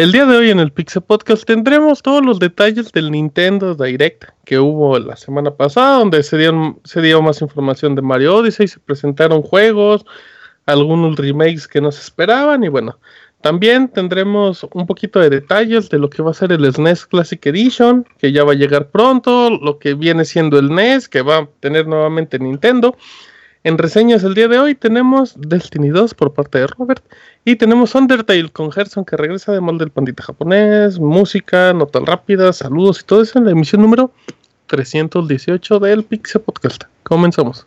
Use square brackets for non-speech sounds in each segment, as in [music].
El día de hoy en el Pixel Podcast tendremos todos los detalles del Nintendo Direct que hubo la semana pasada, donde se, dieron, se dio más información de Mario Odyssey, se presentaron juegos, algunos remakes que no se esperaban y bueno, también tendremos un poquito de detalles de lo que va a ser el SNES Classic Edition, que ya va a llegar pronto, lo que viene siendo el NES, que va a tener nuevamente Nintendo. En reseñas el día de hoy tenemos Destiny 2 por parte de Robert y tenemos Undertale con Gerson que regresa de molde del pandita japonés, música, notas rápidas, saludos y todo eso en la emisión número 318 del Pixel Podcast. Comenzamos.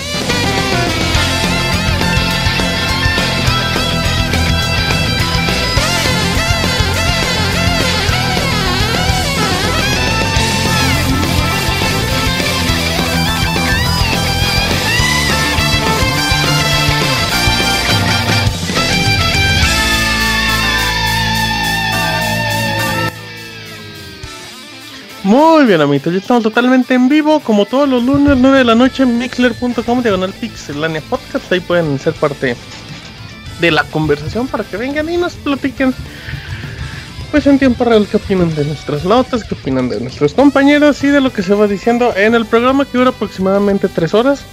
Muy bien, amigos, ya estamos totalmente en vivo, como todos los lunes, 9 de la noche, en mixler.com, diagonal pixelania podcast. Ahí pueden ser parte de la conversación para que vengan y nos platiquen, pues en tiempo real, qué opinan de nuestras notas, qué opinan de nuestros compañeros y de lo que se va diciendo en el programa que dura aproximadamente 3 horas.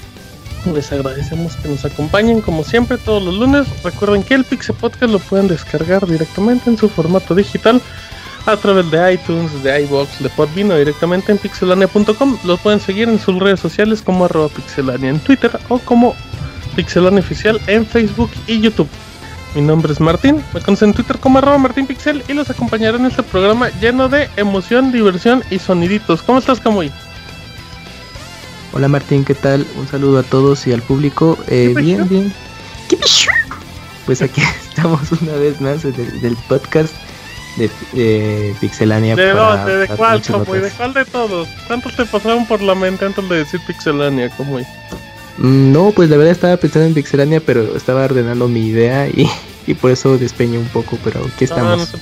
Les agradecemos que nos acompañen como siempre todos los lunes. Recuerden que el Pixel Podcast lo pueden descargar directamente en su formato digital a través de iTunes, de iBox, de Podbean o directamente en pixelania.com. Los pueden seguir en sus redes sociales como arroba pixelania en Twitter o como pixelania oficial en Facebook y YouTube. Mi nombre es Martín, me conocen en Twitter como arroba Martín Pixel y los acompañaré en este programa lleno de emoción, diversión y soniditos. ¿Cómo estás, Camuy? Hola Martín, ¿qué tal? Un saludo a todos y al público. Eh, bien, bien. Pues aquí [laughs] estamos una vez más del podcast de Pixelania. ¿De dónde? ¿De cuál, ¿De cuál de todos? ¿Cuántos te pasaron por la mente antes de decir Pixelania, como mm, No, pues la verdad estaba pensando en Pixelania, pero estaba ordenando mi idea y, y por eso despeñé un poco, pero aquí estamos.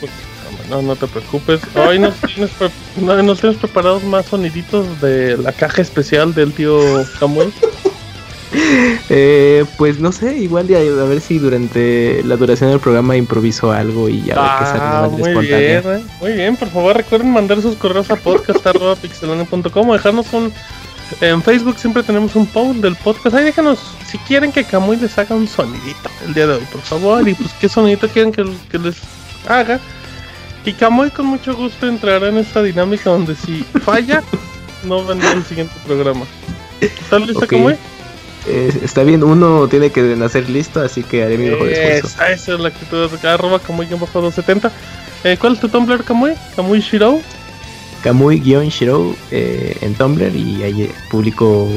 No, no te preocupes. Hoy nos tienes, nos tienes preparados más soniditos de la caja especial del tío Samuel. [laughs] Eh, pues no sé, igual ya, a ver si durante la duración del programa improviso algo y ya ah, ver qué sale muy bien, eh. muy bien, por favor recuerden mandar sus correos a podcast.pixelania.com o dejarnos un en Facebook siempre tenemos un post del podcast. Ahí déjanos si quieren que Camuy les haga un sonidito el día de hoy, por favor. Y pues qué sonidito quieren que, les haga. Y Camuy con mucho gusto entrará en esta dinámica donde si falla, no vendrá el siguiente programa. ¿Estás lista, okay. Camuy? Eh, está bien, uno tiene que nacer listo, así que haré mi mejor esfuerzo. Esa, esa es la actitud de arroba Kamui 270. Eh, ¿Cuál es tu Tumblr, Kamui? ¿Kamui Shiro? Kamui-Shiro eh, en Tumblr y ahí eh, publico,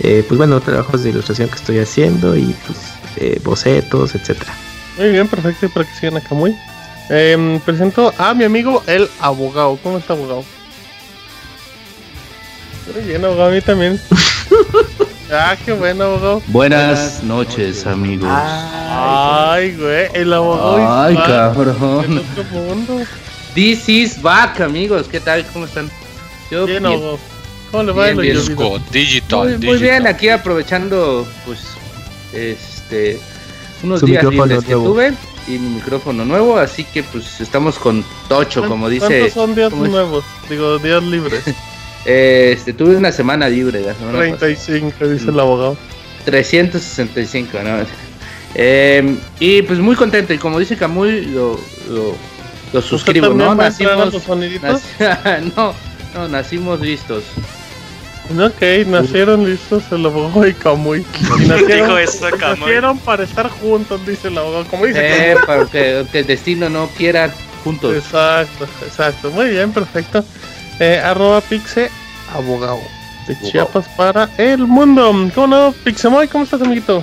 eh, pues bueno, trabajos de ilustración que estoy haciendo y pues eh, bocetos, etcétera. Muy bien, perfecto, para que sigan a Kamui. Eh, presento a mi amigo el abogado. ¿Cómo está, abogado? Muy bien, abogado, a mí también. [laughs] Ah, qué bueno, abogado. Buenas, noches, amigos. Ay, güey, el abogado. Ay, cabrón. This is back, amigos. ¿Qué tal? ¿Cómo están? Yo bien, abogado. ¿Cómo le va bien, bien. Digital, muy, muy, bien, aquí aprovechando, pues, este, unos días libres que tuve y mi micrófono nuevo, así que pues estamos con Tocho, como dice. ¿Cuántos son días nuevos? Digo, días libres. [laughs] Este, tuve una semana libre la semana 35, dice el abogado. 365, ¿no? Eh, y pues muy contento. Y como dice Camuy, lo, lo, suscribo, ¿no? Nacimos, nac [laughs] no, no, nacimos listos. Ok, nacieron listos el abogado y Kamui. Y [laughs] nacieron, nacieron para estar juntos, dice el abogado. Como dice eh, para que, el destino no quiera juntos. Exacto, exacto. Muy bien, perfecto. Eh, arroba pixe abogado. De Chiapas para el mundo. ¿Cómo no? Pixemoy, ¿cómo estás, amiguito?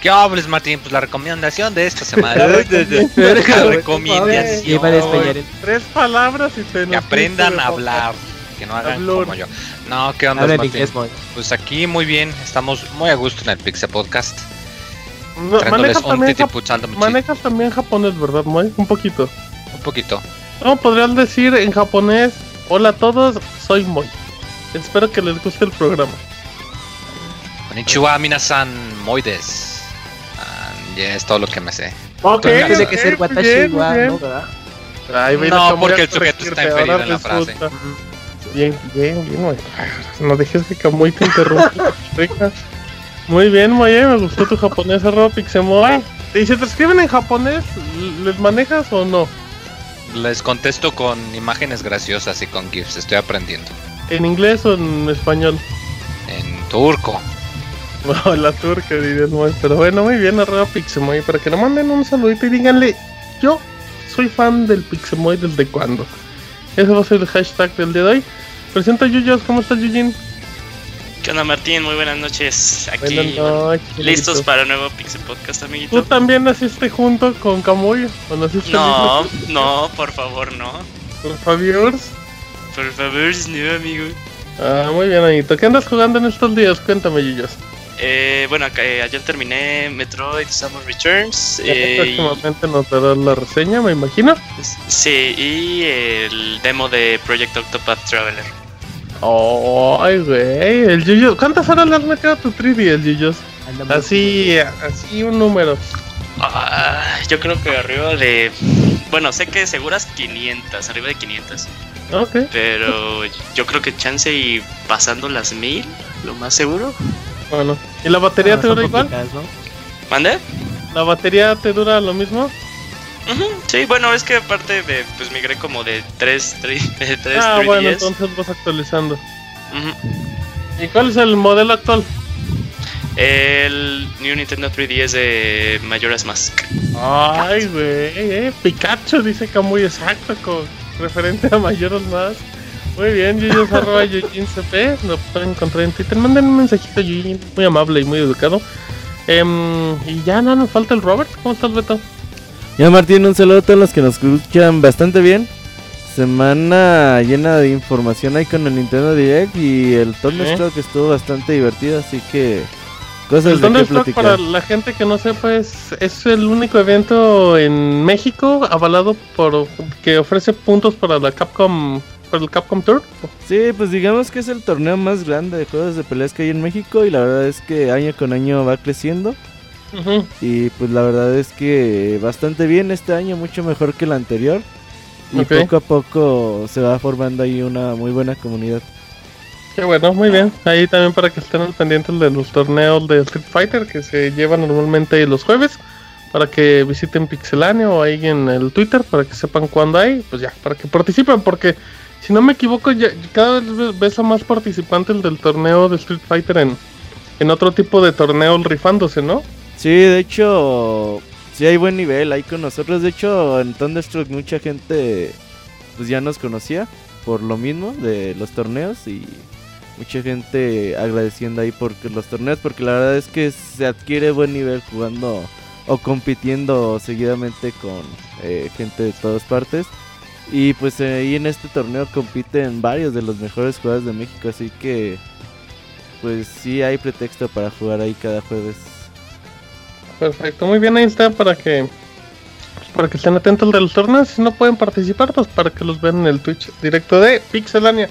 ¿Qué hables, Martín? Pues la recomendación de esta semana. [laughs] [laughs] la recomendación. Tres palabras y te Que aprendan a hablar. Que no hagan como yo. No, ¿qué onda, Martín? Pues aquí muy bien. Estamos muy a gusto en el Pixel Podcast. No, manejas, también manejas también japonés, ¿verdad, Moy? Un poquito. Un poquito. ¿Cómo podrías decir en japonés? Hola a todos, soy Moy. Espero que les guste el programa. Konnichiwa, minasan, Moides ya es todo lo que me sé. Okay, tiene que ser Watashi wa, ¿no? ¿verdad? no, porque el sujeto está inferido en la frase. Bien, bien, bien, No dejes que Kamui te interrumpa. [laughs] Muy bien, Moye, me gustó tu japonés, arroba Pixemoy. ¿Y si te escriben en japonés, les manejas o no? Les contesto con imágenes graciosas y con GIFs, estoy aprendiendo. ¿En inglés o en español? En turco. No, [laughs] la turca dirías pero bueno, muy bien, arroba Pixemoy, para que le manden un saludito y díganle, yo soy fan del Pixemoy desde cuando. Ese va a ser el hashtag del día de hoy. Presenta a Yuyos, ¿cómo estás Yujin? ¿Qué onda Martín? Muy buenas noches. Aquí listos para nuevo Pixel Podcast, amiguito. ¿Tú también naciste junto con Camuy? ¿O naciste no, no, por favor, no. Por favor. Por favor, no, amigo. Ah, muy bien, amiguito. ¿Qué andas jugando en estos días? Cuéntame, Yuyos. Eh, bueno, eh, ayer terminé Metroid Samus Returns. Eh, próximamente nos darás la reseña, me imagino. Sí, y el demo de Project Octopath Traveler. Oh, ay, güey, el Yuyos. ¿Cuántas horas le has metido a tu 3D, el Yuyos? Así, así un número. Ah, yo creo que arriba de. Bueno, sé que seguras 500, arriba de 500. Ok. Pero yo creo que chance y pasando las 1000, lo más seguro. Bueno, ¿y la batería ah, te dura igual? ¿Mande? ¿La batería te dura lo mismo? Sí, bueno, es que aparte de, pues migré como de 3, 3, [laughs] de 3 Ah, bueno, entonces vas actualizando. ¿Y cuál es el modelo actual? El New Nintendo 3DS de Majora's Mask. Ay, güey, eh, Pikachu dice que muy exacto con referente a Majora's Mask. Muy bien, Yuyos arroba [laughs] CP, lo pueden encontrar en Twitter. Manden un mensajito Yujin, muy amable y muy educado. Em, y ya no nos falta el Robert. ¿Cómo estás, Beto? Ya, Martín, un saludo a todos los que nos escuchan bastante bien. Semana llena de información ahí con el Nintendo Direct y el Thunderstruck que estuvo bastante divertido, así que cosas el Thunderstruck para la gente que no sepa es, es el único evento en México avalado por que ofrece puntos para la Capcom para el Capcom Tour. Sí, pues digamos que es el torneo más grande de juegos de peleas que hay en México y la verdad es que año con año va creciendo. Y pues la verdad es que bastante bien este año, mucho mejor que el anterior. Y poco a poco se va formando ahí una muy buena comunidad. Qué bueno, muy bien. Ahí también para que estén al pendientes de los torneos de Street Fighter que se llevan normalmente los jueves. Para que visiten Pixelania o ahí en el Twitter para que sepan cuándo hay. Pues ya, para que participen porque si no me equivoco, ya, cada vez ves a más participantes del torneo de Street Fighter en, en otro tipo de torneo rifándose, ¿no? Sí, de hecho, sí hay buen nivel ahí con nosotros. De hecho, en Thunderstruck mucha gente pues ya nos conocía por lo mismo de los torneos y mucha gente agradeciendo ahí por los torneos porque la verdad es que se adquiere buen nivel jugando o compitiendo seguidamente con eh, gente de todas partes. Y pues ahí en este torneo compiten varios de los mejores jugadores de México, así que pues sí hay pretexto para jugar ahí cada jueves. Perfecto, muy bien, ahí está para que para que estén atentos de los torneos, si no pueden participar, pues para que los vean en el Twitch directo de Pixelania.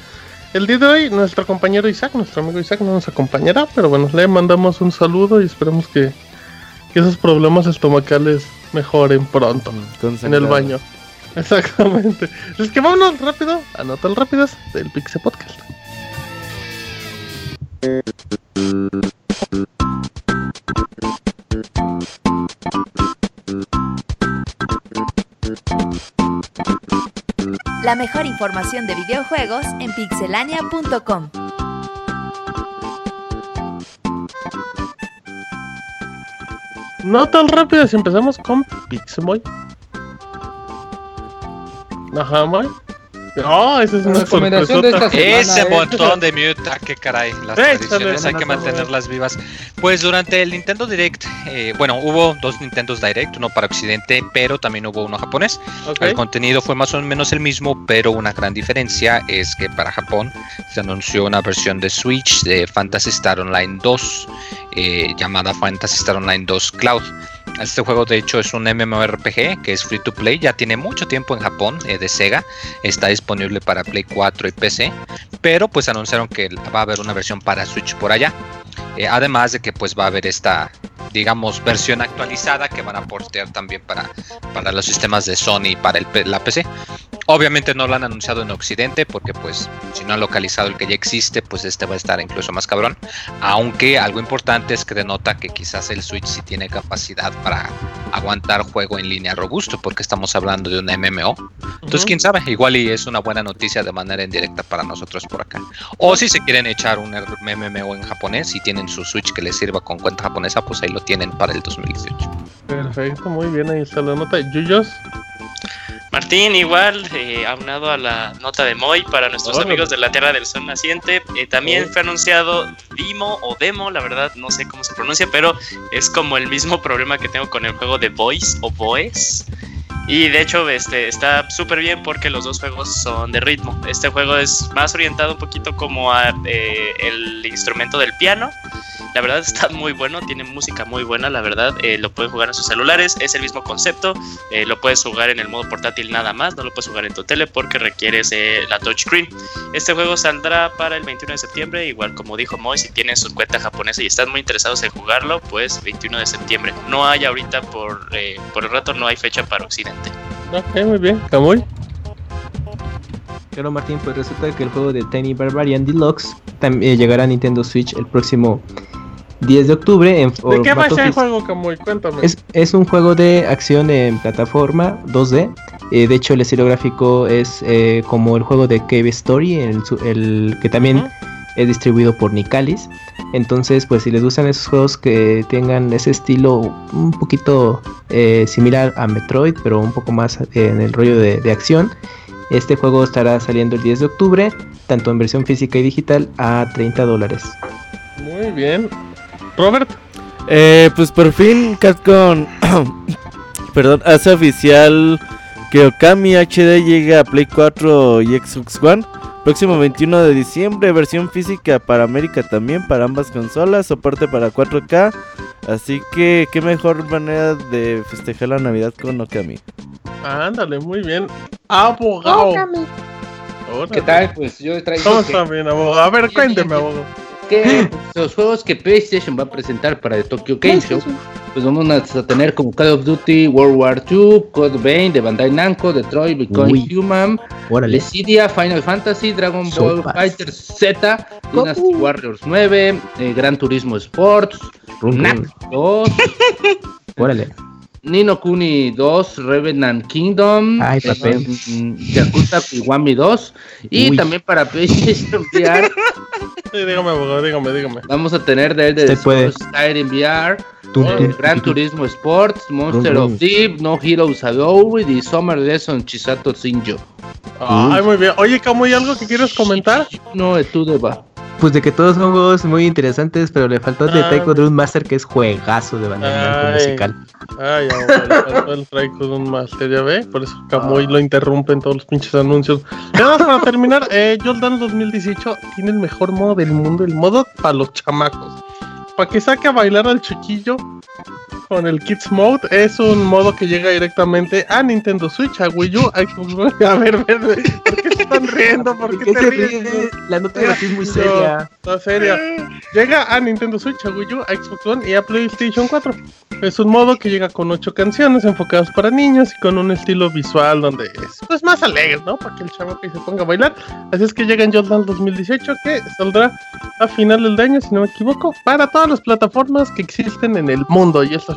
El día de hoy nuestro compañero Isaac, nuestro amigo Isaac no nos acompañará, pero bueno, le mandamos un saludo y esperemos que, que esos problemas estomacales mejoren pronto en el baño. [laughs] Exactamente. Es que vámonos rápido a notas rápidas del Pixel Podcast. La mejor información de videojuegos en pixelania.com. No tan rápido si empezamos con Pixemoy. Ajá, Moy. No, esa es una recomendación de esta Ese botón de mute, ah, qué caray. Las tradiciones hay que mantenerlas vivas. Pues durante el Nintendo Direct, eh, bueno, hubo dos Nintendo Direct, uno para Occidente, pero también hubo uno japonés. El contenido fue más o menos el mismo, pero una gran diferencia es que para Japón se anunció una versión de Switch de Fantasy Star Online 2, eh, llamada Fantasy Star Online 2 Cloud. Este juego de hecho es un MMORPG que es free to play, ya tiene mucho tiempo en Japón eh, de Sega, está disponible para Play 4 y PC, pero pues anunciaron que va a haber una versión para Switch por allá. Eh, además de que pues va a haber esta digamos versión actualizada que van a portear también para, para los sistemas de Sony y para el, la PC. Obviamente no lo han anunciado en Occidente porque pues si no han localizado el que ya existe, pues este va a estar incluso más cabrón. Aunque algo importante es que denota que quizás el Switch sí tiene capacidad para aguantar juego en línea robusto porque estamos hablando de un MMO. Entonces quién sabe, igual y es una buena noticia de manera indirecta para nosotros por acá. O si se quieren echar un MMO en japonés y tienen su Switch que les sirva con cuenta japonesa, pues ahí lo tienen para el 2018. Perfecto, muy bien, ahí está la nota. Yuyos. Martín, igual, eh, aunado a la nota de Moy para nuestros amigos de la Tierra del Sol Naciente, eh, también fue anunciado Dimo o Demo, la verdad no sé cómo se pronuncia, pero es como el mismo problema que tengo con el juego de Voice o Voice. Y de hecho este, está súper bien porque los dos juegos son de ritmo. Este juego es más orientado un poquito como a eh, el instrumento del piano la verdad está muy bueno, tiene música muy buena, la verdad. Eh, lo puedes jugar en sus celulares, es el mismo concepto. Eh, lo puedes jugar en el modo portátil nada más, no lo puedes jugar en tu tele porque requieres eh, la touchscreen. Este juego saldrá para el 21 de septiembre, igual como dijo Moy, si tienen su cuenta japonesa y están muy interesados en jugarlo, pues 21 de septiembre. No hay ahorita por, por el rato, no hay fecha para Occidente. Ok, muy bien. Camuy. Claro, Martín, pues resulta que el juego de Tiny Barbarian Deluxe también llegará a Nintendo Switch el próximo 10 de octubre. En, ¿De qué va el juego? Cuéntame. Es, es, un juego de acción en plataforma 2D. Eh, de hecho, el estilo gráfico es eh, como el juego de Cave Story, el, el que también es distribuido por Nicalis. Entonces, pues si les gustan esos juegos que tengan ese estilo un poquito eh, similar a Metroid, pero un poco más en el rollo de, de acción, este juego estará saliendo el 10 de octubre, tanto en versión física y digital, a 30 dólares. Muy bien. Robert. Eh, pues por fin Capcom [coughs] perdón, hace oficial que Okami HD llega a Play 4 y Xbox One. Próximo 21 de diciembre, versión física para América también, para ambas consolas, soporte para 4K. Así que, qué mejor manera de festejar la Navidad con Okami. Ándale, muy bien. Abogado. Okami. ¿Qué tal? Pues yo traigo. ¿Cómo está bien, abogado? A ver, cuénteme, abogado que los juegos que PlayStation va a presentar para el Tokyo Game Show, pues vamos a tener como Call of Duty World War II, Code Vein de Bandai Namco, Detroit Become Human, Lesidia, Final Fantasy, Dragon Ball Fighter Z, Dynasty Warriors 9, eh, Gran Turismo Sports, Runak 2. [laughs] Órale. Nino Kuni 2, Revenant Kingdom, Ay, papel. Yakuza Kiwami 2 y también para PlayStation [laughs] VR. Sí, dígame, abogado, dígame, dígame. Vamos a tener de él de Skyrim VR, eh, Gran Turismo Sports, Monster of Deep, No Heroes Adobe y Summer Lesson Chisato Sinjo. Ay, muy bien. Oye, ¿cómo hay algo que quieres comentar? No, tú de va. Pues de que todos son juegos muy interesantes, pero le faltó el de ah, Taiko Drum Master, que es juegazo de banda musical. Ay, ya, le faltó el Taiko Drum Master, ya ve, por eso Kamui lo interrumpe en todos los pinches anuncios. Nada para terminar, eh, Jordan 2018 tiene el mejor modo del mundo, el modo para los chamacos. Para que saque a bailar al chiquillo con el Kids Mode es un modo que llega directamente a Nintendo Switch, a Wii U, a Xbox One. [laughs] A ver, ver, ¿por qué se están riendo? ¿Por, qué, te ríes? La nota es muy seria. No, seria. Llega a Nintendo Switch, a Wii U, a Xbox One y a PlayStation 4. Es un modo que llega con 8 canciones enfocadas para niños y con un estilo visual donde es pues, más alegre, ¿no? Para que el chavo que se ponga a bailar. Así es que llega en Jordan 2018 que saldrá a final del año, si no me equivoco, para todas las plataformas que existen en el mundo. Y estas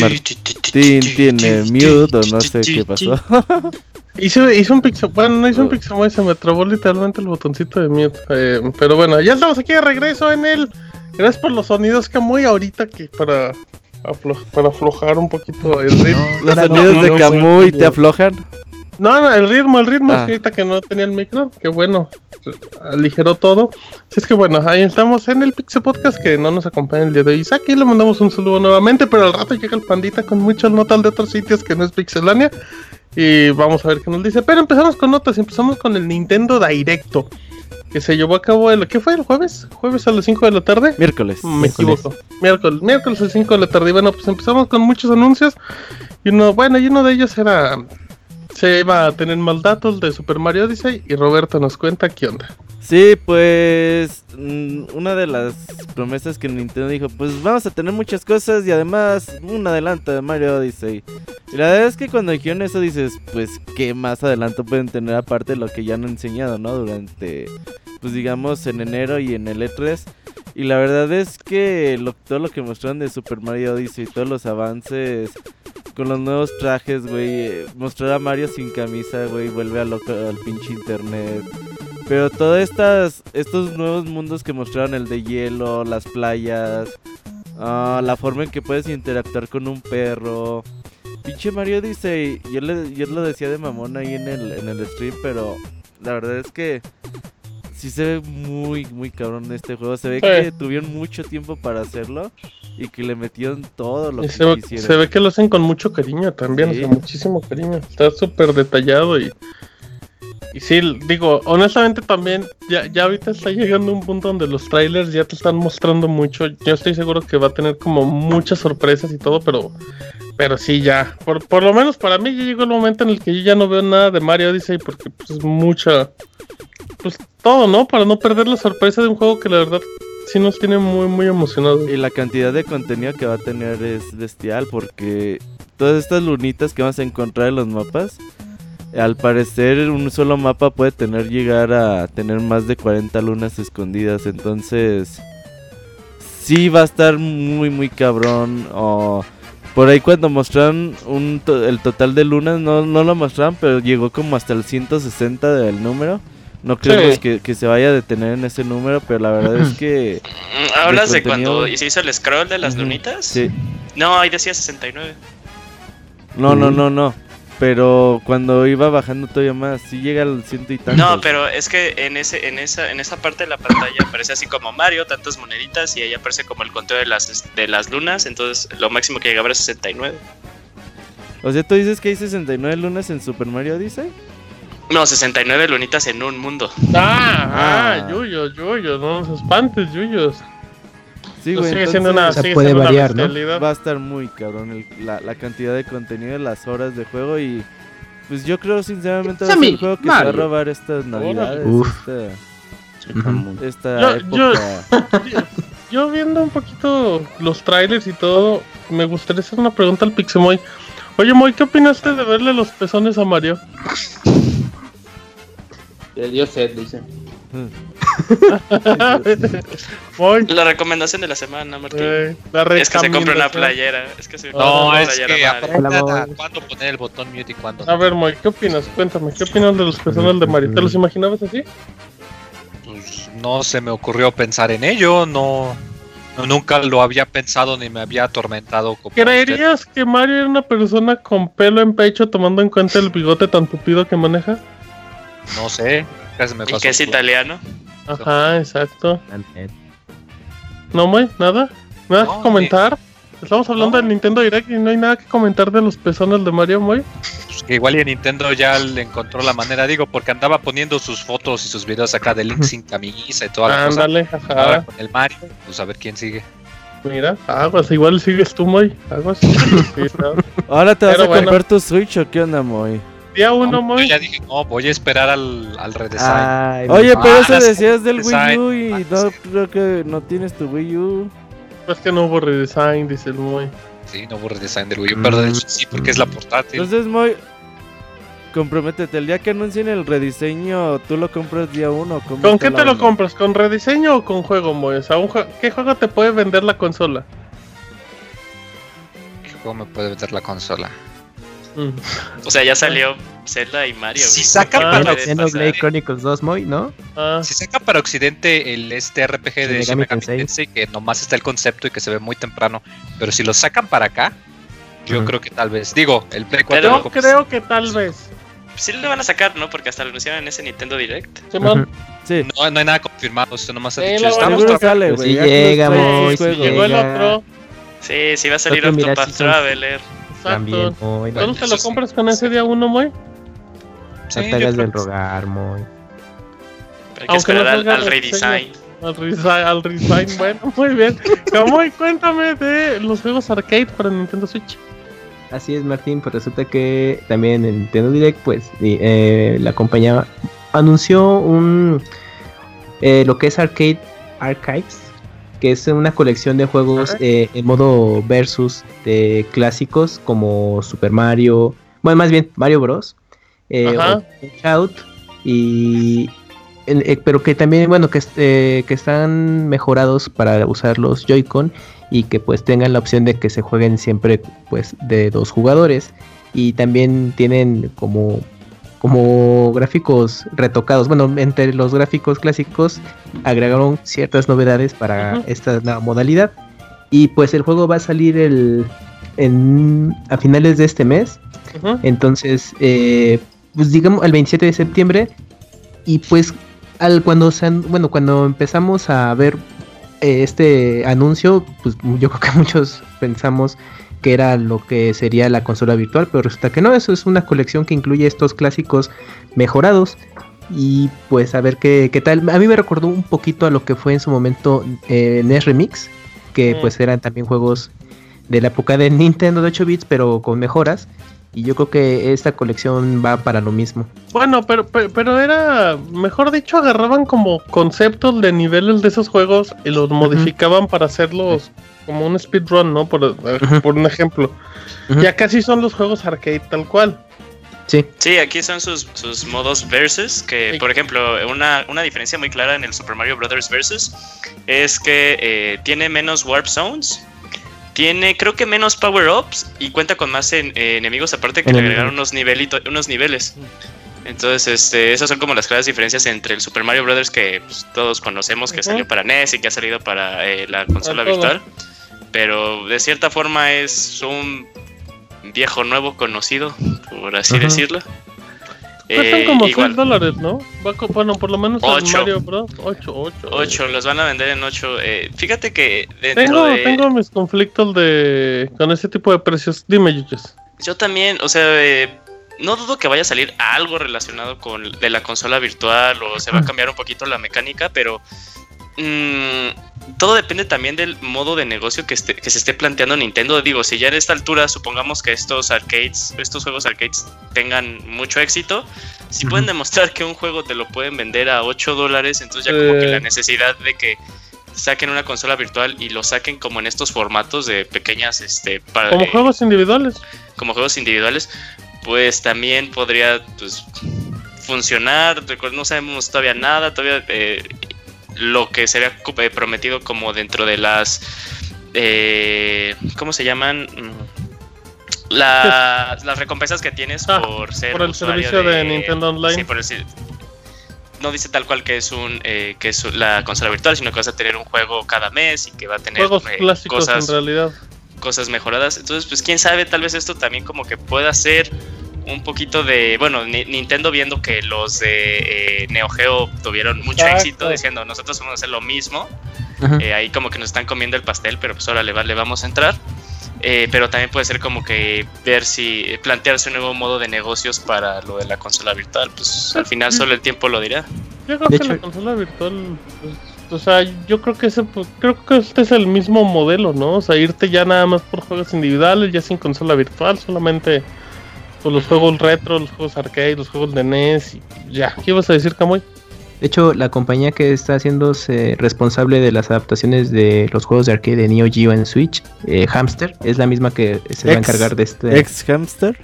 Martín tiene mute o no sé qué pasó. [laughs] Hizo, hizo un pixel, bueno, no hizo un pixel, se me trabó literalmente el botoncito de mute. Eh, pero bueno, ya estamos aquí de regreso en el. Gracias por los sonidos que muy ahorita que para, para aflojar un poquito el [laughs] ritmo. los sonidos de Camuy te aflojan. No, no, el ritmo, el ritmo, ah. ahorita que no tenía el micro, que bueno, aligeró todo. Así es que bueno, ahí estamos en el Pixel Podcast que no nos acompaña el día de hoy. Aquí le mandamos un saludo nuevamente, pero al rato llega el pandita con muchas notas de otros sitios que no es Pixelania. Y vamos a ver qué nos dice. Pero empezamos con notas, empezamos con el Nintendo Directo. Que se llevó a cabo el. ¿Qué fue? ¿El jueves? ¿Jueves a las 5 de la tarde? Miércoles. Me equivoco. Miércoles. Miércoles a las 5 de la tarde. Y bueno, pues empezamos con muchos anuncios. Y uno, bueno, y uno de ellos era se iba a tener más datos de Super Mario Odyssey y Roberto nos cuenta qué onda. Sí, pues mm, una de las promesas que Nintendo dijo, pues vamos a tener muchas cosas y además un adelanto de Mario Odyssey. Y la verdad es que cuando dijeron eso dices, pues qué más adelanto pueden tener aparte de lo que ya han enseñado, ¿no? Durante, pues digamos, en enero y en el E3. Y la verdad es que todo lo que mostraron de Super Mario Odyssey, todos los avances con los nuevos trajes, güey. Mostrar a Mario sin camisa, güey, vuelve a loco al pinche internet. Pero todos estas, estos nuevos mundos que mostraron, el de hielo, las playas, uh, la forma en que puedes interactuar con un perro. Pinche Mario dice, yo, le, yo lo decía de mamón ahí en el, en el stream, pero la verdad es que sí se ve muy, muy cabrón este juego. Se ve que tuvieron mucho tiempo para hacerlo y que le metieron todo lo que se quisieron. Se ve que lo hacen con mucho cariño también, muchísimo cariño. Está súper detallado y. Y sí, digo, honestamente también, ya, ya ahorita está llegando un punto donde los trailers ya te están mostrando mucho. Yo estoy seguro que va a tener como muchas sorpresas y todo, pero pero sí, ya. Por, por lo menos para mí ya llegó el momento en el que yo ya no veo nada de Mario Odyssey porque pues, es mucha. Pues todo, ¿no? Para no perder la sorpresa de un juego que la verdad sí nos tiene muy, muy emocionados. Y la cantidad de contenido que va a tener es bestial porque todas estas lunitas que vamos a encontrar en los mapas, al parecer un solo mapa puede tener llegar a tener más de 40 lunas escondidas. Entonces, sí va a estar muy, muy cabrón. O por ahí cuando mostraron un el total de lunas, no, no lo mostraron, pero llegó como hasta el 160 del número. No creo que, se vaya a detener en ese número, pero la verdad es que... ¿Hablas de, cuando se hizo el scroll de las lunitas? Sí. No, ahí decía 69. No, no, no, no. Pero cuando iba bajando todavía más, sí llega al ciento y tantos. No, pero es que en ese, en esa, en esa parte de la pantalla aparece así como Mario, tantas moneditas, y ahí aparece como el conteo de las de las lunas, entonces lo máximo que llegaba era 69. O sea, tú dices que hay 69 lunas en Super Mario Odyssey? No, 69 lunitas en un mundo. Ah, ah, yuyos, yuyos, no nos espantes, yuyos. Sí, güey, sigue siendo una, se puede variar, ¿no? Va a estar muy cabrón la, la, cantidad de contenido, las horas de juego y pues yo creo sinceramente va a ser el juego que se va a robar estas navidades. Uf. Esta, yo, época. Yo, yo, viendo un poquito los trailers y todo, me gustaría hacer una pregunta al Pixemoy. Oye, Moy, ¿qué opinaste de verle los pezones a Mario? Le dio sed, dice. [laughs] la recomendación de la semana, Martín. es que se compre una playera. Es que se no, una es playera que cuándo poner el botón mute y cuándo. A ver, Moy, ¿qué opinas? Cuéntame, ¿qué opinas de los personajes de Mario? ¿Te los imaginabas así? Pues no se me ocurrió pensar en ello, no. nunca lo había pensado ni me había atormentado. Como ¿Creerías que Mario era una persona con pelo en pecho tomando en cuenta el bigote tan tupido que maneja? No sé. ¿Y que es italiano? Ajá, exacto. No, muy, nada. Nada que comentar. Estamos hablando del Nintendo Direct y no hay nada que comentar de los pezones de Mario Moy. Pues que igual y Nintendo ya le encontró la manera, digo, porque andaba poniendo sus fotos y sus videos acá de Link [laughs] sin camisa y toda la Ándale, ajá. con el Mario, pues a ver quién sigue. Mira, aguas, igual sigues tú, Moy. Aguas. [laughs] Ahora te vas a comprar tu Switch o qué onda, Moy uno, Yo ya dije, no, voy a esperar al, al redesign. Oye, pero eso decías del Wii U y no creo que no tienes tu Wii U. Pues que no hubo redesign, dice el Moy. Sí, no hubo redesign del Wii U, pero de hecho sí, porque es la portátil. Entonces, Moy, comprométete, el día que anuncien el rediseño, ¿tú lo compras día uno? ¿Con qué te lo compras? ¿Con rediseño o con juego, Moy? O sea, ¿qué juego te puede vender la consola? ¿Qué juego me puede vender la consola? O sea, ya salió Zelda y Mario. Si saca para Occidente Chronicles 2, Moy, ¿no? Ah. Si saca para Occidente el este RPG de Shin Megami Tensei, que nomás está el concepto y que se ve muy temprano, pero si lo sacan para acá, yo creo que tal vez. Digo, el Play 4. Yo creo que tal vez. Sí lo van a sacar, ¿no? Porque hasta lo anunciaron en ese Nintendo Direct. Sí, No, no hay nada confirmado, esto nomás ha dicho. Estamos sale, güey. Si llega, Moy, llegó el otro. Sí, sí va a salir Octopath Traveler. Exacto. ¿Dónde te lo compras con ese día uno, Moy? Sí, no te hagas del rogar, Moy. Hay que esperar al, redesign. Al redesign, al redesign, [laughs] bueno, muy bien. Moy, cuéntame de los juegos arcade para Nintendo Switch. Así es, Martín, pues resulta que también en Nintendo Direct, pues eh, la compañía anunció un eh, lo que es Arcade Archives, que es una colección de juegos eh, en modo versus de clásicos como Super Mario, bueno, más bien Mario Bros. Eh, Out y eh, pero que también bueno que, que están mejorados para usar los Joy-Con y que pues tengan la opción de que se jueguen siempre pues de dos jugadores y también tienen como como gráficos retocados. Bueno, entre los gráficos clásicos agregaron ciertas novedades para esta modalidad. Y pues el juego va a salir el, en, a finales de este mes. Entonces, eh, pues digamos el 27 de septiembre. Y pues al cuando bueno, cuando empezamos a ver eh, este anuncio, pues yo creo que [laughs] muchos pensamos que era lo que sería la consola virtual, pero resulta que no, eso es una colección que incluye estos clásicos mejorados. Y pues a ver qué, qué tal. A mí me recordó un poquito a lo que fue en su momento eh, NES Remix, que mm. pues eran también juegos de la época de Nintendo de 8 bits, pero con mejoras. Y yo creo que esta colección va para lo mismo. Bueno, pero, pero, era, mejor dicho, agarraban como conceptos de niveles de esos juegos y los modificaban para hacerlos como un speedrun, ¿no? Por, eh, por un ejemplo. Ya casi son los juegos arcade tal cual. Sí. Sí, aquí son sus, sus modos versus, que por ejemplo, una, una, diferencia muy clara en el Super Mario Bros. Versus es que eh, tiene menos warp zones, tiene creo que menos power-ups y cuenta con más enemigos aparte que le agregaron unos, nivelito, unos niveles. Entonces, este, esas son como las claras diferencias entre el Super Mario Bros. que pues, todos conocemos que salió para NES y que ha salido para eh, la consola virtual pero de cierta forma es un viejo nuevo conocido, por así decirlo. Cuestan eh, como 6 dólares, ¿no? Bueno, por lo menos en Mario Bros. 8, 8. 8, los van a vender en 8. Eh, fíjate que tengo, tengo mis conflictos de con ese tipo de precios. Dime, Yuches. Yo también, o sea, eh, no dudo que vaya a salir algo relacionado con de la consola virtual o se va a cambiar un poquito la mecánica, pero mmm, todo depende también del modo de negocio que, se esté planteando Nintendo. Digo, si ya en esta altura supongamos que estos arcades, estos juegos arcades tengan mucho éxito, si pueden demostrar que un juego te lo pueden vender a 8 dólares, entonces ya como que la necesidad de que saquen una consola virtual y lo saquen como en estos formatos de pequeñas, este, para, como juegos individuales, como juegos individuales, pues también podría, pues, funcionar. No sabemos todavía nada, todavía eh, lo que sería eh, prometido como dentro de las eh, ¿cómo se llaman? Mm, las recompensas que tienes ah, por ser por el servicio de, Nintendo Online. Sí, por no dice tal cual que es un eh, que es la consola virtual, sino que vas a tener un juego cada mes y que va a tener juegos clásicos cosas, en realidad. Cosas mejoradas. Entonces, pues quién sabe, tal vez esto también como que pueda ser un poquito de, bueno, Nintendo viendo que los de eh, Neo Geo tuvieron mucho éxito, diciendo nosotros vamos a hacer lo mismo. Eh, ahí como que nos están comiendo el pastel, pero pues ahora le, le vamos a entrar. Eh, pero también puede ser como que ver si plantearse un nuevo modo de negocios para lo de la consola virtual. Pues al final solo el tiempo lo dirá. Yo creo que la consola virtual, pues, o sea, yo creo que ese, pues, creo que este es el mismo modelo, ¿no? O sea, irte ya nada más por juegos individuales, ya sin consola virtual, solamente pues, los juegos retro, los juegos arcade, los juegos de NES y ya. ¿Qué ibas a decir, Camoy? De hecho, la compañía que está haciéndose responsable de las adaptaciones de los juegos de arcade de Neo Geo en Switch, eh, Hamster, es la misma que se va a encargar de este. ¿Ex Hamster?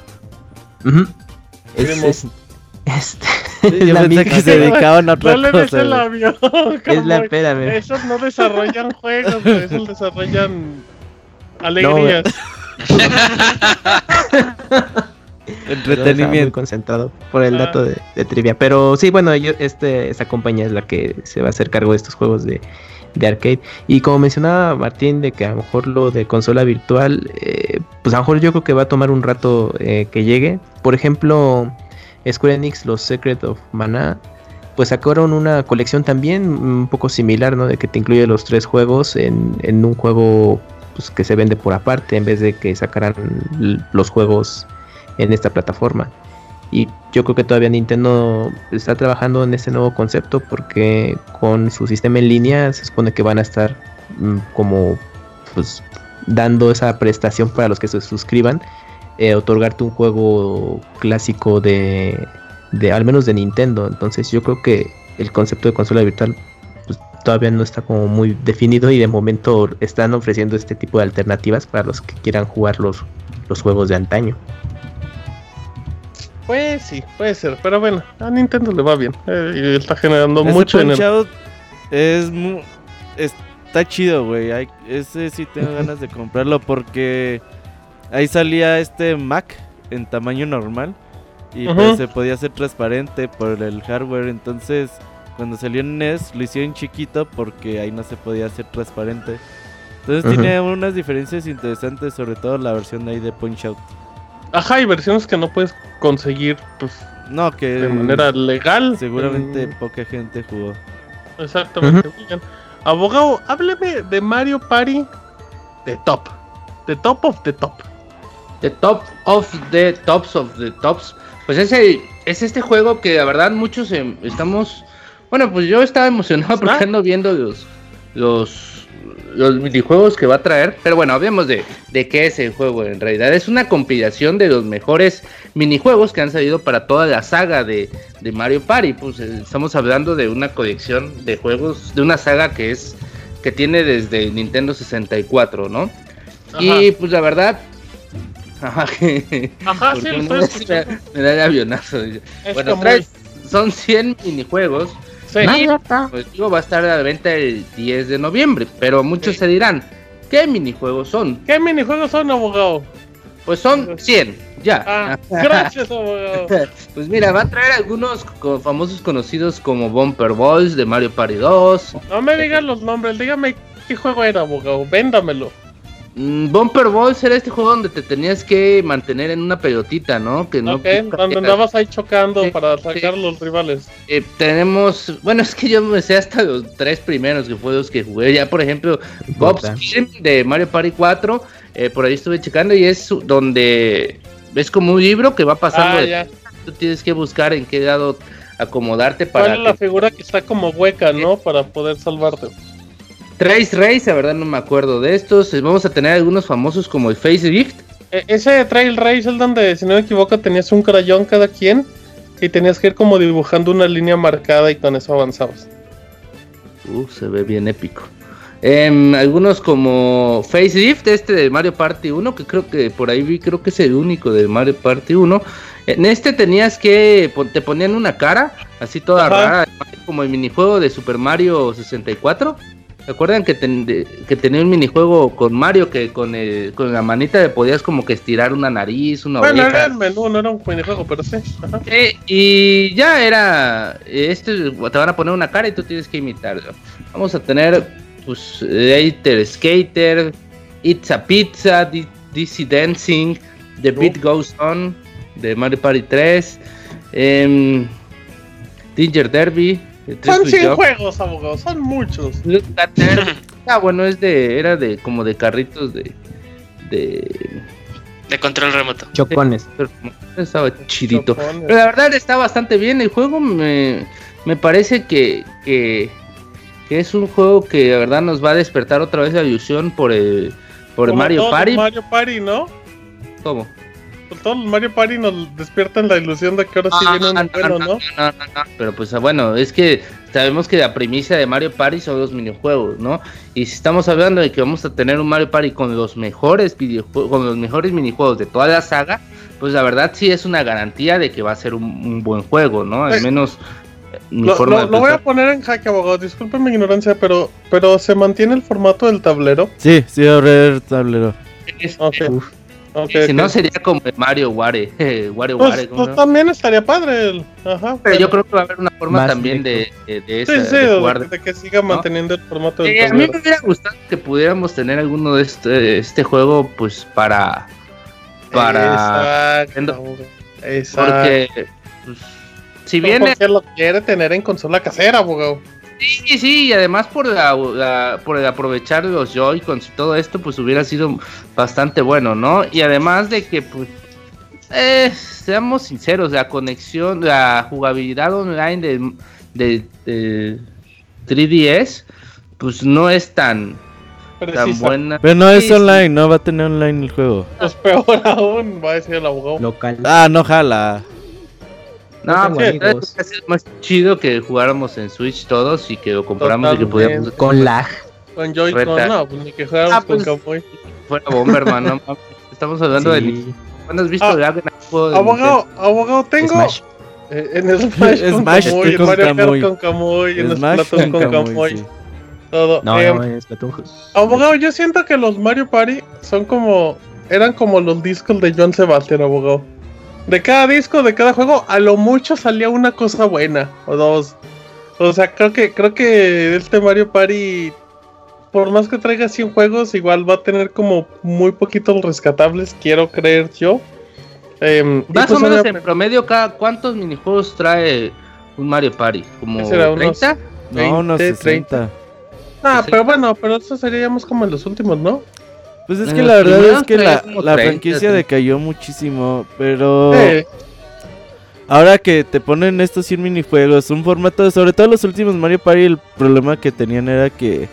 es, este. [laughs] es la misma. que se [laughs] dedicaban a otra no cosa. el avión. Es la espérame. Esos no desarrollan [laughs] juegos, esos desarrollan alegrías. Entretenimiento. Muy concentrado por el dato de, trivia. Pero sí, bueno, yo, este, esta compañía es la que se va a hacer cargo de estos juegos de, arcade. Y como mencionaba Martín, de que a lo mejor lo de consola virtual, eh, pues a lo mejor yo creo que va a tomar un rato eh, que llegue. Por ejemplo, Square Enix, los Secret of Mana, pues sacaron una colección también un poco similar, ¿no? De que te incluye los tres juegos en, en un juego pues, que se vende por aparte, en vez de que sacaran los juegos en esta plataforma. Y yo creo que todavía Nintendo está trabajando en este nuevo concepto porque con su sistema en línea se supone que van a estar mm, como pues dando esa prestación para los que se suscriban, eh, otorgarte un juego clásico de, de al menos de Nintendo. Entonces yo creo que el concepto de consola virtual pues, todavía no está como muy definido y de momento están ofreciendo este tipo de alternativas para los que quieran jugar los, los juegos de antaño. Pues sí, puede ser, pero bueno, a Nintendo le va bien eh, y está generando mucho dinero. Es está chido, güey. Ese sí tengo ganas de comprarlo porque ahí salía este Mac en tamaño normal y pues se podía hacer transparente por el hardware. Entonces, cuando salió en NES lo hicieron chiquito porque ahí no se podía hacer transparente. Entonces tiene unas diferencias interesantes, sobre todo la versión de ahí de Punch Out. Ajá, hay versiones que no puedes conseguir, pues. No, que. De manera legal. Seguramente poca gente jugó. Exactamente. Abogado, hábleme de Mario Party de top. The top of the top. The top of the tops of the tops. Pues ese es este juego que la verdad muchos em, estamos. Bueno, pues yo estaba emocionado [laughs] porque ando viendo los, los los minijuegos que va a traer. Pero bueno, hablemos de, de qué es el juego en realidad. Es una compilación de los mejores minijuegos que han salido para toda la saga de, Mario Party. Pues eh, estamos hablando de una colección de juegos, de una saga que es que tiene desde Nintendo 64, ¿no? Y pues la verdad, [laughs] Ajá, sí, me, da el avionazo. bueno, son 100 minijuegos pues digo, va a estar a la venta el 10 de noviembre, pero muchos se dirán, ¿qué minijuegos son? ¿Qué minijuegos son, abogado? Pues son 100, ya. Ah, gracias, abogado. [laughs] pues mira, va a traer algunos famosos conocidos como Bumper Balls de Mario Party 2. No me digan los nombres, dígame qué juego era, abogado, véndamelo. Mm, Bumper Balls era este juego donde te tenías que mantener en una pelotita, ¿no? Que no donde andabas ahí chocando para sacar los rivales. Eh, tenemos, bueno, es que yo me sé hasta los tres primeros que fue los que jugué. Ya, por ejemplo, Bob's de Mario Party 4, eh, por ahí estuve checando y es donde es como un libro que va pasando. Ah, tú tienes que buscar en qué lado acomodarte para. ¿Cuál es la figura que está como hueca, no? Para poder salvarte. Trace Race, la verdad no me acuerdo de estos. Vamos a tener algunos famosos como el Face Gift. E, ese Trail Race es donde, si no me equivoco, tenías un crayón cada quien y tenías que ir como dibujando una línea marcada y con eso avanzabas. Uh, se ve bien épico. Em, algunos como Face Gift, este de Mario Party 1, que creo que por ahí vi, creo que es el único de Mario Party 1. En este tenías que, te ponían una cara, así toda rara, como el minijuego de Super Mario 64. ¿Recuerdan que, que tenía un minijuego con Mario que con, con la manita le podías como que estirar una nariz, una bueno, era el menú, no era un minijuego, pero sí. y ya era, este te van a poner una cara y tú tienes que imitarlo. Vamos a tener, pues, Later Skater, It's a Pizza, DC Dancing, The Beat Goes On, de Mario Party 3, eh, Danger Derby, son 100 juegos, abogados, son muchos. [laughs] ah, bueno, es de, era de como de carritos de, de, de control remoto. Chocones. Estaba chidito. Pero la verdad está bastante bien. El juego me, me parece que, que, que, es un juego que la verdad nos va a despertar otra vez la ilusión por el, por Mario Party. Mario Party, ¿no? ¿Cómo? Todos los Mario Party nos despiertan la ilusión de que ahora sí viene un bueno, ¿no? No, no, no, pero pues bueno, es que sabemos que la primicia de Mario Party son los minijuegos, ¿no? Y si estamos hablando de que vamos a tener un Mario Party con los mejores videojuegos, con los mejores minijuegos de toda la saga, pues la verdad sí es una garantía de que va a ser un, buen juego, ¿no? Al menos lo, voy a poner en jaque, abogado. Disculpen mi ignorancia, pero, pero ¿se mantiene el formato del tablero? Sí, sí, va a haber tablero. Okay. Si no sería como Mario Ware. [laughs] Wario pues, Ware pues también estaría padre. Ajá, pero, yo creo que va a haber una forma también de, de, esa, sí, sí, de, que siga manteniendo el formato del tablero. A mí me hubiera gustado que pudiéramos tener alguno de este, este juego, pues para. Para. Exacto. Exacto. Porque. Pues, si bien. Lo quiere tener en consola casera, abogado. Sí, sí, y además por, la, por aprovechar los Joy-Cons y todo esto, pues hubiera sido bastante bueno, ¿no? Y además de que, pues, eh, seamos sinceros, la conexión, la jugabilidad online de, de, 3DS, pues no es tan, tan buena. Pero no es online, no va a tener online el juego. Pues peor [laughs] aún, va a decir el abogado. Local. Ah, no jala. No, pues ha sido más chido que jugáramos en Switch todos y que lo compramos y que pudiéramos. Con lag. Con Joy-Con, no, pues ni que jugáramos ah, con pues, Fuera bomber, hermano. Estamos hablando de. ¿Cuándo has visto ah, lag en el juego de Abogado, abogado, tengo. Smash. Eh, en Smash, [laughs] Smash con Camuy, en Mario Kart con Camuy, en Splatoon con Camuy. Todo. No, eh, no, es Splatoon. Abogado, yo siento que los Mario Party son como. Eran como los discos de John Sebastian, abogado de cada disco, de cada juego, a lo mucho salía una cosa buena o dos. O sea, creo que creo que este Mario Party por más que traiga 100 juegos, igual va a tener como muy poquitos rescatables, quiero creer yo. Eh, más pues o menos en promedio, cada ¿cuántos minijuegos trae un Mario Party? ¿Como 30? no, unos 30. Ah, pero bueno, pero eso seríamos como en los últimos, ¿no? Pues es que la verdad es que la, la franquicia decayó muchísimo, pero... Ahora que te ponen estos 100 minijuegos, un formato, sobre todo los últimos Mario Party, el problema que tenían era que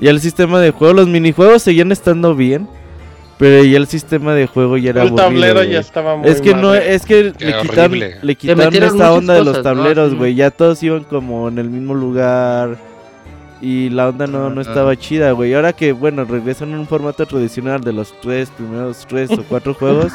ya el sistema de juego, los minijuegos seguían estando bien, pero ya el sistema de juego ya era El tablero ya estaba muy Es que no, es que le quitaron, le quitaron esta onda de los tableros, güey, ya todos iban como en el mismo lugar y la onda no, no estaba chida, güey. Ahora que, bueno, regresan en un formato tradicional de los tres primeros tres o cuatro [laughs] juegos.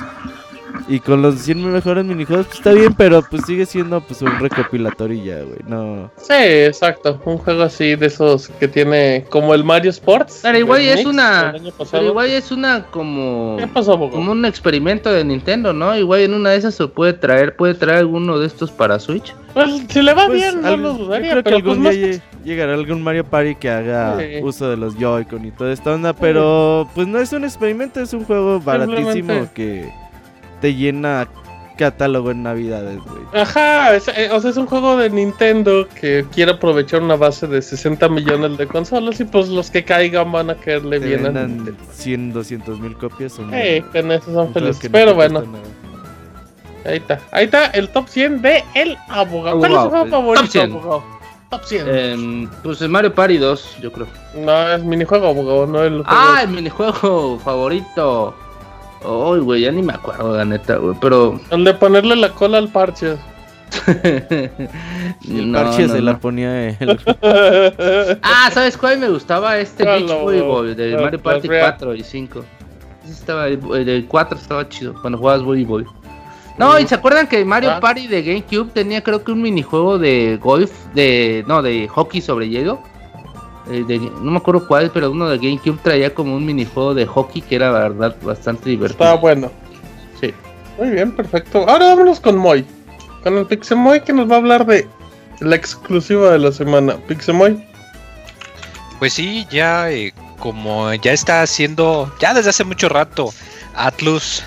Y con los 100 mejores minijuegos, pues está bien, pero pues sigue siendo pues un recopilatorio ya, güey. No. Sí, exacto. Un juego así de esos que tiene como el Mario Sports. Pero igual es una. Pero igual es una como. ¿Qué pasó, Como un experimento de Nintendo, ¿no? Igual en una de esas se puede traer, puede traer alguno de estos para Switch. Pues si le va pues, bien, no lo dudaría. Creo que algún pues, día llegará algún Mario Party que haga uso de los Joy-Con y toda esta onda, pero pues no es un experimento, es un juego baratísimo que te llena catálogo en Navidades, güey. Ajá, eh, o sea, es un juego de Nintendo que quiere aprovechar una base de 60 millones de consolas y pues los que caigan van a caerle bien. a 100, 200 mil copias. Son eh, con eso son felices. Pero bueno. Ahí está, ahí está el top 100 de El Abogado. ¿Cuál es su juego favorito, top 100. abogado? Top 100. Eh, pues el Mario Party 2, yo creo. No, es minijuego, abogado, no el juego. Ah, el minijuego favorito. Ay, güey, ya ni me acuerdo, la neta, güey, pero... El de ponerle la cola al parche. [laughs] el parche se la ponía él. [laughs] ah, ¿sabes cuál me gustaba? Este Beach Volleyball de Mario Party 4 y 5. Estaba, el 4 estaba chido cuando jugabas voleibol. No, y se acuerdan que Mario ah. Party de GameCube tenía creo que un minijuego de golf, de no, de hockey sobre hielo. Eh, no me acuerdo cuál, pero uno de GameCube traía como un minijuego de hockey que era verdad bastante divertido. Estaba bueno. Sí. Muy bien, perfecto. Ahora vámonos con Moy. Con el Pixemoy que nos va a hablar de la exclusiva de la semana. Pixemoy. Pues sí, ya eh, como ya está haciendo, ya desde hace mucho rato, Atlus,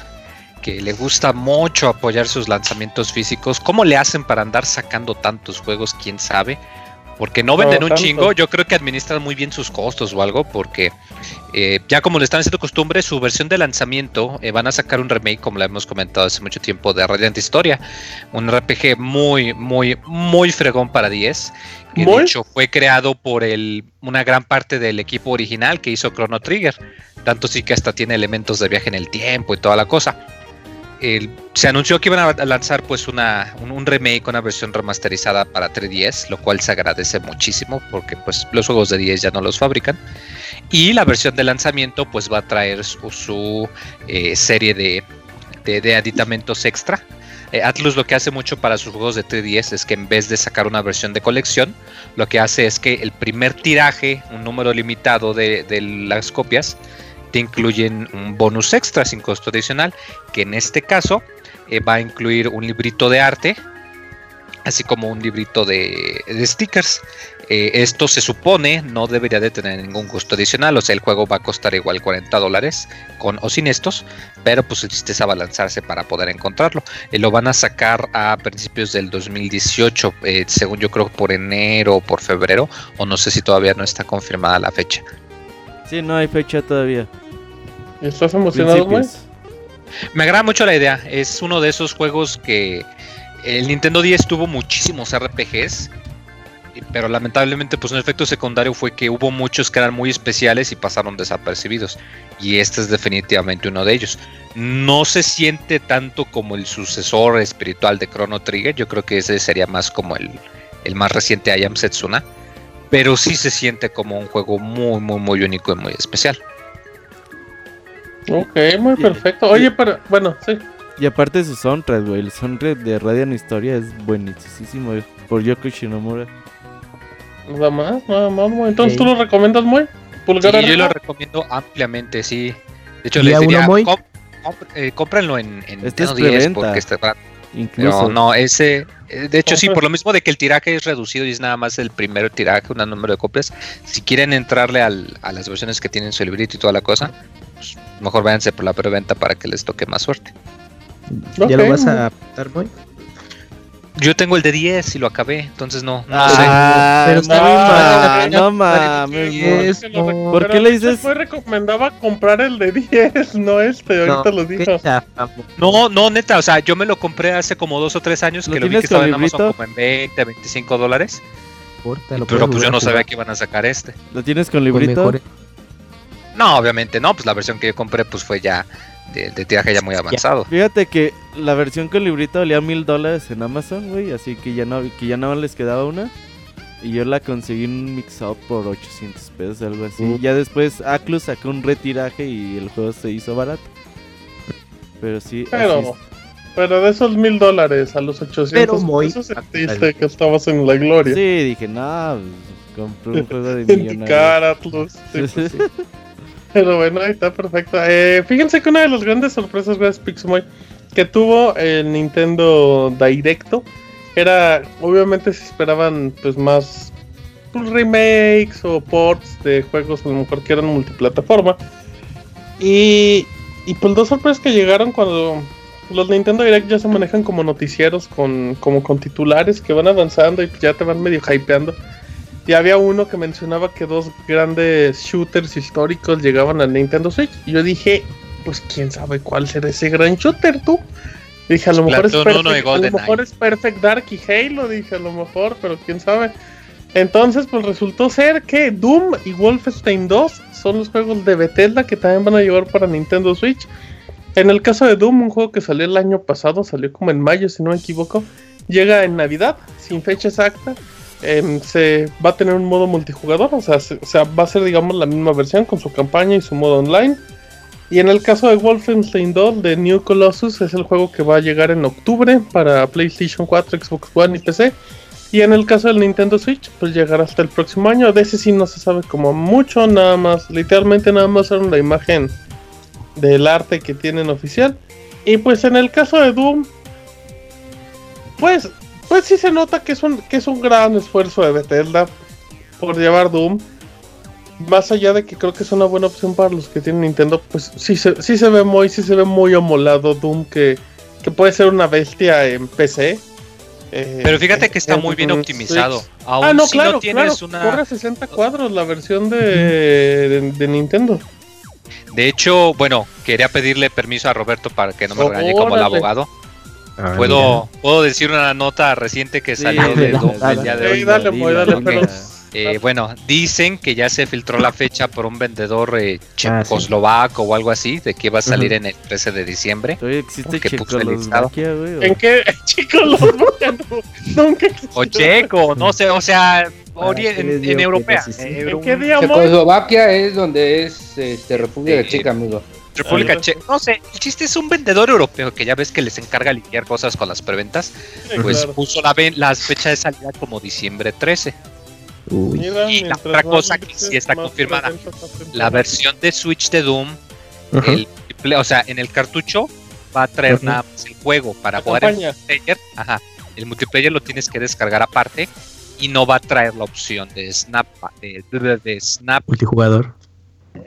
que le gusta mucho apoyar sus lanzamientos físicos. ¿Cómo le hacen para andar sacando tantos juegos? ¿Quién sabe? Porque no venden un chingo, yo creo que administran muy bien sus costos o algo, porque eh, ya como le están haciendo costumbre, su versión de lanzamiento eh, van a sacar un remake, como le hemos comentado hace mucho tiempo, de Radiant Historia. Un RPG muy, muy, muy fregón para 10. Que de hecho fue creado por el, una gran parte del equipo original que hizo Chrono Trigger. Tanto sí que hasta tiene elementos de viaje en el tiempo y toda la cosa. Se anunció que iban a lanzar pues una, un, remake, una versión remasterizada para 3DS, lo cual se agradece muchísimo porque pues los juegos de 10 ya no los fabrican. Y la versión de lanzamiento pues va a traer su, eh, serie de, de, aditamentos extra. Eh, Atlus lo que hace mucho para sus juegos de 3DS es que en vez de sacar una versión de colección, lo que hace es que el primer tiraje, un número limitado de, de las copias, te incluyen un bonus extra sin costo adicional, que en este caso eh, va a incluir un librito de arte, así como un librito de, stickers. Eh, esto se supone no debería de tener ningún costo adicional, o sea, el juego va a costar igual 40 dólares con o sin estos, pero pues el chiste es abalanzarse para poder encontrarlo. Eh, lo van a sacar a principios del 2018, según yo creo por enero o por febrero, o no sé si todavía no está confirmada la fecha. Sí, no hay fecha todavía. ¿Estás emocionado, güey? Me agrada mucho la idea. Es uno de esos juegos que el Nintendo 10 tuvo muchísimos RPGs, pero lamentablemente pues un efecto secundario fue que hubo muchos que eran muy especiales y pasaron desapercibidos. Y este es definitivamente uno de ellos. No se siente tanto como el sucesor espiritual de Chrono Trigger. Yo creo que ese sería más como el, el más reciente I Am Setsuna pero sí se siente como un juego muy, muy, muy único y muy especial. Ok, muy perfecto. Oye, pero bueno, sí. Y aparte de su soundtrack, güey, el soundtrack de Radiant Historia es buenísimo, por Yoko Shinomura. Nada más, nada más, muy. Entonces, ¿tú lo recomiendas muy? Pulgar sí, yo lo recomiendo ampliamente, sí. De hecho, les diría, eh, cómprenlo en, en este 10 porque está Incluso. no, ese. Eh, de hecho, sí, por lo mismo de que el tiraje es reducido y es nada más el primer tiraje, un número de copias. Si quieren entrarle al, a las versiones que tienen su librito y toda la cosa, pues mejor váyanse por la preventa para que les toque más suerte. ¿Ya lo vas a apuntar, boy? Yo tengo el de 10 y lo acabé, entonces no, no ah, sé. Pero está no, mames. ¿Por qué le dices? Fue recomendaba comprar el de 10, no este, ahorita lo dijo. No, no, neta, o sea, yo me lo compré hace como dos o tres años que lo vi que estaba en Amazon como en 20, 25 dólares. pero pues yo no sabía que iban a sacar este. ¿Lo tienes con librito? No, obviamente no, pues la versión que yo compré pues fue ya de, tiraje ya muy avanzado. Fíjate que la versión con librito valía mil dólares en Amazon, güey, así que ya no que ya no les quedaba una. Y yo la conseguí en un mix-up por 800 pesos, algo así. Y Ya después Aclus sacó un retiraje y el juego se hizo barato. Pero sí. Pero, pero de esos mil dólares a los 800 pesos sentiste que estabas en la gloria. Sí, dije, no, pues, compré un juego de [laughs] millonarios. [laughs] Pero bueno, ahí está perfecto. Eh, fíjense que una de las grandes sorpresas, de Pixumoy, que tuvo el Nintendo Directo era, obviamente, se esperaban pues más pues, remakes o ports de juegos, a lo mejor que eran multiplataforma. Y, y pues dos sorpresas que llegaron cuando los Nintendo Direct ya se manejan como noticieros, con, como con titulares que van avanzando y ya te van medio hypeando. Y había uno que mencionaba que dos grandes shooters históricos llegaban al Nintendo Switch. Y yo dije, pues quién sabe cuál será ese gran shooter, tú. Dije, a lo, mejor es, perfect, a lo mejor es Perfect Dark y Halo, dije, a lo mejor, pero quién sabe. Entonces, pues resultó ser que Doom y Wolfenstein 2 son los juegos de Bethesda que también van a llegar para Nintendo Switch. En el caso de Doom, un juego que salió el año pasado, salió como en mayo, si no me equivoco, llega en Navidad, sin fecha exacta. Em, se va a tener un modo multijugador, o sea, o sea, va a ser digamos la misma versión con su campaña y su modo online. Y en el caso de Wolfenstein 2 de New Colossus es el juego que va a llegar en octubre para PlayStation 4, Xbox One y PC. Y en el caso del Nintendo Switch, pues llegará hasta el próximo año. De ese sí no se sabe como mucho, nada más, literalmente nada más era la imagen del arte que tienen oficial. Y pues en el caso de Doom, pues pues sí se nota que es un, que es un gran esfuerzo de Bethesda por llevar Doom. Más allá de que creo que es una buena opción para los que tienen Nintendo, pues sí se, sí se ve muy, sí se ve muy amolado Doom que, que puede ser una bestia en PC. Eh, Pero fíjate que está muy bien optimizado. ah, no, claro, claro. Corre 60 cuadros la versión de, de, Nintendo. De hecho, bueno, quería pedirle permiso a Roberto para que no me regañe como el abogado. Ah, ¿Puedo, ¿Puedo decir una nota reciente que salió de, dale, dale, dale, dale, pero Eh, bueno, dicen que ya se filtró la fecha por un vendedor eh, ah, checoslovaco o algo así, de que va a salir en el 13 de diciembre. existe Checoslovaquia, güey. ¿En qué? [laughs] Checoslovaquia nunca O checo, no sé, o sea, ah, en, europea. ¿En qué Checoslovaquia es donde es este, República Checa, amigo. República Checa. No sé, el chiste es un vendedor europeo que ya ves que les encarga limpiar cosas con las preventas. pues puso la, la fecha de salida como diciembre 13 y la otra cosa que sí está confirmada, la versión de Switch de Doom, o sea, en el cartucho va a traer nada más el juego para jugar el multiplayer. Ajá, el multiplayer lo tienes que descargar aparte y no va a traer la opción de Snap, de, Snap. Multijugador.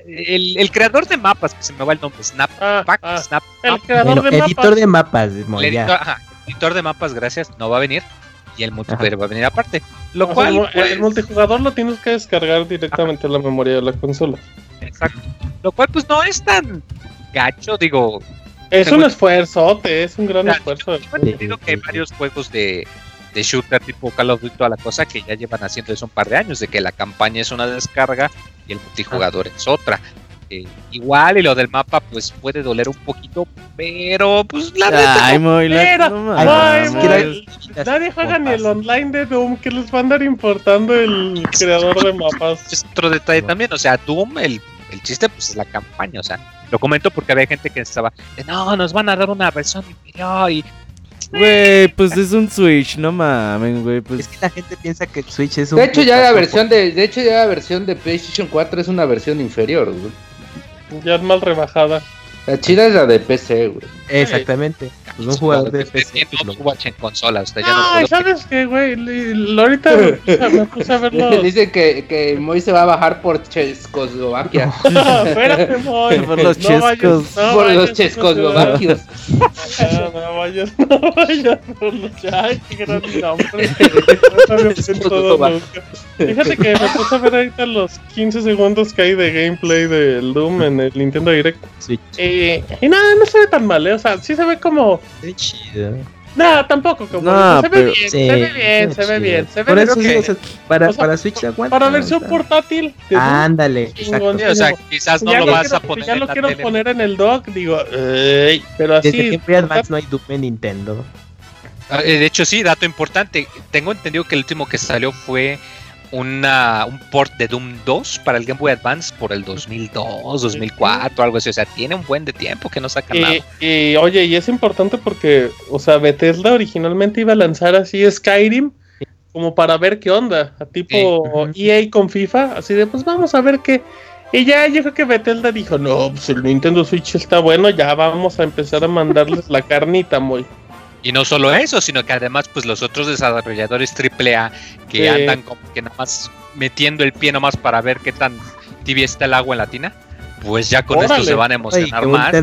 El, creador de mapas, que se me va el nombre, Snap, ah, ah, Snap el creador de editor de mapas, editor de mapas, gracias, no va a venir y el multiplayer va a venir aparte. Lo cual. el pues, multijugador lo tienes que descargar directamente a la memoria de la consola. Exacto. Lo cual, pues no es tan gacho, digo. Es un esfuerzo, es un gran esfuerzo. Yo entendido que hay varios juegos de, de shooter tipo Call of Duty toda la cosa que ya llevan haciendo eso un par de años, de que la campaña es una descarga y el multijugador es otra. Igual y lo del mapa pues puede doler un poquito, pero pues la neta Ay, muy la, Nadie juega ni el online de Doom que les va a andar importando el creador de mapas. Es otro detalle también, o sea, Doom el, el chiste pues es la campaña, o sea, lo comento porque había gente que estaba, no, nos van a dar una versión inferior y Güey, pues es un Switch, no mames, güey. Pues... Es que la gente piensa que el Switch es un. De hecho, ya la versión de, de hecho, ya la versión de PlayStation 4 es una versión inferior, güey. Ya es mal rebajada. La chida es la de PC, güey. Exactamente. Pues un jugador de PC. No Watch en consola, usted ya no Ay, ¿sabes qué, güey? Ahorita me puse a verlo. [laughs] Dice que, que Moy se va a bajar por Chescoslovaquia. [laughs] Espérate, Moy. Por los no chescos. por los chescoslovaquios. [laughs] no vayas, no vayas por los Ay, qué gran nombre. Fíjate que me puse a ver ahorita los 15 segundos que hay de gameplay del Doom en el Nintendo Direct. Sí. Eh, y nada, no se ve tan mal, ¿eh? Sea, sí se ve como. Qué chido. No, tampoco como. No, se, ve bien, se ve bien, se ve bien, se ve bien. para, para Switch aguanta. Para versión portátil. Ándale. o sea, quizás no lo, vas a poner. Ya lo quiero poner en el dock, digo, pero así. Desde Game Advance no hay Dupe Nintendo. Ah, eh, de hecho, sí, dato importante. Tengo entendido que el último que salió fue una, un port de Doom 2 para el Game Boy Advance por el 2002, 2004, algo así. O sea, tiene un buen de tiempo que no saca nada. Y oye, y es importante porque, o sea, Bethesda originalmente iba a lanzar así Skyrim como para ver qué onda, a tipo EA con FIFA, así de pues vamos a ver qué. Y ya yo creo que Bethesda dijo, no, pues el Nintendo Switch está bueno, ya vamos a empezar a mandarles la [laughs] carnita, muy. Y no solo eso, sino que además, pues los otros desarrolladores AAA que andan como que nada más metiendo el pie nomás para ver qué tan tibia está el agua en la tina, pues ya con esto se van a emocionar más.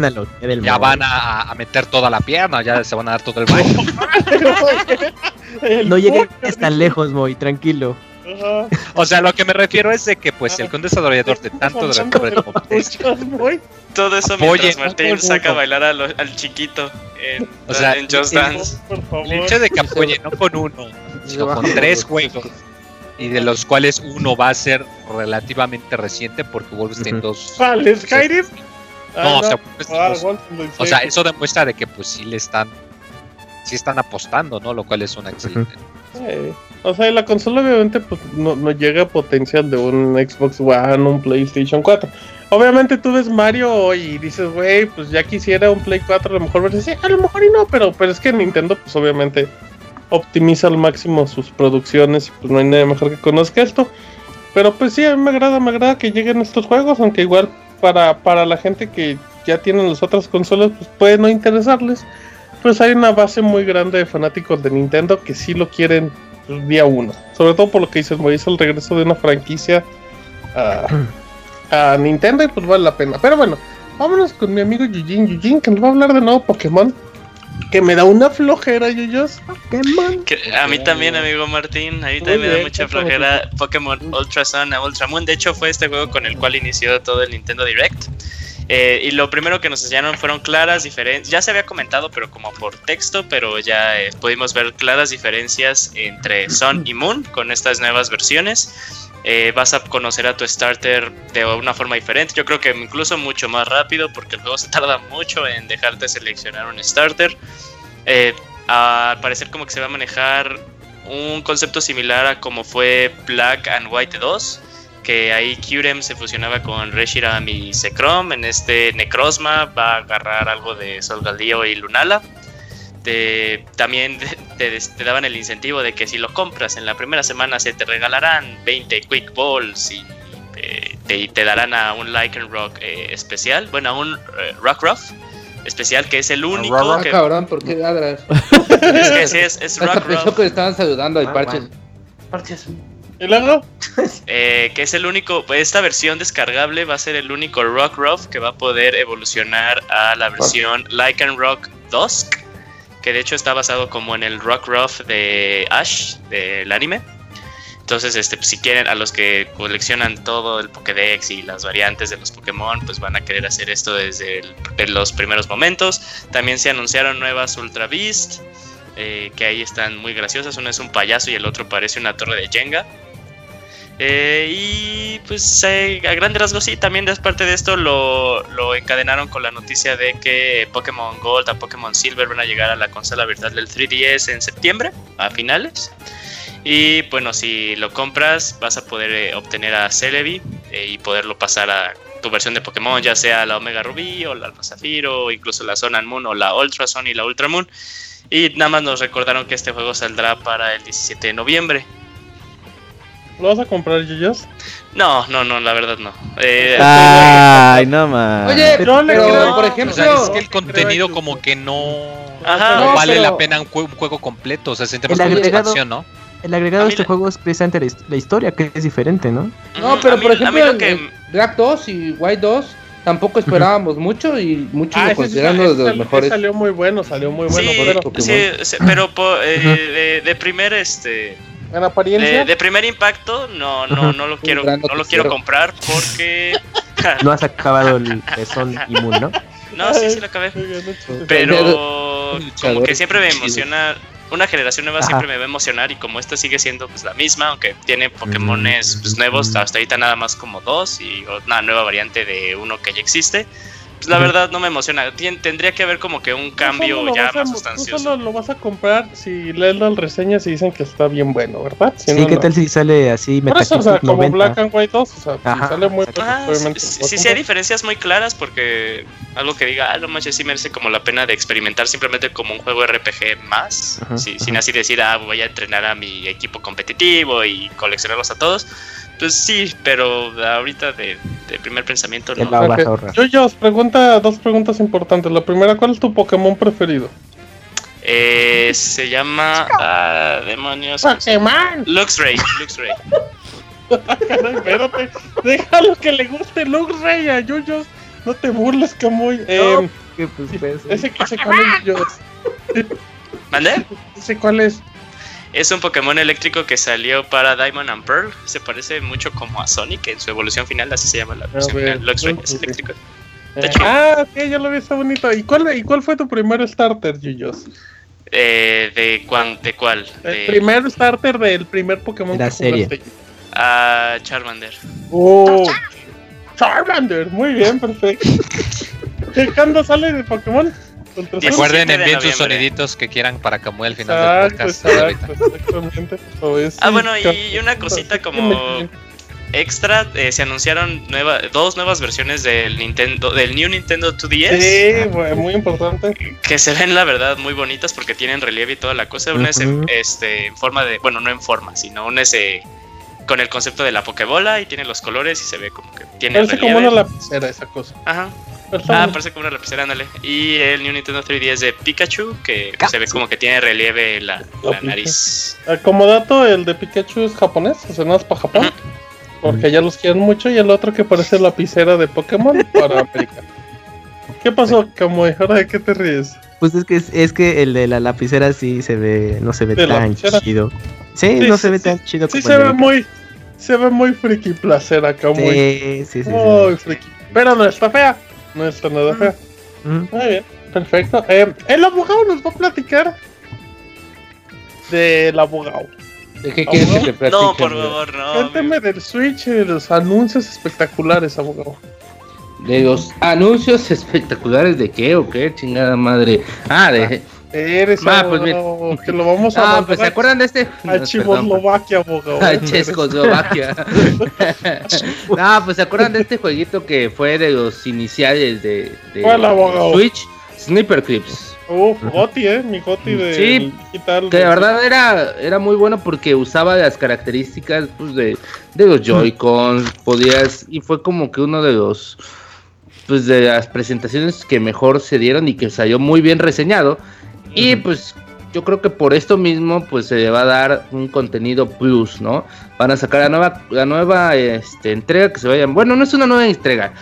ya van a, meter toda la pierna, ya se van a dar todo el baile. [laughs] no lleguen tan lejos, Moy, tranquilo. O sea, lo que me refiero es de que pues el desarrollador de tanto de Todo eso mientras Martín saca a bailar al chiquito en, o sea, en Just Dance. El hecho de que apoye no con uno, sino con tres juegos y de los cuales uno va a ser relativamente reciente porque Wolfenstein 2 ¿Vale, Skyrim? No, ah, o, sea, eso demuestra de que pues sí le están sí están apostando, ¿no? Lo cual es una excelente. O sea, la consola obviamente pues, no, no llega a potencial de un Xbox One, un PlayStation 4. Obviamente tú ves Mario y dices, güey, pues ya quisiera un Play 4, a lo mejor sí, a lo mejor y no, pero, pero es que Nintendo pues obviamente optimiza al máximo sus producciones y pues no hay nada mejor que conozca esto. Pero pues sí, a mí me agrada, me agrada que lleguen estos juegos, aunque igual para, para la gente que ya tiene las otras consolas, pues puede no interesarles. Pues hay una base muy grande de fanáticos de Nintendo que sí lo quieren día uno. Sobre todo por lo que dices, el regreso de una franquicia [clears throat] a, Nintendo y pues vale la pena. Pero bueno, vámonos con mi amigo Yujin Yujin, que nos va a hablar de nuevo Pokémon. Que me da una flojera, Yuyos. Pokémon. a mí también, amigo Martín. A mí también me da mucha flojera Pokémon Ultra Sun a Ultra Moon. De hecho, fue este juego con el cual inició todo el Nintendo Direct. Eh, y lo primero que nos enseñaron fueron claras diferencias. Ya se había comentado, pero como por texto, pero ya eh, pudimos ver claras diferencias entre Sun y Moon con estas nuevas versiones. eh, vas a conocer a tu starter de una forma diferente. Yo creo que incluso mucho más rápido porque el juego se tarda mucho en dejarte seleccionar un starter. Al parecer como que se va a manejar un concepto similar a como fue Black and White 2, que ahí Kyurem se fusionaba con Reshiram y Zekrom. En este Necrozma va a agarrar algo de Solgaleo y Lunala. también te, daban el incentivo de que si lo compras en la primera semana se te regalarán 20 Quick Balls y te, te, darán a un Lycan Rock eh, especial, bueno, a un eh, Rock Ruff especial que es el único ah, que... cabrón, ¿por qué ladras? [laughs] es que sí, es, es Rock Pensó que estaban saludando al ah, Parches. Parches. ¿Y luego? Eh, que es el único, pues, esta versión descargable va a ser el único Rock Ruff que va a poder evolucionar a la versión Lycan Rock Dusk, que de hecho está basado como en el Rock Ruff de Ash, del anime. Entonces, este, pues, si quieren, a los que coleccionan todo el Pokédex y las variantes de los Pokémon, pues van a querer hacer esto desde los primeros momentos. También se anunciaron nuevas Ultra Beast, eh, que ahí están muy graciosas. Uno es un payaso y el otro parece una torre de Jenga. Eh, y pues eh, a grandes rasgos sí, también parte de esto lo, encadenaron con la noticia de que Pokémon Gold a Pokémon Silver van a llegar a la consola virtual del 3DS en septiembre, a finales. Y bueno, si lo compras, vas a poder eh, obtener a Celebi eh, y poderlo pasar a tu versión de Pokémon, ya sea la Omega Rubí o la Alpha Zafiro, o incluso la Sun Moon o la Ultra Sun y la Ultra Moon. Y nada más nos recordaron que este juego saldrá para el 17 de noviembre. ¿Lo vas a comprar, Yuyos? No, no, no, la verdad no. Eh, Ay, no más. Oye, pero, por ejemplo. es que el contenido como que no, vale la pena un, juego completo. O sea, se siente más ¿no? El agregado de este juego es precisamente la, historia, que es diferente, ¿no? No, pero por ejemplo, Black 2 y White 2 tampoco esperábamos mucho y muchos ah, lo consideran de los mejores. Salió muy bueno, salió muy bueno. Sí, sí, pero eh, de, primer este en apariencia de, primer impacto no no no lo quiero no lo quiero comprar porque [laughs] no has acabado el Son Inmune, ¿no? [laughs] No, sí, sí lo acabé. Pero como que siempre me emociona una generación nueva siempre me va a emocionar y como esta sigue siendo pues la misma, aunque tiene Pokémones pues, nuevos, hasta ahorita nada más como dos y una nueva variante de uno que ya existe. Pues la verdad no me emociona. tendría que haber como que un cambio ya más sustancioso. Tú solo lo vas a comprar si lees las reseñas y dicen que está bien bueno, ¿verdad? Si sí, ¿qué tal si sale así Metacritic o sea, como Black and White 2, o sea, si sale muy ah, sí, sí, hay diferencias muy claras porque algo que diga, ah, no manches, sí merece como la pena de experimentar simplemente como un juego RPG más, sin así decir, ah, voy a entrenar a mi equipo competitivo y coleccionarlos a todos pues sí, pero ahorita de, primer pensamiento no. Yo, yo os pregunta dos preguntas importantes. La primera, ¿cuál es tu Pokémon preferido? Eh, se llama ah, demonios. Pokémon. Luxray, Luxray. [laughs] Caray, espérate, déjalo que le guste Luxray a Yuyos. No te burles, Camuy. No, eh, pues, pues, ese, ese cuál es ¿Mande? Ese cuál es. Es un Pokémon eléctrico que salió para Diamond and Pearl. Se parece mucho como a Sonic en su evolución final, así se llama la versión final. es eléctrico. Eh, ah, ok, ya lo vi, está bonito. ¿Y cuál, ¿Y cuál fue tu primer starter, Yuyos? Eh, de, ¿De cuál? El primer starter del primer Pokémon la serie. Ah, Charmander. Oh, Charmander, muy bien, perfecto. ¿Cuándo sale de Pokémon? Recuerden, envíen sus soniditos que quieran para Camuy al final del podcast. ah, bueno, y una cosita como extra, eh, se anunciaron nueva, dos nuevas versiones del Nintendo, del New Nintendo 2DS. Sí, muy importante. Que se ven la verdad muy bonitas porque tienen relieve y toda la cosa. Una es en, este, en forma de, bueno, no en forma, sino una es eh, con el concepto de la Pokebola y tiene los colores y se ve como que tiene Parece como una lapicera esa cosa. Ajá. Ah, parece como una lapicera, ándale. Y el New Nintendo 3DS de Pikachu, que se ve como que tiene relieve la, nariz. Ah, como dato, el de Pikachu es japonés, o sea, no es para Japón. Porque ya los quieren mucho. Y el otro que parece lapicera de Pokémon para América. ¿Qué pasó, Kamui? ¿Ahora de qué te ríes? Pues es que es, que el de la lapicera sí se ve, no se ve tan chido. Sí, no se ve tan chido como Sí, se ve muy, se ve muy friki placer acá, muy. Sí, sí, sí. Muy friki. Pero no está fea. No está nada fea. Muy bien, perfecto. Eh, el abogado nos va a platicar del abogado. ¿De qué quieres que te platique? No, por favor, no. Cuénteme del Switch y de los anuncios espectaculares, abogado. ¿De los anuncios espectaculares de qué o qué? Chingada madre. Ah, de. Eres ah, pues que lo vamos a Ah, pues ¿se acuerdan de este? [laughs] A Checoslovaquia, abogado. A Checoslovaquia. no, pues ¿se acuerdan de este jueguito que fue de los iniciales de, de, de Switch? Sniper Clips. Uf, Goti, eh, mi Goti de sí, Que de verdad era, era muy bueno porque usaba las características pues, de, de los Joy-Cons, podías, y fue como que uno de los pues de las presentaciones que mejor se dieron y que salió muy bien reseñado. Y pues yo creo que por esto mismo pues se le va a dar un contenido plus, ¿no? Van a sacar la nueva, la nueva este, entrega que se vayan. Bueno, no es una nueva entrega.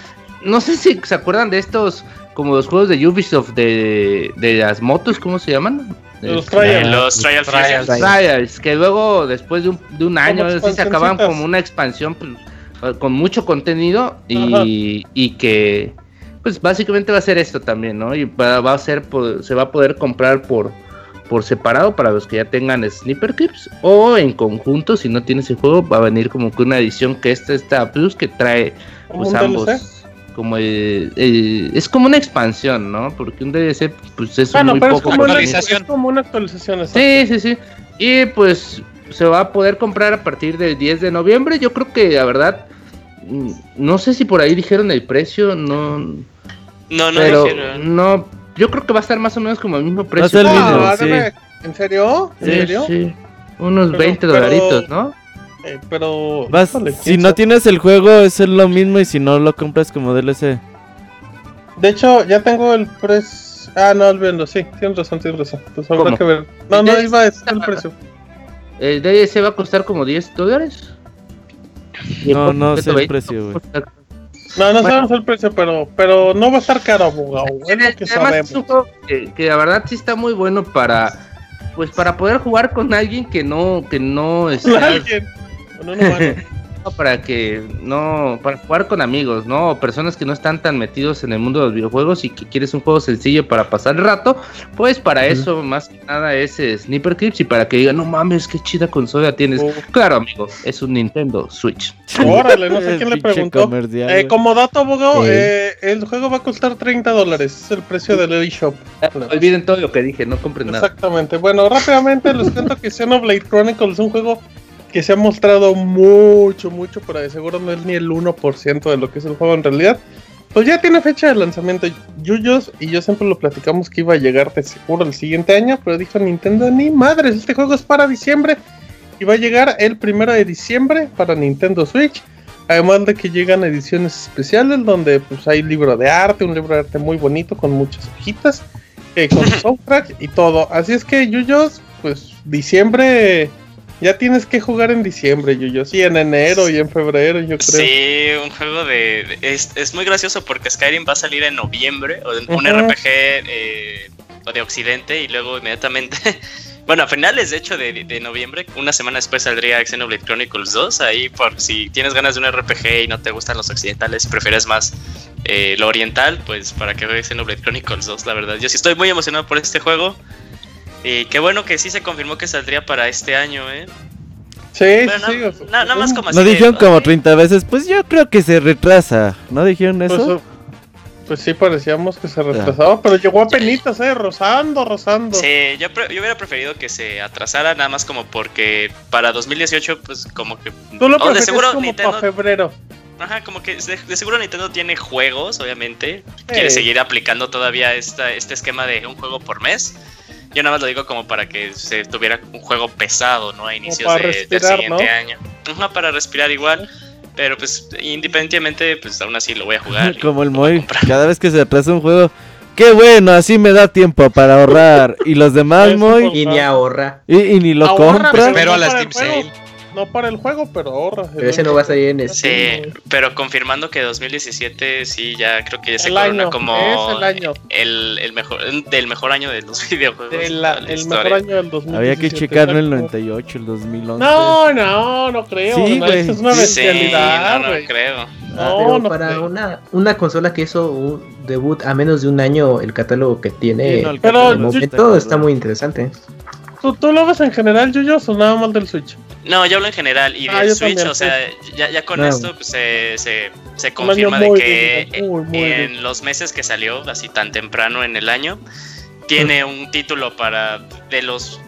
No sé si se acuerdan de estos, como los juegos de Ubisoft de, de las motos, ¿cómo se llaman? Los Trials. Los Trials, trials, que luego después de un, de un año se acaban como una expansión pues, con mucho contenido y, y, que pues básicamente va a ser esto también, ¿no? Y va, va a ser se va a poder comprar por por separado para los que ya tengan Sniper Clips o en conjunto si no tienes el juego va a venir como que una edición que esta está plus que trae pues ambos como el, es como una expansión, ¿no? Porque un DLC pues es muy poco como actualización. es como una actualización. Sí, sí, sí. Y pues se va a poder comprar a partir del 10 de noviembre. Yo creo que la verdad, no sé si por ahí dijeron el precio, no. No, no pero No, yo creo que va a estar más o menos como el mismo precio. Ah, ¿En serio? ¿En serio? Sí. Unos 20 dolaritos, ¿no? Eh, pero. si no tienes el juego, es lo mismo. Y si no lo compras como DLC. De hecho, ya tengo el precio. Ah, no, olvídalo, sí, tienes razón, tienes razón. Pues habrá que ver. No, no, iba a decir el precio. ¿El DLC va a costar como 10 dólares? No, no sé el precio, güey. No, no sabemos el precio, pero, pero no va a estar caro, abogado. Es lo que sabemos. que, que, la verdad sí está muy bueno para, pues para poder jugar con alguien que no, que no [laughs] está. Alguien. No, no, no, para que no, para jugar con amigos, ¿no? O personas que no están tan metidos en el mundo de los videojuegos y que quieres un juego sencillo para pasar el rato, pues para eso más que nada es Sniper Clips y para que digan, no mames, qué chida consola tienes. Claro, amigo, es un Nintendo Switch. Órale, no sé quién le preguntó. Eh, como dato, abogado, eh, el juego va a costar 30 dólares, es el precio del eShop. Olviden todo lo que dije, no compren nada. Exactamente. Bueno, rápidamente les cuento que Xenoblade Chronicles es un juego que se ha mostrado mucho, mucho, pero de seguro no es ni el 1% de lo que es el juego en realidad. Pues ya tiene fecha de lanzamiento Yuyos y yo siempre lo platicamos que iba a llegar de seguro el siguiente año, pero dijo Nintendo, ni madres, este juego es para diciembre y va a llegar el primero de diciembre para Nintendo Switch. Además de que llegan ediciones especiales donde pues hay libro de arte, un libro de arte muy bonito con muchas hojitas, eh, con [laughs] soundtrack y todo. Así es que Yuyos, pues diciembre ya tienes que jugar en diciembre, yo, sí, en enero y en febrero, yo creo. Sí, un juego de... es, es, muy gracioso porque Skyrim va a salir en noviembre, o un RPG eh, de Occidente, y luego inmediatamente... [laughs] bueno, a finales, de hecho, de, de, noviembre, una semana después saldría Xenoblade Chronicles 2, ahí por si tienes ganas de un RPG y no te gustan los occidentales y prefieres más eh, lo oriental, pues para que veas Xenoblade Chronicles 2, la verdad. Yo sí estoy muy emocionado por este juego. Y qué bueno que sí se confirmó que saldría para este año, ¿eh? Sí, sí, nada más como así. Lo dijeron como 30 veces, pues yo creo que se retrasa. ¿No dijeron pues, eso? Pues, sí, parecíamos que se retrasaba, pero llegó a penitas, ¿eh? Rozando, rozando. Sí, yo, yo hubiera preferido que se atrasara nada más como porque para 2018, pues como que. Tú lo de seguro como Nintendo... para febrero. Ajá, como que de, seguro Nintendo tiene juegos, obviamente. Quiere seguir aplicando todavía esta, este esquema de un juego por mes. Yo nada más lo digo como para que se tuviera un juego pesado, ¿no? A inicios de, del siguiente año. para respirar igual. Pero pues independientemente, pues aún así lo voy a jugar. Como el Moy, cada vez que se atrasa un juego, qué bueno, así me da tiempo para ahorrar. Y los demás, [laughs] Moy. Y ni ahorra. Y, ni lo compra. Pero a la Steam Sale. No para el juego, pero ahorra. Pero ese no va a salir en Sí, pero confirmando que 2017 sí, ya creo que ya se corona como el, año. El, mejor, del mejor año de los [laughs] videojuegos. el mejor año del 2017. Había que checarlo el 98, el 2011. No, no, no creo. Sí, es una bestialidad. no, no creo. No, no para Una, una consola que hizo un debut a menos de un año, el catálogo que tiene pero, el momento está, muy interesante. ¿Tú, ¿Tú, lo ves en general, yo o nada más del Switch? No, yo hablo en general. Y ah, de Switch, o sea, ya, ya con esto pues, se, se, se confirma de que en los meses que salió, así tan temprano en el año, tiene un título para de los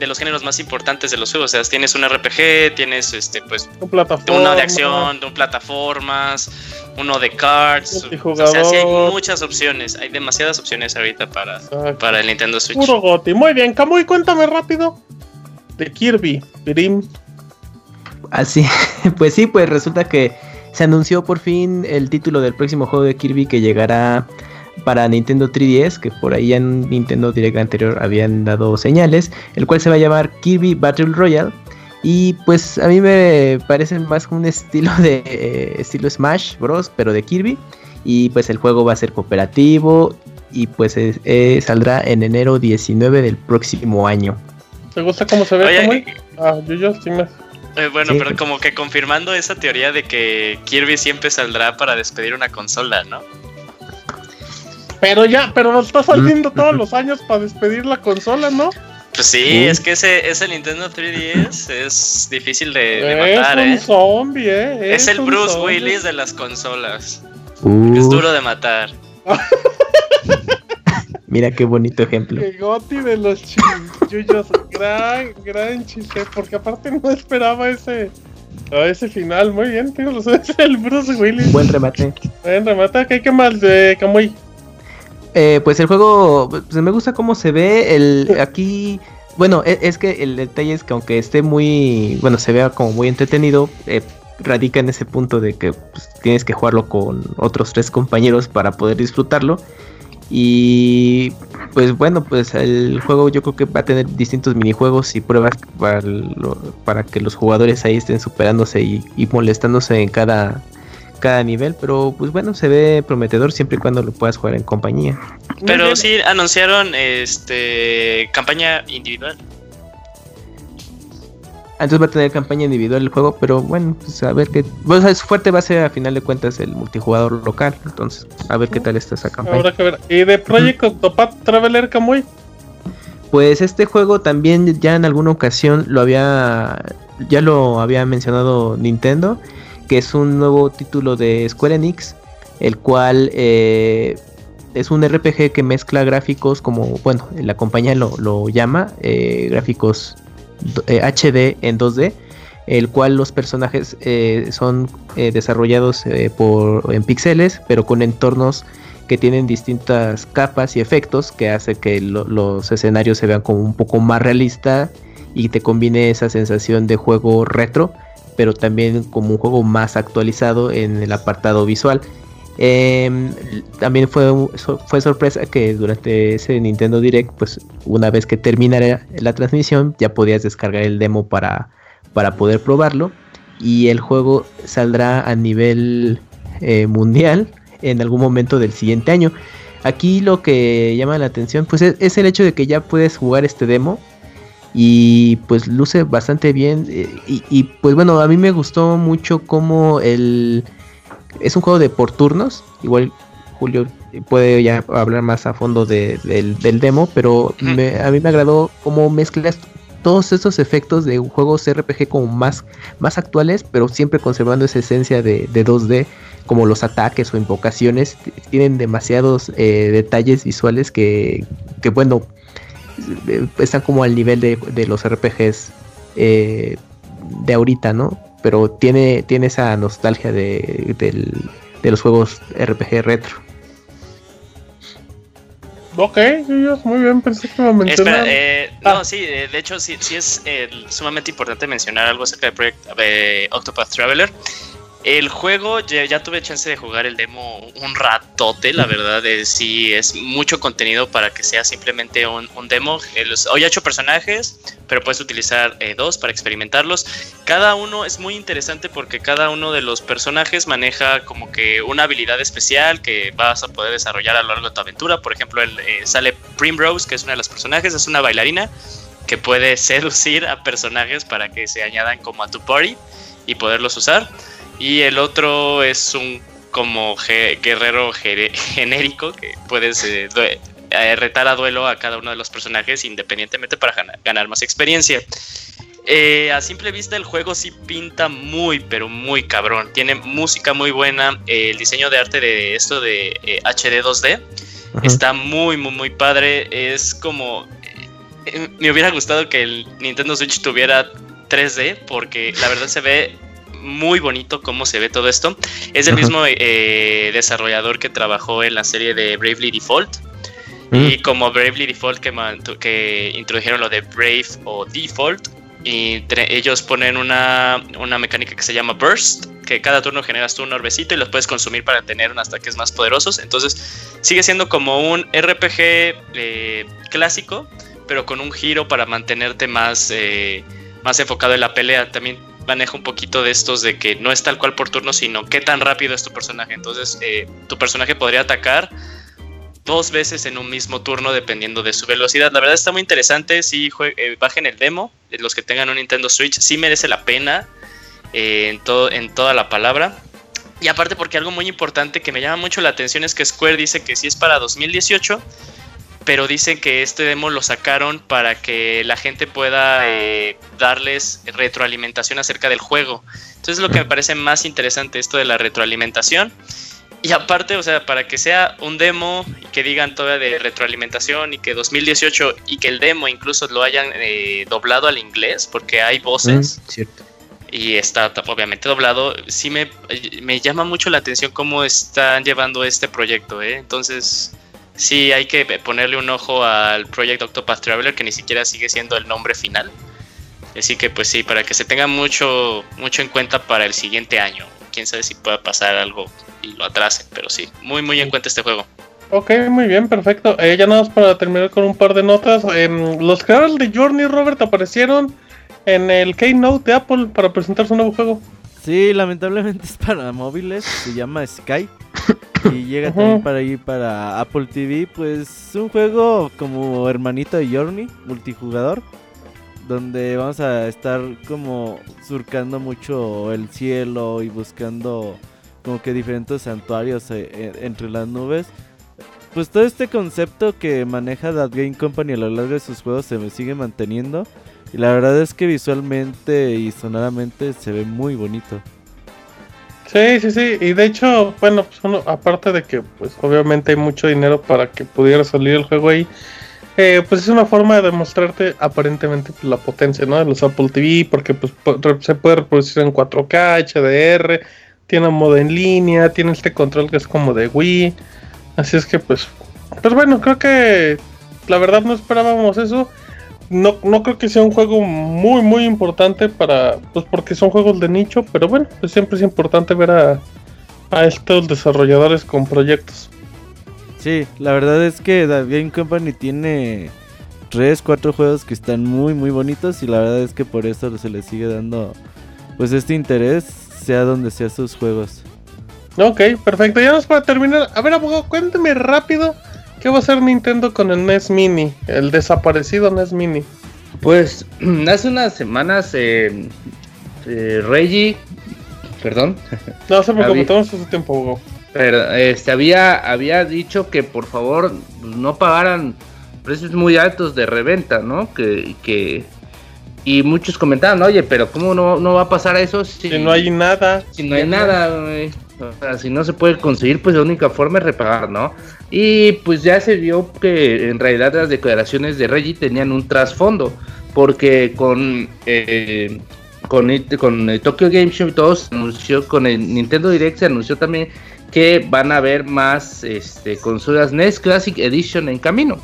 de los géneros más importantes de los juegos. O sea, tienes un RPG, tienes este, pues, uno de acción, de un plataformas, uno de cards. O sea, sí hay muchas opciones. Hay demasiadas opciones ahorita para, para el Nintendo Switch. Puro Goti. Muy bien, Kamui, cuéntame rápido de Kirby, Pirim. Así, [laughs] pues sí, pues resulta que se anunció por fin el título del próximo juego de Kirby que llegará para Nintendo 3DS, que por ahí en Nintendo Direct anterior habían dado señales, el cual se va a llamar Kirby Battle Royale. Y pues a mí me parece más como un estilo de eh, estilo Smash Bros, pero de Kirby. Y pues el juego va a ser cooperativo y pues saldrá en enero 19 del próximo año. ¿Te gusta cómo se ve? Ah, yo, yo sí me... Eh, bueno, pero como que confirmando esa teoría de que Kirby siempre saldrá para despedir una consola, ¿no? Pero ya, pero está saliendo todos los años para despedir la consola, ¿no? Pues sí, es que ese, ese Nintendo 3DS es difícil de, matar, ¿eh? Es un zombie, ¿eh? Es, el Bruce Willis de las consolas. Es duro de matar. [laughs] Mira qué bonito ejemplo. El goti de los chillullos. gran, gran chiste. Porque aparte no esperaba ese, ese final. Muy bien, tío. [laughs] Es el Bruce Willis. Buen remate. Buen remate. ¿Qué, qué más de Kamui? Eh, pues el juego, pues me gusta cómo se ve. El, aquí, bueno, e, es, que el detalle es que aunque esté muy, bueno, se vea como muy entretenido, eh, radica en ese punto de que pues, tienes que jugarlo con otros tres compañeros para poder disfrutarlo. Y pues bueno, pues el juego yo creo que va a tener distintos minijuegos y pruebas para, para que los jugadores ahí estén superándose y, y molestándose en cada cada nivel, pero pues bueno, se ve prometedor siempre y cuando lo puedas jugar en compañía. Pero sí anunciaron este campaña individual. Entonces va a tener campaña individual el juego, pero bueno, pues a ver qué. Bueno, es fuerte va a ser a final de cuentas el multijugador local, entonces a ver qué tal está esa campaña. ¿Y de Project Octopath Traveler Kamui? Pues este juego también ya en alguna ocasión lo había. Ya lo había mencionado Nintendo que es un nuevo título de Square Enix, el cual eh, es un RPG que mezcla gráficos como, bueno, la compañía lo, llama, eh, gráficos HD eh, en 2D, el cual los personajes son desarrollados por, en píxeles, pero con entornos que tienen distintas capas y efectos que hace que los escenarios se vean como un poco más realista y te combine esa sensación de juego retro pero también como un juego más actualizado en el apartado visual. Em, también fue, fue sorpresa que durante ese Nintendo Direct, pues una vez que terminara la transmisión, ya podías descargar el demo para, para poder probarlo. Y el juego saldrá a nivel eh, mundial en algún momento del siguiente año. Aquí lo que llama la atención pues es el hecho de que ya puedes jugar este demo y pues luce bastante bien eh, y, pues bueno a mí me gustó mucho como el es un juego de por turnos igual Julio puede ya hablar más a fondo del, demo pero a mí me agradó cómo mezclas todos estos efectos de juegos RPG como más, más actuales pero siempre conservando esa esencia de, 2D como los ataques o invocaciones tienen demasiados eh, detalles visuales que, que bueno están como al nivel de, los RPGs eh, de ahorita, ¿no? Pero tiene, tiene esa nostalgia de, los juegos RPG retro. Ok, muy bien, pensé que a mencionar. Eh, no, ah. sí, de hecho sí, sí es eh, sumamente importante mencionar algo acerca del proyecto de Octopath Traveler. El juego ya, tuve chance de jugar el demo un ratote, la verdad es sí es mucho contenido para que sea simplemente un, demo. hoy he hecho personajes, pero puedes utilizar eh, dos para experimentarlos. Cada uno es muy interesante porque cada uno de los personajes maneja como que una habilidad especial que vas a poder desarrollar a lo largo de tu aventura. Por ejemplo, el, eh, sale Primrose, que es una de los personajes, es una bailarina que puede [laughs] seducir a personajes para que se añadan como a tu party y poderlos usar. Y el otro es un como guerrero [laughs] genérico que puedes eh, eh, retar a duelo a cada uno de los personajes independientemente para ganar, más experiencia. Eh, a simple vista el juego sí pinta muy, pero muy cabrón. Tiene música muy buena. el diseño de arte de esto de HD 2D está muy, muy, muy padre. Es como... Me hubiera gustado que el Nintendo Switch tuviera 3D porque la verdad se ve muy bonito cómo se ve todo esto. Es el mismo eh, desarrollador que trabajó en la serie de Bravely Default. Y como Bravely Default que, que introdujeron lo de Brave o Default, y ellos ponen una, una, mecánica que se llama Burst, que cada turno generas tú un orbecito y los puedes consumir para tener unos ataques más poderosos. Entonces sigue siendo como un RPG eh, clásico, pero con un giro para mantenerte más, eh, más enfocado en la pelea. También maneja un poquito de estos de que no es tal cual por turno, sino qué tan rápido es tu personaje. Entonces eh, tu personaje podría atacar dos veces en un mismo turno dependiendo de su velocidad. La verdad está muy interesante, si eh, bajen el demo, los que tengan un Nintendo Switch, sí merece la pena eh, en, todo, en toda la palabra. Y aparte porque algo muy importante que me llama mucho la atención es que Square dice que sí es para 2018, pero dicen que este demo lo sacaron para que la gente pueda eh, darles retroalimentación acerca del juego. Entonces lo que me parece más interesante esto de la retroalimentación y aparte, o sea, para que sea un demo y que digan todavía de retroalimentación y que 2018 y que el demo incluso lo hayan eh, doblado al inglés, porque hay voces. Mm, cierto. Y está obviamente doblado. Sí me, me, llama mucho la atención cómo están llevando este proyecto, ¿eh? Entonces, sí hay que ponerle un ojo al Project Octopath Traveler, que ni siquiera sigue siendo el nombre final. Así que, pues sí, para que se tenga mucho, mucho en cuenta para el siguiente año. Quién sabe si pueda pasar algo y lo atrasen, pero sí, muy muy en cuenta este juego. Ok, muy bien, perfecto. Eh, ya nada más para terminar con un par de notas. Em, los creadores de Journey, Robert, aparecieron en el Keynote de Apple para presentar su nuevo juego. Sí, lamentablemente es para móviles, se llama Sky. Y llega también para ir para Apple TV. Pues un juego como hermanito de Journey, multijugador. Donde vamos a estar como surcando mucho el cielo y buscando como que diferentes santuarios eh, eh, entre las nubes. Pues todo este concepto que maneja That Game Company a lo largo de sus juegos se me sigue manteniendo. Y la verdad es que visualmente y sonoramente se ve muy bonito. Sí, sí, sí. Y de hecho, bueno, pues aparte de que pues obviamente hay mucho dinero para que pudiera salir el juego ahí. Eh, pues es una forma de demostrarte aparentemente pues, la potencia ¿no? de los Apple TV, porque pues se puede reproducir en 4K, HDR, tiene modo en línea, tiene este control que es como de Wii. Así es que pues, pues bueno, creo que la verdad no esperábamos eso. No, no creo que sea un juego muy muy importante para, pues porque son juegos de nicho, pero bueno, pues siempre es importante ver a, a estos desarrolladores con proyectos. Sí, la verdad es que The Game Company tiene 3, 4 juegos que están muy muy bonitos y la verdad es que por eso se le sigue dando pues este interés sea donde sea sus juegos. Ok, perfecto. Ya nos para terminar. A ver, abogado, cuénteme rápido qué va a hacer Nintendo con el NES Mini, el desaparecido NES Mini. Pues [clears throat] hace unas semanas eh, eh Reggie, perdón. [laughs] No se preocupe, tenemos su tiempo, abogado. Pero este había había dicho que por favor no pagaran precios muy altos de reventa, ¿no? Que, que y muchos comentaban, oye, pero ¿cómo no, no va a pasar eso si, no hay nada? Si no hay nada, O sea, si no se puede conseguir, pues la única forma es repagar, ¿no? Y pues ya se vio que en realidad las declaraciones de Reggie tenían un trasfondo, porque con eh, con, con el Tokyo Game Show y todo se anunció, con el Nintendo Direct se anunció también que van a haber más este, consolas NES Classic Edition en camino.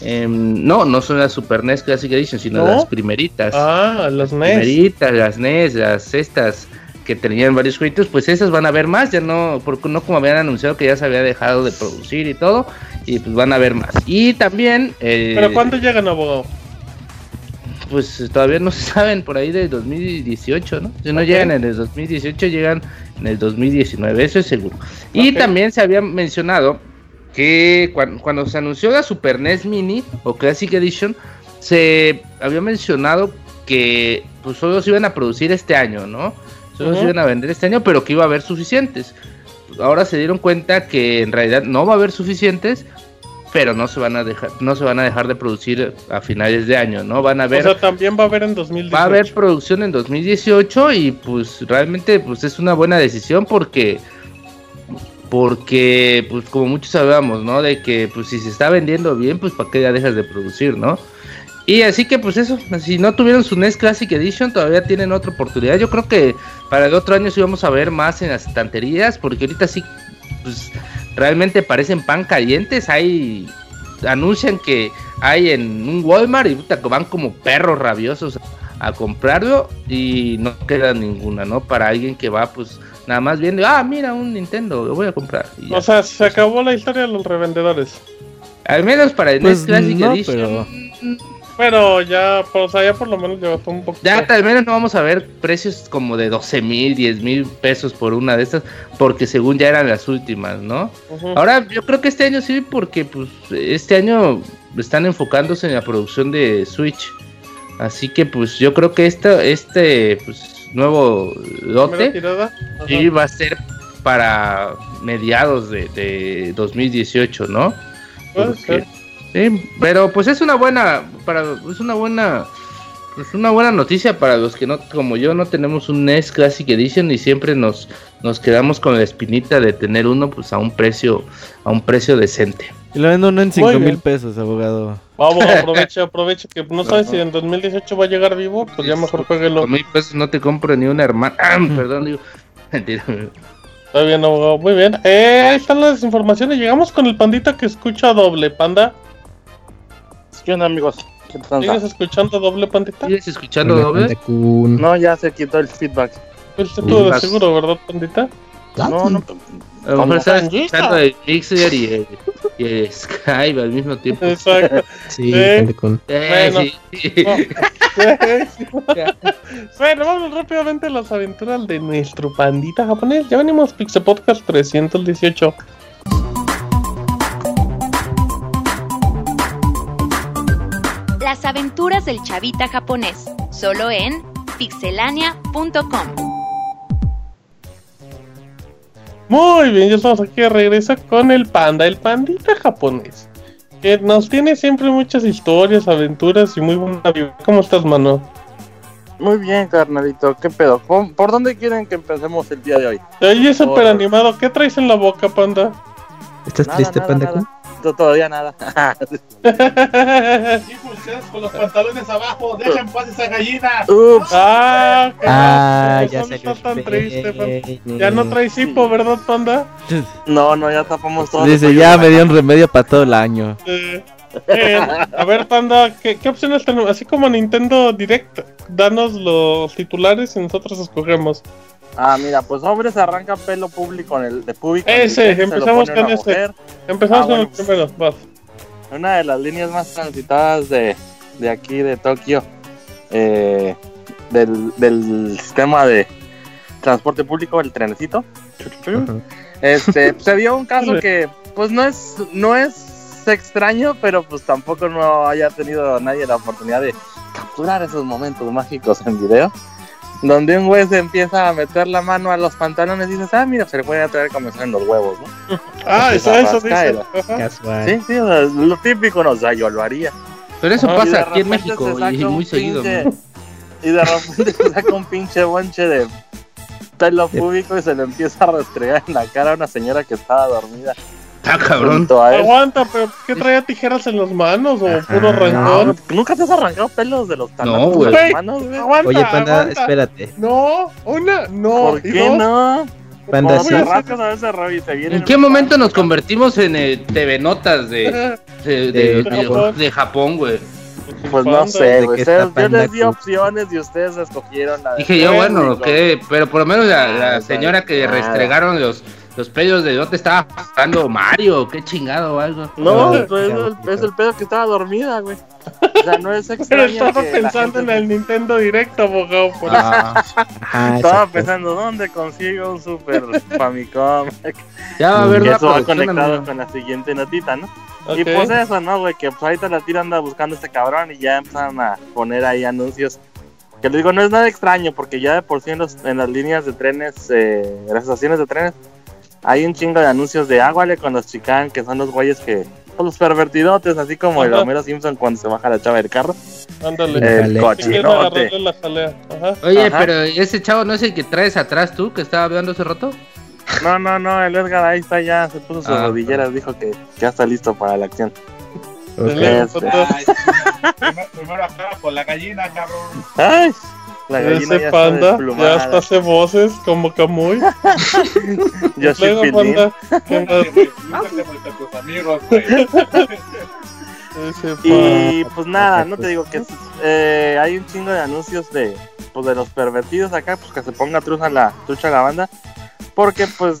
Em, no, no son las Super NES Classic Edition, sino las primeritas. Ah, las NES. Primeritas, las NES, las estas que tenían varios jueguitos, pues esas van a ver más, ya no, porque no como habían anunciado que ya se había dejado de producir y todo, y pues van a ver más. Y también... Eh, ¿Pero cuándo llegan, abogado? Pues todavía no [laughs] se saben, por ahí del 2018, ¿no? Si no llegan en el 2018, llegan en el 2019, eso es seguro. Y también se había mencionado que cuando, se anunció la Super NES Mini o Classic Edition, se había mencionado que pues solo se iban a producir este año, ¿no? Solo se iban a vender este año, pero que iba a haber suficientes. Ahora se dieron cuenta que en realidad no va a haber suficientes, pero no se van a dejar, no se van a dejar de producir a finales de año, ¿no? Van a ver. O sea, también va a haber en 2018. Va a haber producción en 2018 y pues realmente pues es una buena decisión porque porque pues como muchos sabemos, ¿no? De que pues si se está vendiendo bien, pues para qué ya dejas de producir, ¿no? Y así que pues eso, si no tuvieron su NES Classic Edition, todavía tienen otra oportunidad. Yo creo que para el otro año sí vamos a ver más en las estanterías, porque ahorita sí pues realmente parecen pan calientes. Hay anuncian que hay en un Walmart y van como perros rabiosos a comprarlo y no queda ninguna, ¿no? Para alguien que va pues nada más viendo, ah, mira un Nintendo, lo voy a comprar. O sea, se acabó la historia de los revendedores. Al menos para el pues Classic Edition. Pero ya, o sea, ya por lo menos llevó un poco. Ya al menos no vamos a ver precios como de 12 mil, 10 mil pesos por una de estas, porque según ya eran las últimas, ¿no? Ahora, yo creo que este año sí, porque pues este año están enfocándose en la producción de Switch. Así que pues yo creo que este, este pues, nuevo lote sí va a ser para mediados de, de 2018, ¿no? Puede Sí, pero pues es una buena, para, es una buena, pues una buena noticia para los que no, como yo, no tenemos un NES Classic Edition y siempre nos, nos quedamos con la espinita de tener uno, pues a un precio, a un precio decente. Y lo vendo uno en 5 mil pesos, abogado. Vamos, [laughs] aproveche, aproveche que no sabes si en 2018 va a llegar vivo, pues ya mejor péguelo. Con mil pesos no te compro ni una hermana, perdón, digo, [laughs] mentira. Está bien, abogado, muy bien. Eh, ahí están las informaciones, llegamos con el pandita que escucha doble, panda. ¿Qué onda, amigos? ¿Qué ¿Sigues escuchando doble, Pandita? ¿Sigues escuchando doble? No, ya se quitó el feedback. Pues tú de seguro, ¿verdad, Pandita? No, no. A lo mejor estás escuchando el Mixer y, y Skype al mismo tiempo. Exacto. Sí, sí. Con... Eh, bueno, sí. [laughs] bueno, vamos rápidamente a las aventuras de nuestro pandita japonés. Ya venimos Pixel Podcast 318. Las aventuras del chavita japonés, solo en pixelania.com. Muy bien, ya estamos aquí de regreso con el panda, el pandita japonés. Que nos tiene siempre muchas historias, aventuras y muy buena vida. ¿Cómo estás, mano? Muy bien, carnalito. ¿Qué pedo? ¿Por dónde quieren que empecemos el día de hoy? Te oye súper animado. ¿Qué traes en la boca, panda? ¿Estás triste, panda? Todavía nada. [laughs] y ustedes con los pantalones abajo, dejen paz esa gallina. Ah, ah ya se está tan triste, Ya no traes hipo, ¿verdad, panda? No, no, ya tapamos todo. Dice, ya me dio un remedio para todo el año. Eh, a ver, panda, ¿qué, ¿qué, opciones tenemos? Así como Nintendo Direct, danos los titulares y nosotros escogemos. Ah, mira, pues hombres arranca pelo público en el de público. Ese, empezamos con ese. Empezamos ah, con el primero, vas. Una de las líneas más transitadas de, de aquí de Tokio, eh, del, del sistema de transporte público, el trenecito. Este, se dio un caso que, pues no es, no es extraño, pero pues tampoco no haya tenido nadie la oportunidad de capturar esos momentos mágicos en video donde un güey se empieza a meter la mano a los pantalones y dices, ah, mira, se le puede traer como en los huevos, ¿no? [laughs] ah, eso, eso dice. Sí, sí, lo típico, no, o sea, yo lo haría. Pero eso pasa aquí en México y muy seguido. Y de repente se saca un pinche bonche de pelo público y se le empieza a restregar en la cara a una señora que estaba dormida. Ah, cabrón. Aguanta, pero ¿qué traía tijeras en las manos o puro rencor? ¿Nunca te has arrancado pelos de los talones no, güey. de las manos, güey? Aguanta, Oye, panda, espérate. No, una, no. ¿Por qué no? Panda, sí. ¿En qué momento nos convertimos en el TV Notas [laughs] de, de, de, de Japón, güey? Pues no sé, güey. Yo les di opciones y ustedes escogieron la Dije yo, bueno, que, pero por lo menos la, la señora que restregaron los los pedos de dónde estaba jugando Mario, qué chingado o algo. No, pues, es, el, pedo que estaba dormida, güey. O sea, no es [laughs] extraño. Pero estaba pensando en el Nintendo Directo, abogado. Por [laughs] ah, estaba pensando, ¿dónde consigo un Super Famicom? [laughs] Ya va a haber Eso va conectado con la siguiente notita, ¿no? Y pues eso, ¿no, güey? Que pues ahorita la tira anda buscando este cabrón y ya empezaron a poner ahí anuncios. Que les digo, no es nada extraño porque ya de por sí en, en las líneas de trenes, eh, las estaciones de trenes, hay un chingo de anuncios de águale con los chican, que son los güeyes que los pervertidotes, así como el Homero Simpson cuando se baja la chava del carro. Ándale. El cochinote. Oye, pero ese chavo no es el que traes atrás tú, que estaba hablando hace rato. No, no, no, el Edgar ahí está ya, se puso sus ah, rodilleras, dijo que ya está listo para la acción. Este. primero, acá con la gallina, cabrón. Ay, la gallina Ese ya panda está ya hasta hace voces como Camuy. [laughs] Yo soy panda. [laughs] [laughs] y pues nada, no te digo que eh, hay un chingo de anuncios de pues de los pervertidos acá, pues que se ponga trucha la trucha la banda, porque pues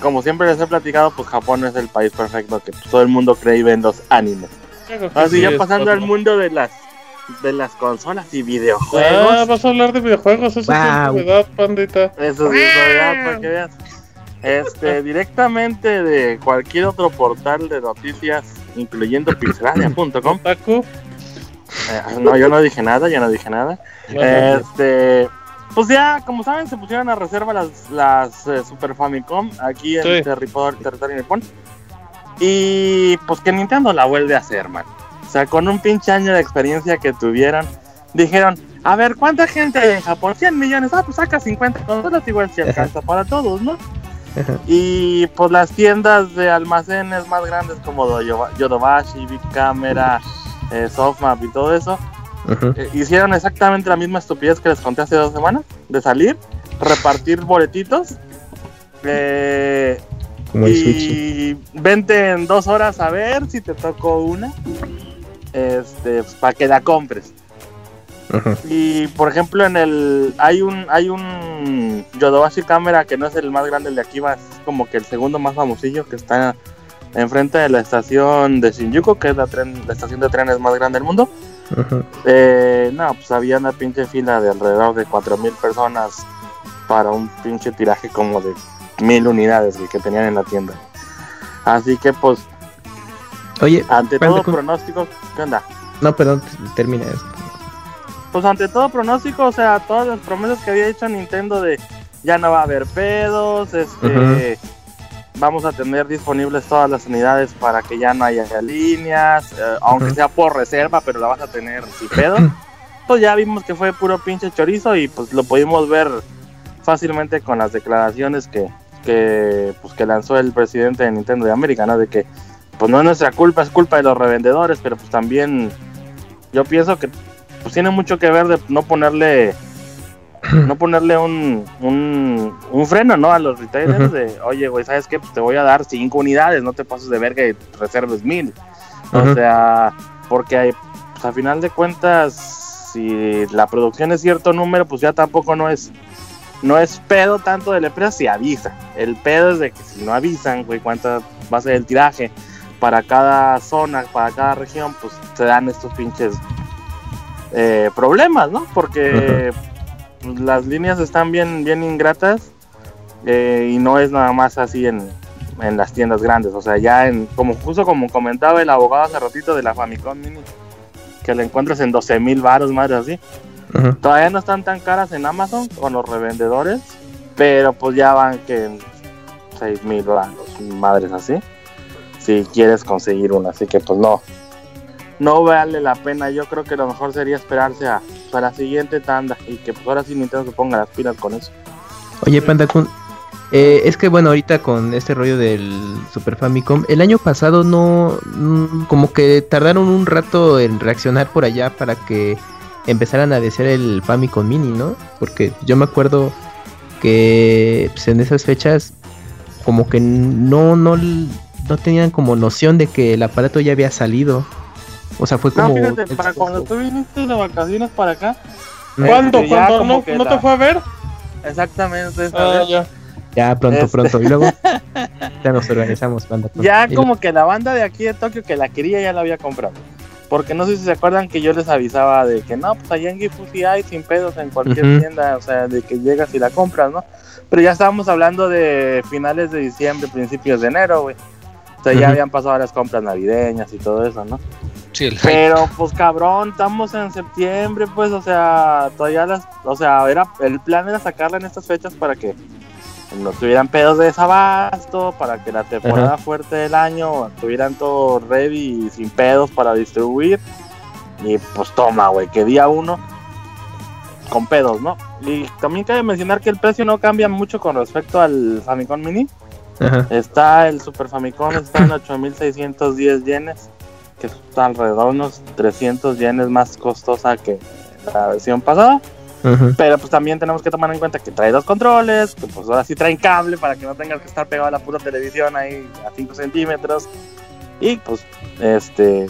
como siempre les he platicado, pues Japón es el país perfecto que pues, todo el mundo cree y ve en los animes. Así ya pasando al mundo de las de las consolas y videojuegos. Ah, vas a hablar de videojuegos, eso es novedad, pandita. Eso es novedad, para que veas. Este, [laughs] directamente de cualquier otro portal de noticias, incluyendo pixelania.com. Eh, no, yo no dije nada, yo no dije nada. Este, pues ya, como saben, se pusieron a reserva las, las eh, Super Famicom aquí en el territorio, territorio nipón. Y pues que Nintendo la vuelve a hacer, man. O sea, con un pinche año de experiencia que tuvieron, dijeron, a ver, ¿cuánta gente hay en Japón? 100 millones. Ah, pues saca 50 consolas, igual si alcanza para todos, ¿no? y pues las tiendas de almacenes más grandes como Yodobashi, Big Camera, eh, Softmap y todo eso, eh, hicieron exactamente la misma estupidez que les conté hace dos semanas, de salir, repartir boletitos, eh, y vente en dos horas a ver si te tocó una. Este, pues, para que la compres. Y por ejemplo en el hay un hay un Yodobashi Camera que no es el más grande el de aquí, es como que el segundo más famosillo que está enfrente de la estación de Shinjuku, que es la, tren, la estación de trenes más grande del mundo. Eh, no, pues había una pinche fila de alrededor de 4000 personas para un pinche tiraje como de mil unidades que tenían en la tienda. Así que pues, oye, ante todo pronóstico, ¿qué onda? No, perdón, termina esto. Pues ante todo pronóstico, o sea, todas las promesas que había hecho Nintendo de ya no va a haber pedos, este, vamos a tener disponibles todas las unidades para que ya no haya líneas, eh, aunque sea por reserva, pero la vas a tener sin pedo. [clears throat] pues ya vimos que fue puro pinche chorizo y pues lo pudimos ver fácilmente con las declaraciones que, que, pues, que lanzó el presidente de Nintendo de América, ¿no? De que, pues no es nuestra culpa, es culpa de los revendedores, pero pues también yo pienso que pues tiene mucho que ver de no ponerle no ponerle un, un, freno, ¿no? A los retailers de, oye, güey, ¿sabes qué? Pues te voy a dar cinco unidades, no te pases de verga y reserves mil. O sea, porque pues, a final de cuentas, si la producción es cierto número, pues ya tampoco no es no es pedo tanto de la empresa si avisa. El pedo es de que si no avisan, güey, cuánta va a ser el tiraje para cada zona, para cada región, pues se dan estos pinches eh, problemas, ¿no? Porque las líneas están bien, bien ingratas eh, y no es nada más así en, en las tiendas grandes. O sea, ya en, como justo como comentaba el abogado hace ratito de la Famicom Mini, que la encuentras en 12 mil baros, madre así. Todavía no están tan caras en Amazon con los revendedores, pero pues ya van que en 6 mil madres así. Si quieres conseguir una, así que pues no, no vale la pena. Yo creo que lo mejor sería esperarse a, para la siguiente tanda y que pues ahora sí Nintendo se ponga las pilas con eso. Oye, Panda eh, es que bueno, ahorita con este rollo del Super Famicom, el año pasado no, mm, como que tardaron un rato en reaccionar por allá para que empezaran a desear el Famicom Mini, ¿no? Porque yo me acuerdo que pues, en esas fechas como que no, no, no tenían como noción de que el aparato ya había salido. O sea, fue como... No, fíjate, para cuando tú viniste de vacaciones para acá. ¿Cuándo? Este, ¿Cuándo? ¿No, ¿no te fue a ver? Exactamente. Ah, ya. Ya, pronto, pronto. Y luego [laughs] ya nos organizamos, banda. Ya como que la banda de aquí de Tokio que la quería ya la había comprado. Porque no sé si se acuerdan que yo les avisaba de que no, pues allá en Gifu hay sin pedos en cualquier tienda, o sea, de que llegas y la compras, ¿no? Pero ya estábamos hablando de finales de diciembre, principios de enero, güey. O sea, ya habían pasado las compras navideñas y todo eso, ¿no? Sí, el Pero pues cabrón, estamos en septiembre, pues, o sea, todavía las, o sea, era el plan era sacarla en estas fechas para que no tuvieran pedos de desabasto, para que la temporada fuerte del año tuvieran todo ready y sin pedos para distribuir. Y pues toma, güey, que día uno con pedos, ¿no? Y también cabe mencionar que el precio no cambia mucho con respecto al Famicom Mini. Está el Super Famicom, está en 8610 yenes, que está alrededor de unos 300 yenes más costosa que la versión pasada. Pero pues también tenemos que tomar en cuenta que trae dos controles, que pues ahora sí traen cable para que no tengas que estar pegado a la puta televisión ahí a 5 centímetros. Y pues, este,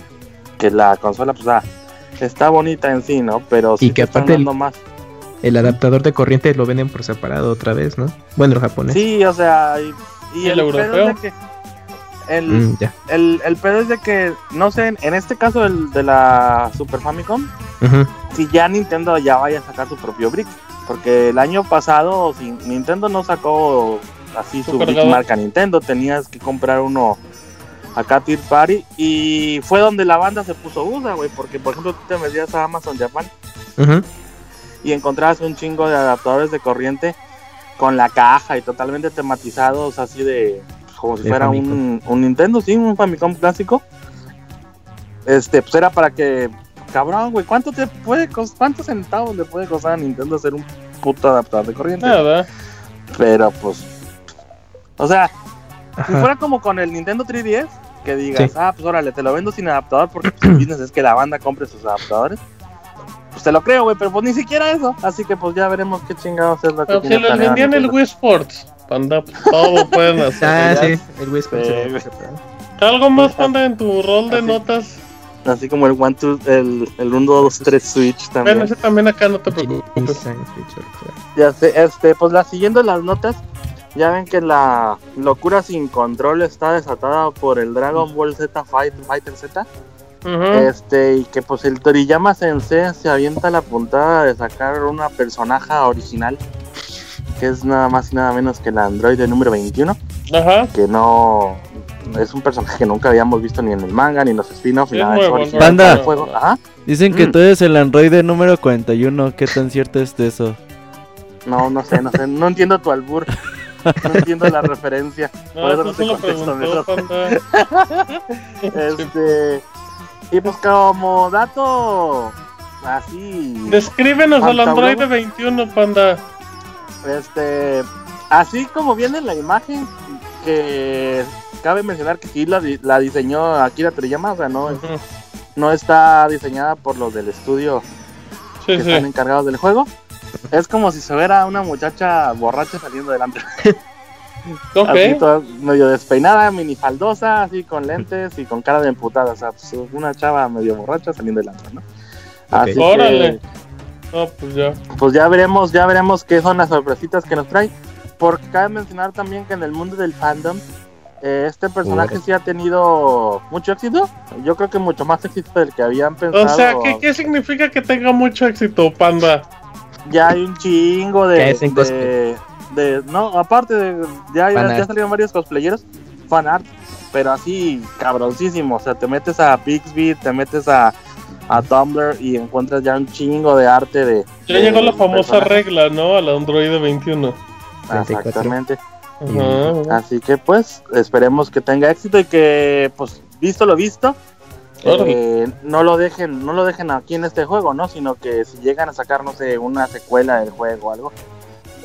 que la consola pues ah, está bonita en sí, ¿no? Pero sí y que aparte el, más. El adaptador de corriente lo venden por separado otra vez, ¿no? Bueno, el japonés. Sí, o sea, y, el, europeo. que el, mm, el, el, pedo es de que, no sé, en este caso el de la Super Famicom, si ya Nintendo ya vaya a sacar su propio brick. Porque el año pasado si Nintendo no sacó así su brick marca Nintendo, tenías que comprar uno acá Tier Party y fue donde la banda se puso duda, güey, porque por ejemplo tú te metías a Amazon Japan y encontrabas un chingo de adaptadores de corriente con la caja y totalmente tematizados así de como si fuera un, un, Nintendo, sí, un Famicom clásico. Este, pues era para que, cabrón, güey, ¿cuánto te puede costar, cuántos centavos le puede costar a Nintendo hacer un puto adaptador de corriente? Nada. Pero pues, o sea, si fuera como con el Nintendo 3DS, que digas, ah, pues órale, te lo vendo sin adaptador porque pues, el [clears throat] business es que la banda compre sus adaptadores. Pues te lo creo, güey, pero pues ni siquiera eso. Así que pues ya veremos qué chingados es lo que. Pero si les vendían el Wii Sports. Panda, todo pueden [laughs] hacer. Ah, sí, el Whisper. ¿Algo más, Panda, en tu rol de notas? Así como el one, two, el, el 1, 2, 3 Switch también. Bueno, ese también acá no te preocupes. Ya sé, este, pues la siguiendo las notas, ya ven que la locura sin control está desatada por el Dragon Ball Z Fighter Z. Este, y que pues el Toriyama Sensei se avienta la puntada de sacar una personaje original que es nada más y nada menos que la androide número 21. Ajá. Que no. Es un personaje que nunca habíamos visto ni en el manga, ni en los spin-offs, ni nada de eso. Banda, dicen que mm. tú eres el androide número 41. ¿Qué tan cierto es de eso? No, no sé, no sé. No entiendo tu albur. No entiendo la referencia. [laughs] por eso no te contesto [laughs] este. Y pues como dato así. Descríbenos al androide 21, panda. Este, así como viene la imagen, que cabe mencionar que sí la, la diseñó Akira Toriyama, o sea, no, no está diseñada por los del estudio que están encargados del juego. Es como si se viera una muchacha borracha saliendo delante. [laughs] Así medio despeinada, minifaldosa, así con lentes y con cara de emputada. O sea, pues, una chava medio borracha saliendo delante, ¿no? Así que, pues ya. Pues ya veremos, ya veremos qué son las sorpresitas que nos trae. Porque cabe mencionar también que en el mundo del fandom, eh, este personaje sí ha tenido mucho éxito. Yo creo que mucho más éxito del que habían pensado. O sea, ¿qué, qué significa que tenga mucho éxito, Panda? Ya hay un chingo de. De, no, aparte de. Ya, ya, ya, salieron varios cosplayeros, fan art, pero así cabroncísimo. O sea, te metes a Pixby, te metes a a Tumblr y encuentras ya un chingo de arte de. Ya llegó la famosa regla, ¿no? Al Android 21. Exactamente. Así que pues esperemos que tenga éxito y que pues visto lo visto eh, no lo dejen no lo dejen aquí en este juego no sino que si llegan a sacar no sé una secuela del juego o algo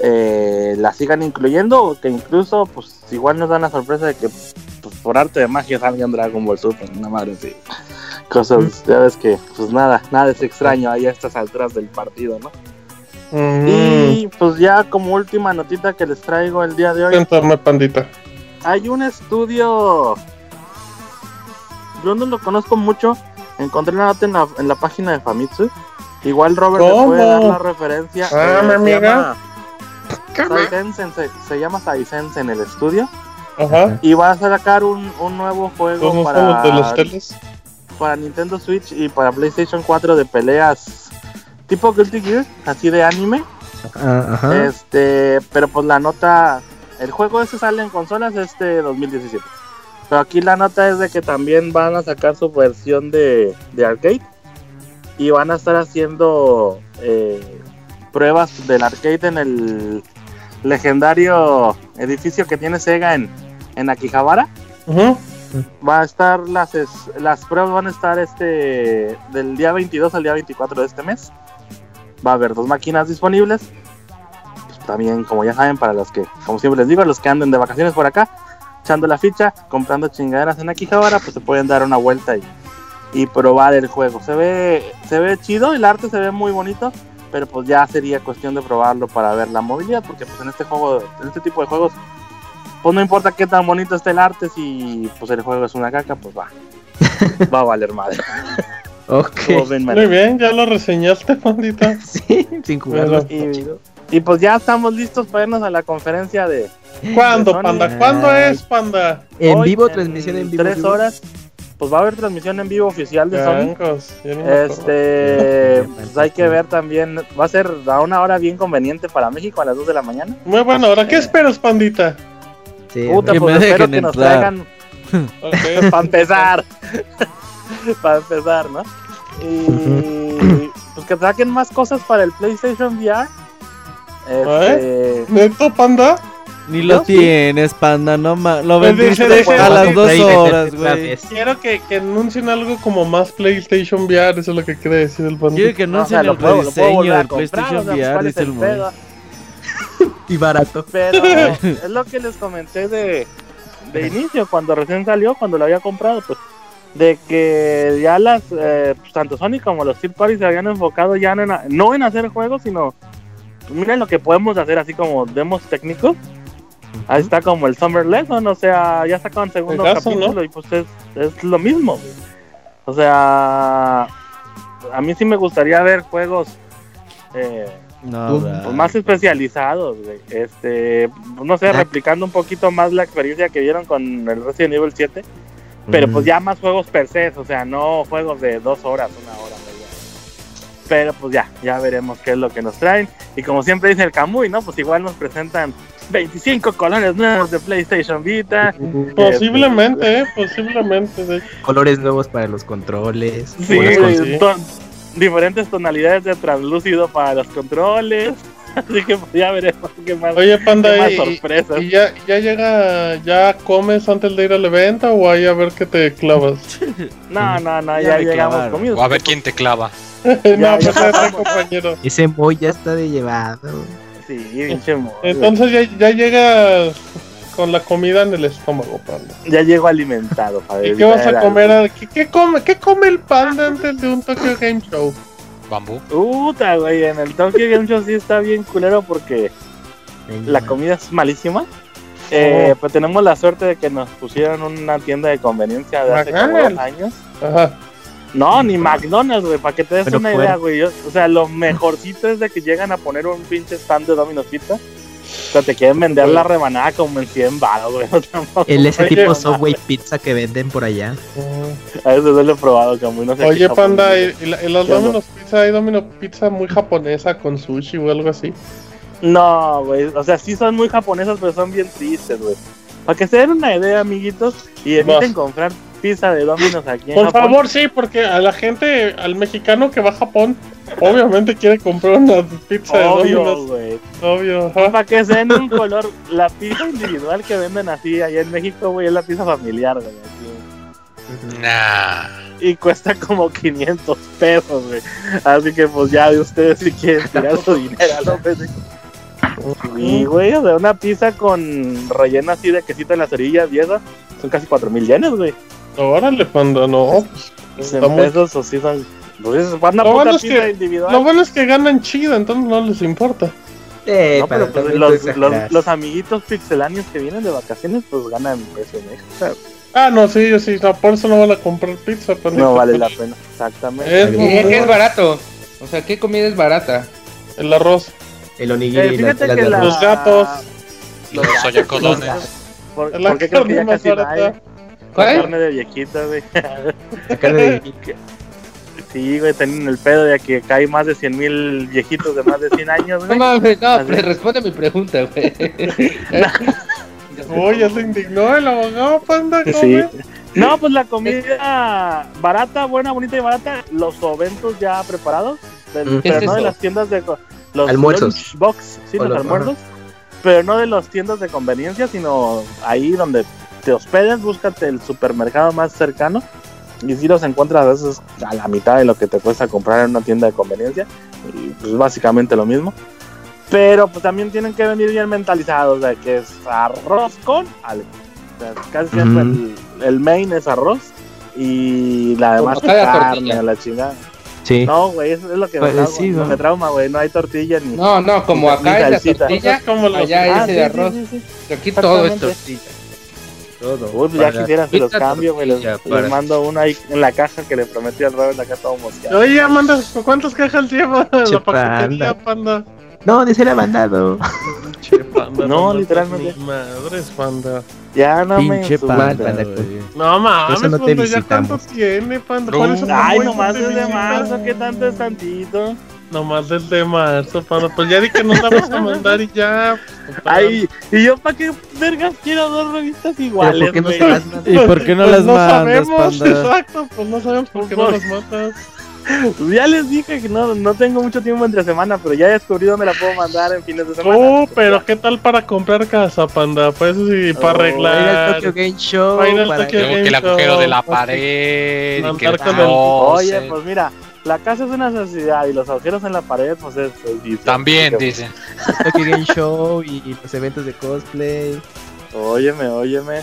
eh, la sigan incluyendo o que incluso pues igual nos dan la sorpresa de que pues, por arte de magia salga Dragon Ball Super una madre así cosas, ya ves que, pues nada, nada es extraño ahí a estas alturas del partido, ¿no? Y pues ya como última notita que les traigo el día de hoy. pandita. Hay un estudio. Yo no lo conozco mucho. Encontré una nota en la, página de Famitsu. Igual Robert le puede dar la referencia. Ah, mi amiga. Se, se, llama Saisense en el estudio. Ajá. Y va a sacar un, un nuevo juego para. de los teles? para Nintendo Switch y para PlayStation 4 de peleas tipo Guilty Gear, así de anime. Ah, este, pero pues la nota, el juego ese sale en consolas este 2017. Pero aquí la nota es de que también van a sacar su versión de, de arcade y van a estar haciendo eh, pruebas del arcade en el legendario edificio que tiene Sega en, en Akihabara. Va a estar las las pruebas van a estar este del día 22 al día 24 de este mes. Va a haber dos máquinas disponibles. Pues, también, como ya saben, para los que, como siempre les digo, los que anden de vacaciones por acá, echando la ficha, comprando chingaderas en Akihabara, pues se pueden dar una vuelta y, y probar el juego. Se ve, se ve chido, el arte se ve muy bonito, pero pues ya sería cuestión de probarlo para ver la movilidad, porque pues en este juego, en este tipo de juegos, pues no importa qué tan bonito esté el arte, si pues el juego es una caca, pues va, [laughs] va a valer madre. Ok. Muy bien, ya lo reseñaste, pandita. [laughs] sí, sin jugarlo. Y, pues ya estamos listos para irnos a la conferencia de. ¿Cuándo, panda? ¿Cuándo es, panda? En vivo, transmisión en vivo. Tres horas pues va a haber transmisión en vivo oficial de Sony. Este, pues hay que ver también, va a ser a una hora bien conveniente para México a las 2 de la mañana. Muy bueno, ahora, ¿qué eh, esperas, pandita? Sí, Puta, pues espero que nos traigan [laughs] para empezar. [laughs] para empezar, ¿no? Y [laughs] pues que saquen más cosas para el PlayStation VR. Este... ¿Neto, panda? Ni lo tienes, panda, no Lo vendiste a las dos horas, güey. Quiero que, que, anuncien algo como más PlayStation VR, eso es lo que quiere decir el panda. Quiero que anuncien el rediseño del PlayStation VR, dice el Y barato. Pero es lo que les comenté de, de inicio, cuando recién salió, cuando lo había comprado, pues de que ya las eh, tanto Sony como los third parties se habían enfocado ya en, no en hacer juegos, sino miren lo que podemos hacer así como demos técnicos Ahí está como el Summer Lesson, o sea, ya sacaron segundo capítulo y pues es, lo mismo. O sea, a mí sí me gustaría ver juegos eh, pues, más especializados, Este, no sé, replicando un poquito más la experiencia que vieron con el Resident Evil 7. Pero pues ya más juegos per se, o sea, no juegos de dos horas, una hora. Pero pues ya, ya veremos qué es lo que nos traen. Y como siempre dice el Camuy, ¿no? Pues igual nos presentan 25 colores nuevos de PlayStation Vita. Posiblemente, eh, posiblemente. Colores nuevos para los controles. Sí, diferentes tonalidades de translúcido para los controles. [laughs] Así que pues, ya veremos qué más. Oye, Panda, qué más sorpresas. ¿y, ya, ya llega, ya comes antes de ir al evento o ahí a ver qué te clavas? [laughs] no, no, no, ya, llegamos comidos. O a ver quién te clava. [laughs] no, pues compañero. Ese boy ya está de llevado. Sí, Entonces ya, ya llega con la comida en el estómago, panda. Ya llego alimentado, ¿Y qué vas a comer? ¿Qué, come, ¿Qué come el panda antes de un Tokyo Game Show? Bambú. Puta, güey, en el Tokyo Game Show sí está bien culero porque la comida es malísima. Eh, oh. Pues tenemos la suerte de que nos pusieron una tienda de conveniencia de hace como dos años. Ajá. No, ni McDonald's, güey, para que te des una idea, güey. o sea, lo mejorcito es de que llegan a poner un pinche stand de Domino's Pizza. O sea, te quieren vender la rebanada como en 100 baros, güey. [laughs] el ese tipo Subway Pizza que venden por allá. A veces lo he probado, como no sé Oye, panda, ¿y, los Domino's Pizza hay Domino's Pizza muy japonesa con sushi o algo así? No, güey. O sea, sí son muy japonesas, pero son bien tristes, güey. Para que se den una idea, amiguitos, y eviten comprar pizza de Domino's aquí Por favor, sí, porque a la gente, al mexicano que va a Japón, obviamente quiere comprar una pizza de Domino's. Obvio, Para que se den un color, la pizza individual que venden así allá en México, güey, es la pizza familiar, güey. Nah. Y cuesta como 500 pesos, güey. Así que pues ya de ustedes si quieren tirar su dinero, ¿no? Y, güey, o sea, una pizza con relleno así de quesito en las orillas y eso, son casi 4 mil yenes, güey. Órale, panda, no. Pues, en pesos o sí son. Pues, van a lo, bueno es que, individual. lo bueno es que ganan chido, entonces no les importa. Eh, no, pero pues los, los, los, amiguitos pixeláneos que vienen de vacaciones, pues ganan precio extra. Ah, no, sí, yo sí, no, por eso no van a comprar pizza. No vale la pena, exactamente. Es, ¿Qué es barato? O sea, ¿qué comida es barata? El arroz. El onigiri, eh, la, la, los gatos. Los soyacodones. ¿Por, la ¿por qué creo que ya casi barata. ¿Cuál? carne de viejita, güey. La carne de viejita. [laughs] Sí, güey, tienen el pedo de que hay más de 100 mil viejitos de más de 100 años, güey. No mames, no, responde mi pregunta, güey. [laughs] Uy, ya se indignó el abogado, panda. Sí. No, pues la comida barata, buena, bonita y barata. Los oventos ya preparados. Del, pero no de las tiendas de. Los almuerzos. box, sí, los almuerzos. pero no de los tiendas de conveniencia, sino ahí donde te hospedes, búscate el supermercado más cercano y si los encuentras a veces a la mitad de lo que te cuesta comprar en una tienda de conveniencia, y pues básicamente lo mismo. Pero pues también tienen que venir bien mentalizados de que es arroz con algo. casi siempre el, main es arroz y la demás carne, la chingada. Sí. No, güey, eso es lo que me, pues, trauma, trauma, güey. No hay tortilla ni. No, no, como acá es la tortilla, como allá ah, ese de arroz. aquí todo es tortilla. Todo. Uy, pues ya quisieras que los cambio, güey. Les, mando uno ahí en la caja que le prometí al Robert acá todo mosqueado. Oye, Amanda, ¿cuántas cajas lleva [laughs] la paquetería, panda? No, ni se le ha mandado. no, literalmente. Madre panda. Ya no Pinche me panda, No mames, no panda, ya cuánto tiene, panda. Ay, nomás es de marzo, ¿qué tanto es tantito? Nomás desde marzo, panda. Pues ya di que nos vamos a mandar y ya. Ay, ¿y yo para qué vergas quiero dos revistas iguales, ¿Y por qué no pues las mandas, panda? Exacto, pues no sabemos por qué no las mandas. [laughs] ya les dije que no, no tengo mucho tiempo entre semana, pero ya descubrí dónde la puedo mandar en fines de semana. Uh, pero ¿qué tal para comprar casa, panda? Pues sí, para oh, arreglar. Tokyo Game Show. Para que el agujero de la pared. Oye, pues mira, la casa es una necesidad y los agujeros en la pared, pues es. También, dice. Tokyo Game Show y los eventos de cosplay. Óyeme, óyeme.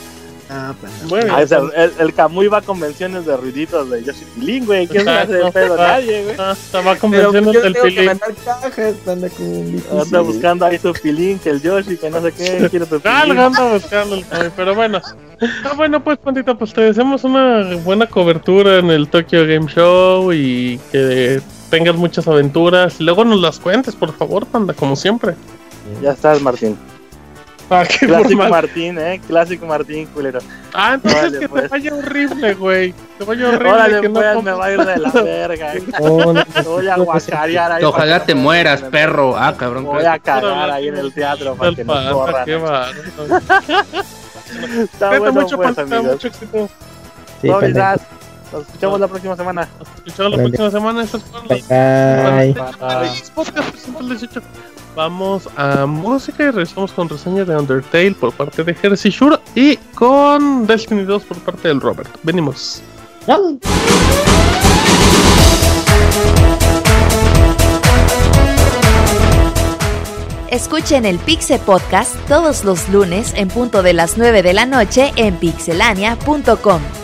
Ah, pues. Bueno, ah, el, el Camuy va a convenciones de ruiditos de Yoshi Pilín, güey. ¿Quién hace de pedo? Nadie, güey. Ah, va a convenciones del Pilín. anda, anda buscando ahí su Pilín, que el Yoshi, que no sé qué. Quiere tu Pilín. anda buscando el Pero bueno. Ah, bueno, pues, Pandita, pues te deseamos una buena cobertura en el Tokyo Game Show y que tengas muchas aventuras. Luego nos las cuentes, por favor, Panda, como siempre. Ya estás, Martín. Ah, Clásico Martín, eh. Clásico Martín, culero. Ah, entonces que te pues. vaya horrible, güey. Te vaya horrible. [laughs] Órale, que pues, no me va a ir de la verga. [laughs] voy a guacarear ahí. Ojalá te mueras, perro. Ah, cabrón. Voy a cagar ahí en el teatro para que no corran. Qué Está bueno, mucho, pues, mucho éxito. Sí, no, Nos escuchamos la próxima semana. Nos escuchamos la próxima semana. Eso es Bye. Bye. Bye. Bye. Vamos a música y regresamos con reseña de Undertale por parte de Jersey Shore y con Destiny 2 por parte del Robert. Venimos. Escuchen el Pixel Podcast todos los lunes en punto de las 9 de la noche en pixelania.com.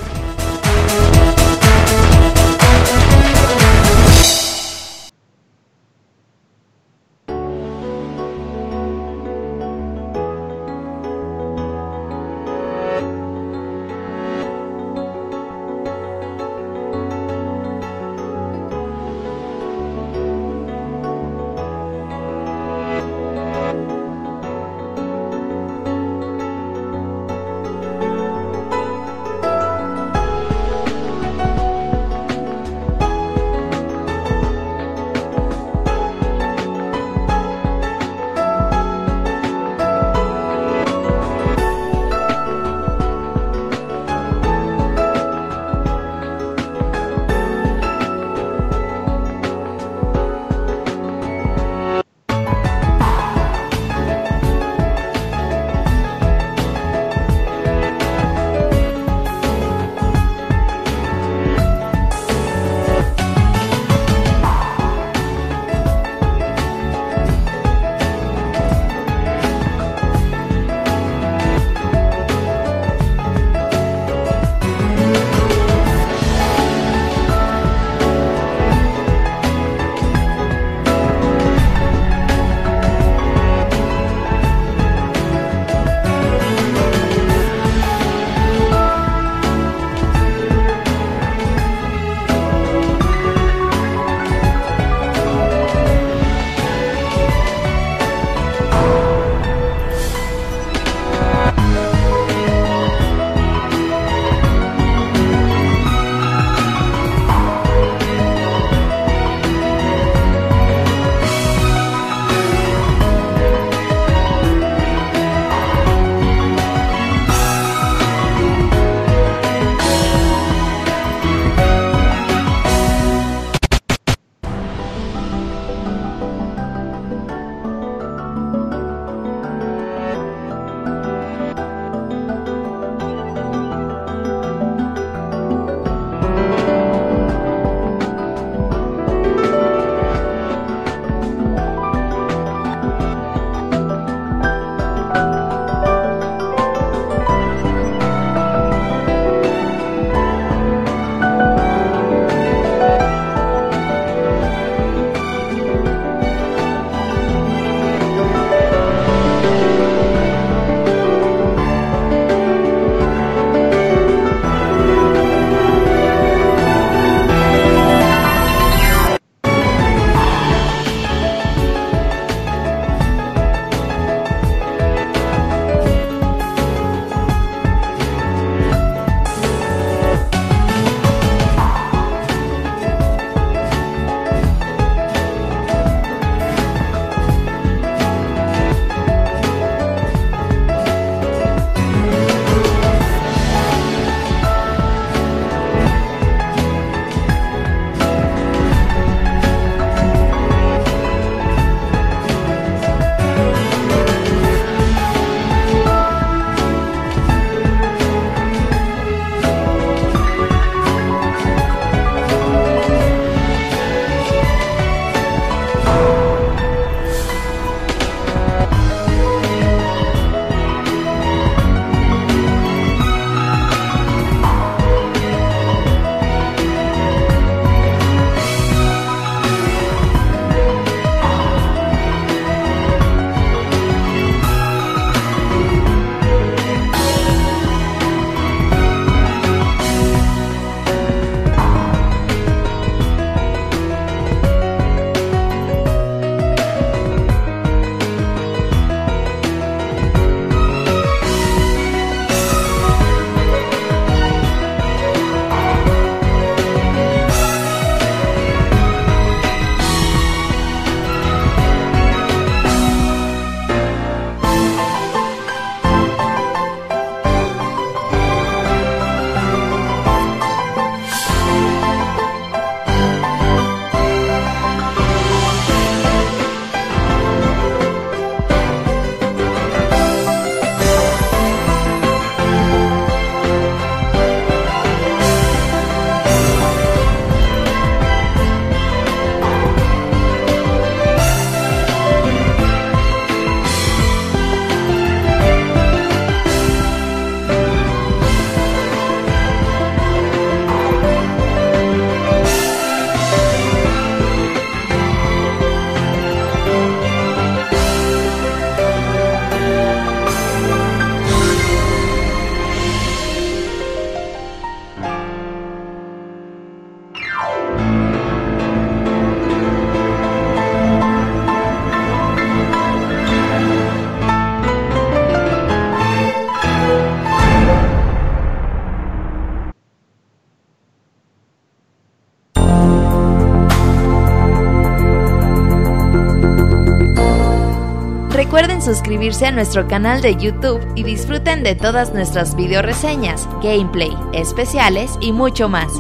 suscribirse a nuestro canal de YouTube y disfruten de todas nuestras video reseñas, gameplay, especiales y mucho más.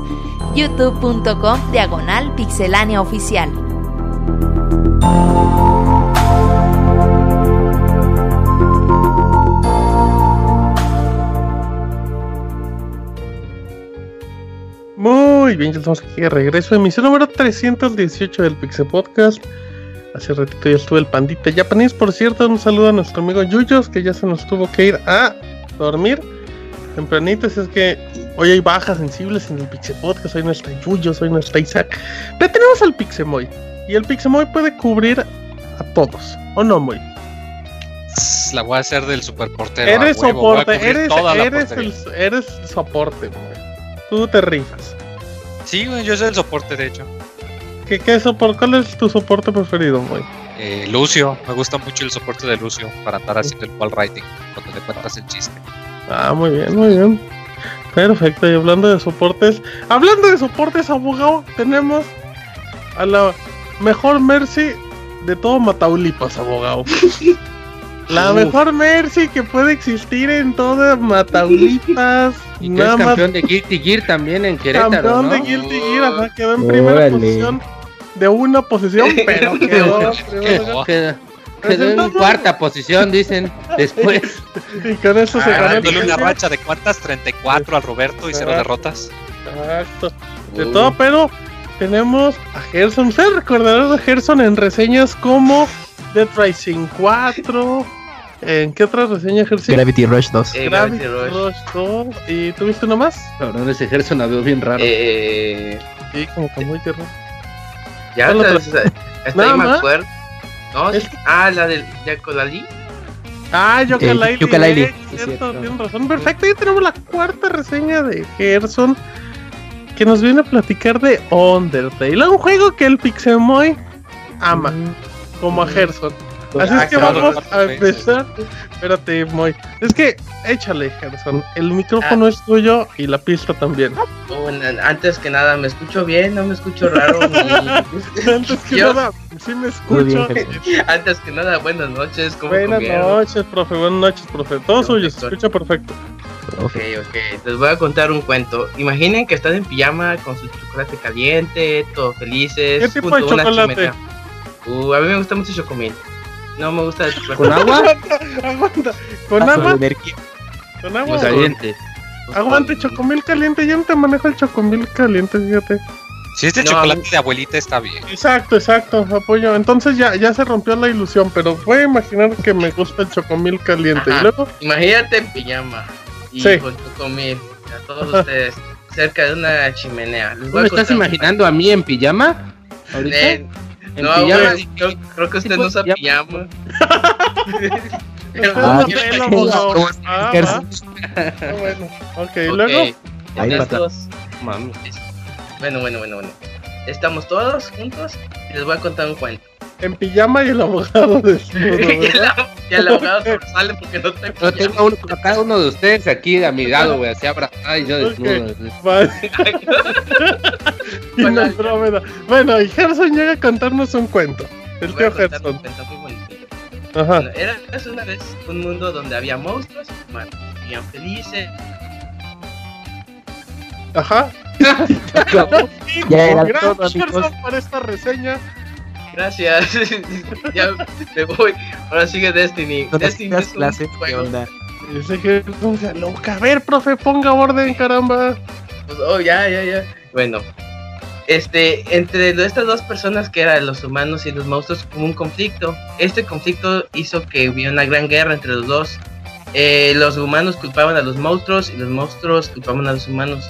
youtube.com diagonal pixelánea oficial. Muy bien, ya estamos aquí de regreso. Emisión número 318 del Pixel Podcast. Hace ratito ya estuve el pandita japonés. Por cierto, un saludo a nuestro amigo Yuyos, que ya se nos tuvo que ir a dormir tempranito. es que hoy hay bajas sensibles en el Pixel Podcast. Hoy no está Yuyos, hoy no está Isaac. Pero tenemos al Pixemoy. Y el Pixemoy puede cubrir a todos. ¿O no, Moy? La voy a hacer del superportero. Eres soporte, eres, eres, el, eres soporte, Moy. Tú te rifas. Sí, yo soy el soporte, de hecho. ¿Qué, qué soporte? ¿Cuál es tu soporte preferido, güey? Eh, Lucio, me gusta mucho el soporte de Lucio para andar haciendo el wall writing cuando le cuentas el chiste. Ah, muy bien, muy bien. Perfecto, y hablando de soportes, hablando de soportes, abogado, tenemos a la mejor Mercy de todo Mataulipas, abogado. [laughs] La mejor Mercy que puede existir en todas Mataulipas. [laughs] Y que es campeón de Guilty Gear también en Querétaro. Campeón de Guilty Gear, ajá, quedó en primera posición de una posición, [laughs] pero quedó. quedó, quedó en cuarta posición, dicen después. [laughs] y con eso se ah, ganó. una racha de cuántas? 34 al Roberto y cero derrotas. Exacto. De todo, pero tenemos a Gerson. Ustedes recordarán a Gerson en reseñas como Dead Rising 4. ¿En qué otra reseña ejerció? Gravity Rush 2. Eh, Gravity, Rush. 2. ¿Y tuviste uno más? No, ese Gerson la veo bien raro. Eh, sí, como que muy terror. Ya, está, está ahí me acuerdo. No, Ah, la del Yakolali. Ah, Yooka-Laylee. Eh, cierto, razón. Perfecto, ya tenemos la cuarta reseña de Gerson que nos viene a platicar de Undertale, un juego que el Pixemoy ama, mm. como a Gerson. Así es que vamos a empezar. Espérate, Moy. Es que échale, Gerson. El micrófono es tuyo y la pista también. antes que nada, ¿me escucho bien? ¿No me escucho raro? [laughs] antes que nada, sí me escucho. antes que nada, buenas noches. buenas noches, profe. Buenas noches, profe. Todo suyo, se escucha perfecto. Ok, ok. Les voy a contar un cuento. Imaginen que están en pijama con su chocolate caliente, todos felices. ¿Qué tipo de chocolate? Uh, a mí me gusta mucho el chocomil. No me gusta el chocolate. ¿Con agua? [laughs] Aguanta, ¿Con agua? ¿Con agua? caliente. Aguante, chocomil caliente. Yo no te manejo el chocomil caliente, fíjate. Si este chocolate de abuelita está bien. Exacto, exacto, apoyo. Entonces ya, ya se rompió la ilusión, pero voy a imaginar que me gusta el chocomil caliente. ¿Y luego? Imagínate en pijama y con chocomil. A todos ustedes, cerca de una chimenea. ¿Me estás imaginando a mí en pijama? ¿Ahorita? Eh, no, pijama, creo, que usted no usa pijama. Ah, ah, bueno, ok, luego. Mami. Bueno, bueno, bueno, bueno. Estamos todos juntos y les voy a contar un cuento. En pijama y el abogado [laughs] desnudo. y, el, abogado sale porque no te Yo tengo uno, a cada uno de ustedes aquí a mi lado, güey, así abrazado y yo desnudo. Vale. [laughs] y [laughs] bueno, bueno, y Gerson llega a contarnos un cuento. El tío Gerson. Ajá. Bueno, era una vez un mundo donde había monstruos y humanos. Vivían felices. Ajá. ya era todo, Gerson, para esta reseña. Gracias. [laughs] ya me voy. Ahora sigue Destiny. No Destiny es clase, ¿qué onda? Dice que ponga loca. A ver, profe, ponga orden, caramba. Pues, oh, ya, ya, ya. Bueno, este, entre estas dos personas que eran los humanos y los monstruos hubo un conflicto. Este conflicto hizo que hubiera una gran guerra entre los dos. Eh, los humanos culpaban a los monstruos y los monstruos culpaban a los humanos.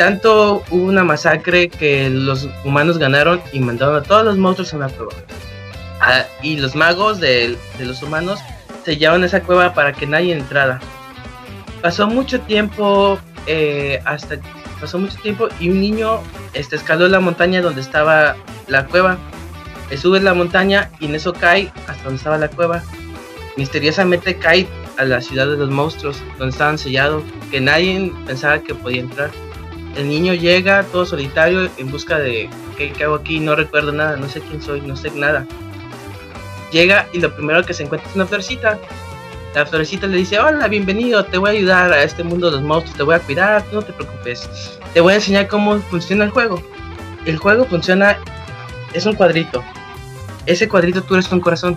Tanto hubo una masacre que los humanos ganaron y mandaron a todos los monstruos a una cueva. Ah, y los magos de, los humanos sellaron esa cueva para que nadie entrara. Pasó mucho tiempo eh, hasta pasó mucho tiempo y un niño este, escaló la montaña donde estaba la cueva. sube la montaña y en eso cae hasta donde estaba la cueva. Misteriosamente cae a la ciudad de los monstruos, donde estaban sellados, que nadie pensaba que podía entrar. El niño llega todo solitario en busca de ¿qué, hago aquí? No recuerdo nada, no sé quién soy, no sé nada. llega y lo primero que se encuentra es una florecita. La florecita le dice, hola, bienvenido, te voy a ayudar a este mundo de los monstruos, te voy a cuidar, no te preocupes. Te voy a enseñar cómo funciona el juego. El juego funciona, es un cuadrito. Ese cuadrito tú eres un corazón.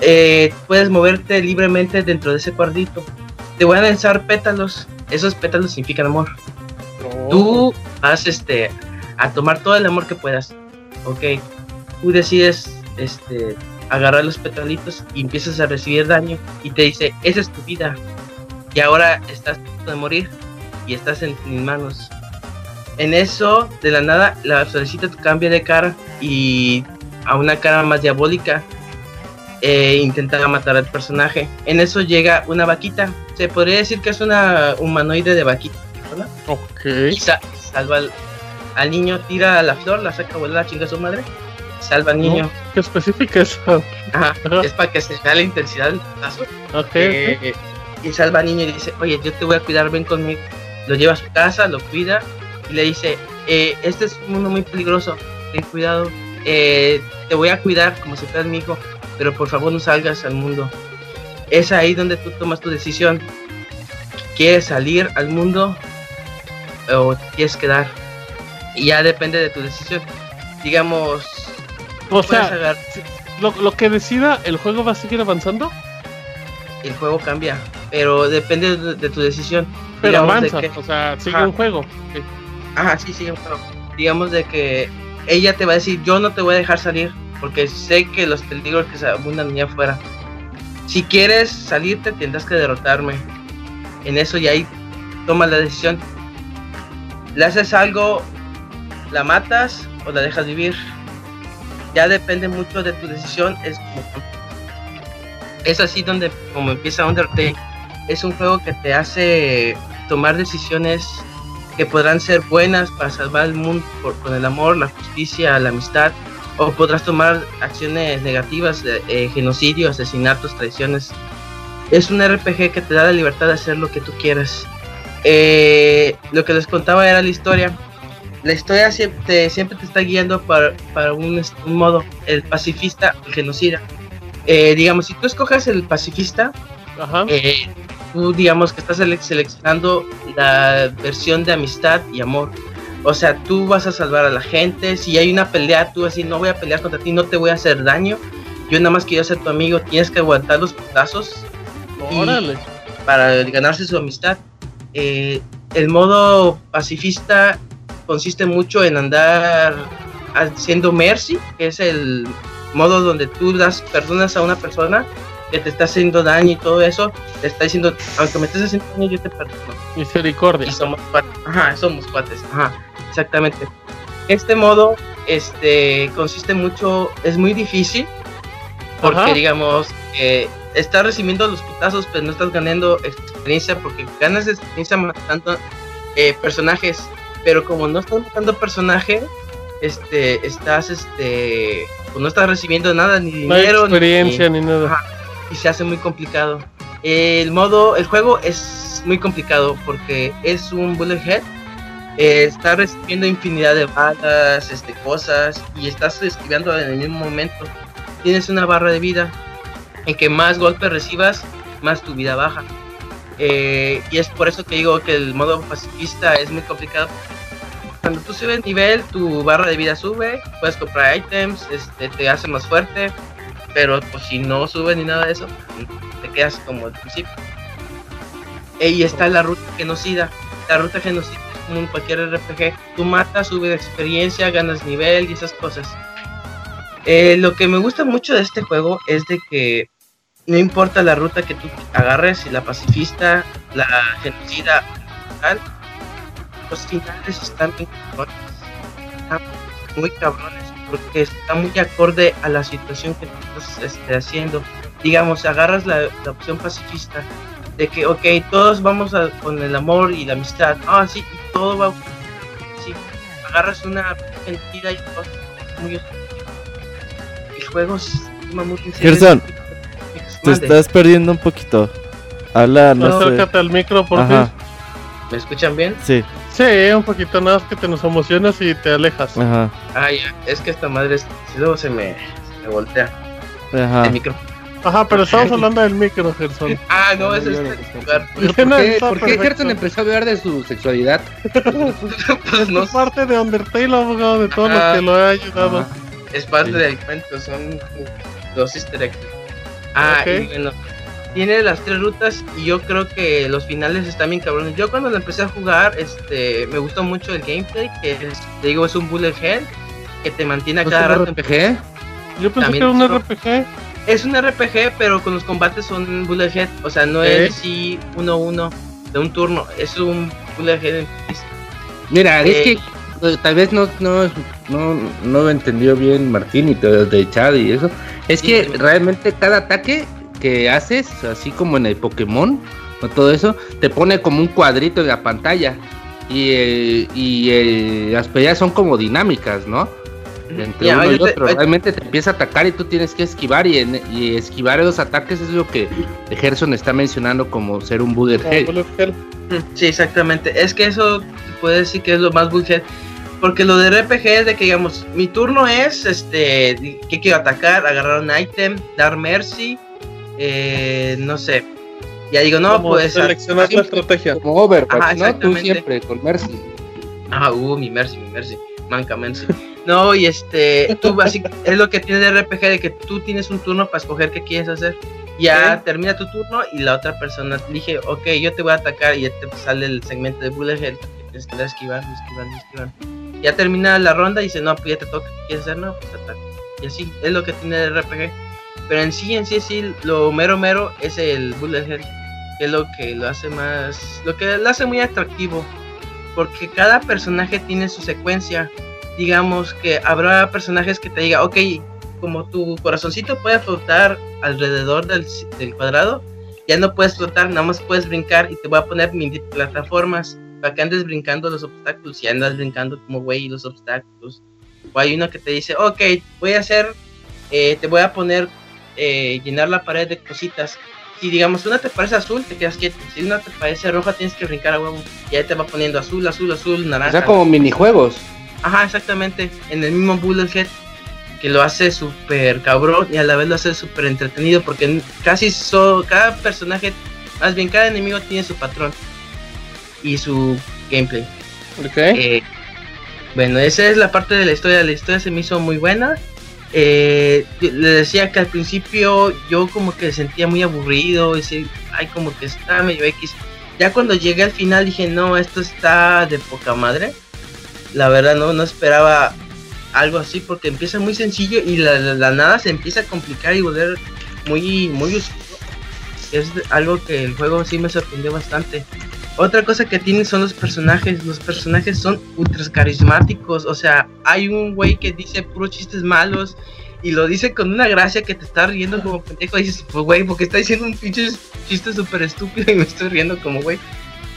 Eh, puedes moverte libremente dentro de ese cuadrito. Te voy a lanzar pétalos. Esos pétalos significan amor. Tú vas este, a tomar todo el amor que puedas. Ok. Tú decides este, agarrar los petalitos y empiezas a recibir daño. Y te dice, esa es tu vida. Y ahora estás de morir. Y estás en mis manos. En eso, de la nada, la te cambia de cara y a una cara más diabólica e intenta matar al personaje. En eso llega una vaquita. Se podría decir que es una humanoide de vaquita. Ok. Y salva al, niño, tira a la flor, la saca a volar chinga a su madre. Salva al niño. Oh, ¿Qué específica es Ajá, es para que se vea la intensidad del caso. Eh, y salva al niño y dice, oye, yo te voy a cuidar, ven conmigo. Lo lleva a su casa, lo cuida y le dice, eh, este es un mundo muy peligroso, ten cuidado, eh, te voy a cuidar como si fueras mi hijo, pero por favor no salgas al mundo. Es ahí donde tú tomas tu decisión. ¿Quieres salir al mundo o quieres quedar? Y ya depende de tu decisión. Digamos... O sea, lo, que decida, ¿el juego va a seguir avanzando? El juego cambia, pero depende de, tu decisión. Pero avanza, o sea, sigue un juego. Ajá, sí, sí, pero digamos de que ella te va a decir, yo no te voy a dejar salir, porque sé que los peligros que se abundan allá afuera. Si quieres salirte, tendrás que derrotarme. En eso y ahí tomas la decisión. Le haces algo, la matas o la dejas vivir. Ya depende mucho de tu decisión. Es, es así donde como empieza Undertale. Es un juego que te hace tomar decisiones que podrán ser buenas para salvar el mundo con el amor, la justicia, la amistad, o podrás tomar acciones negativas, eh, genocidio, asesinatos, traiciones. Es un RPG que te da la libertad de hacer lo que tú quieras. Eh, lo que les contaba era la historia. La historia siempre te, siempre te está guiando para, para un, modo, el pacifista, el genocida. Eh, digamos, si tú escoges el pacifista, Ajá tú digamos que estás seleccionando la versión de amistad y amor. O sea, tú vas a salvar a la gente. Si hay una pelea, tú así, no voy a pelear contra ti, no te voy a hacer daño. Yo nada más quiero ser tu amigo. Tienes que aguantar los putazos. Órale. Para ganarse su amistad. Eh, el modo pacifista consiste mucho en andar haciendo mercy, que es el modo donde tú das perdonas a una persona que te está haciendo daño y todo eso, te está diciendo, aunque me estés haciendo daño, yo te perdono. Misericordia. Y somos cuates. Ajá, somos cuates. Ajá, exactamente. Este modo, este, consiste mucho, es muy difícil, porque digamos, eh, estás recibiendo los putazos, pero no estás ganando experiencia, porque ganas experiencia matando eh, personajes, pero como no estás matando personajes, este, estás, este, pues no estás recibiendo nada, ni dinero, experiencia, ni, nada y se hace muy complicado. El modo, el juego es muy complicado porque es un bullet head. Eh, está recibiendo infinidad de balas, este, cosas y estás esquivando en el mismo momento. Tienes una barra de vida en que más golpes recibas, más tu vida baja. Eh, y es por eso que digo que el modo pacifista es muy complicado. Cuando tú subes nivel, tu barra de vida sube, puedes comprar items, este, te hace más fuerte, pero pues si no sube ni nada de eso, te quedas como al principio. Y está la ruta genocida. La ruta genocida es como en cualquier RPG. Tú matas, subes experiencia, ganas nivel y esas cosas. Eh, lo que me gusta mucho de este juego es de que no importa la ruta que tú agarres, si la pacifista, la genocida, tal, los finales están muy cabrones porque está muy acorde a la situación que estás este, haciendo. Digamos, agarras la, opción pacifista de que, ok, todos vamos con el amor y la amistad. Ah, sí, y todo va. Sí, agarras una mentira y todo muy. El juego se muy Te estás perdiendo un poquito. Habla, no Acércate al micro, por favor. ¿Me escuchan bien? Sí. Sí, un poquito nada que te nos emocionas y te alejas. Ajá. Ah, ya. Es que esta madre, si luego se me, se voltea. Ajá. El micro. Ajá, pero estamos hablando del micro, Gerson. Ah, no, es este lugar. [laughs] ¿Por qué, ¿por qué Gerson empezó a hablar de su sexualidad? [laughs] pues no. Es parte de Undertale, abogado, de todo lo que lo ha ayudado. Es parte del cuento, son dos easter eggs. Ah, y bueno, tiene las tres rutas y yo creo que los finales están bien cabrones. Yo cuando lo empecé a jugar, este, me gustó mucho el gameplay, que es, te digo, es un bullet hell que te mantiene a cada rato RPG? Yo pensé que era un RPG. Es un RPG, pero con los combates son bullet head, o sea, no es así uno uno de un turno, es un bullet head. Mira, es que eh, tal vez no, no, no, no entendió bien Martín y todo de Chad y eso. Es que realmente cada ataque que haces, así como en el Pokémon o todo eso, te pone como un cuadrito en la pantalla. Y, eh, y eh, las peleas son como dinámicas, ¿no? Entre uno y otro. Realmente te empieza a atacar y tú tienes que esquivar. Y, y esquivar los ataques es lo que Gerson está mencionando como ser un bullet hell. Sí, exactamente. Es que eso puede decir que es lo más bullet porque lo de RPG es de que, digamos, mi turno es, este, que quiero atacar, agarrar un item, dar mercy, eh, no sé. Ya digo, no, pues... Seleccionar la estrategia. Como Overwatch, ¿no? Tú siempre, con mercy. Ah, uh, mi mercy, mi mercy. Manca mercy. No, y este, tú así, es lo que tiene de RPG, de que tú tienes un turno para escoger qué quieres hacer. Ya termina tu turno y la otra persona dije, ok, yo te voy a atacar y ya te sale el segmento de bullet hell. Tienes que esquivar, esquivar, esquivar ya termina la ronda y dice, no, pues ya te toca, ¿qué quieres hacer? No, pues ataca. Y así, es lo que tiene el RPG. Pero en sí, en sí, sí, lo mero mero es el bullet hell, que es lo que lo hace más, lo que lo hace muy atractivo. Porque cada personaje tiene su secuencia. Digamos que habrá personajes que te diga, ok, como tu corazoncito puede flotar alrededor del, cuadrado, ya no puedes flotar, nada más puedes brincar y te voy a poner mini plataformas para que andes brincando los obstáculos y andas brincando como güey los obstáculos. O hay uno que te dice, ok, voy a hacer, eh, te voy a poner, eh, llenar la pared de cositas. Si digamos una te parece azul, te quedas quieto. Si una te parece roja, tienes que brincar a huevo. Y ahí te va poniendo azul, azul, azul, naranja. O sea, como minijuegos. Ajá, exactamente. En el mismo Bullet Head. Que lo hace súper cabrón y a la vez lo hace súper entretenido. Porque casi so, cada personaje, más bien cada enemigo tiene su patrón y su gameplay. Okay. Eh, bueno, esa es la parte de la historia. La historia se me hizo muy buena. Eh, le decía que al principio yo como que sentía muy aburrido. Y ay, como que está medio X. Ya cuando llegué al final dije, no, esto está de poca madre. La verdad no, no esperaba algo así porque empieza muy sencillo y la, la, nada se empieza a complicar y volver muy, muy oscuro. Es algo que el juego sí me sorprendió bastante. Otra cosa que tiene son los personajes. Los personajes son ultra carismáticos. O sea, hay un güey que dice puros chistes malos y lo dice con una gracia que te está riendo como pendejo. Y dices, pues güey, porque está diciendo un pinche chiste súper estúpido y me estoy riendo como güey.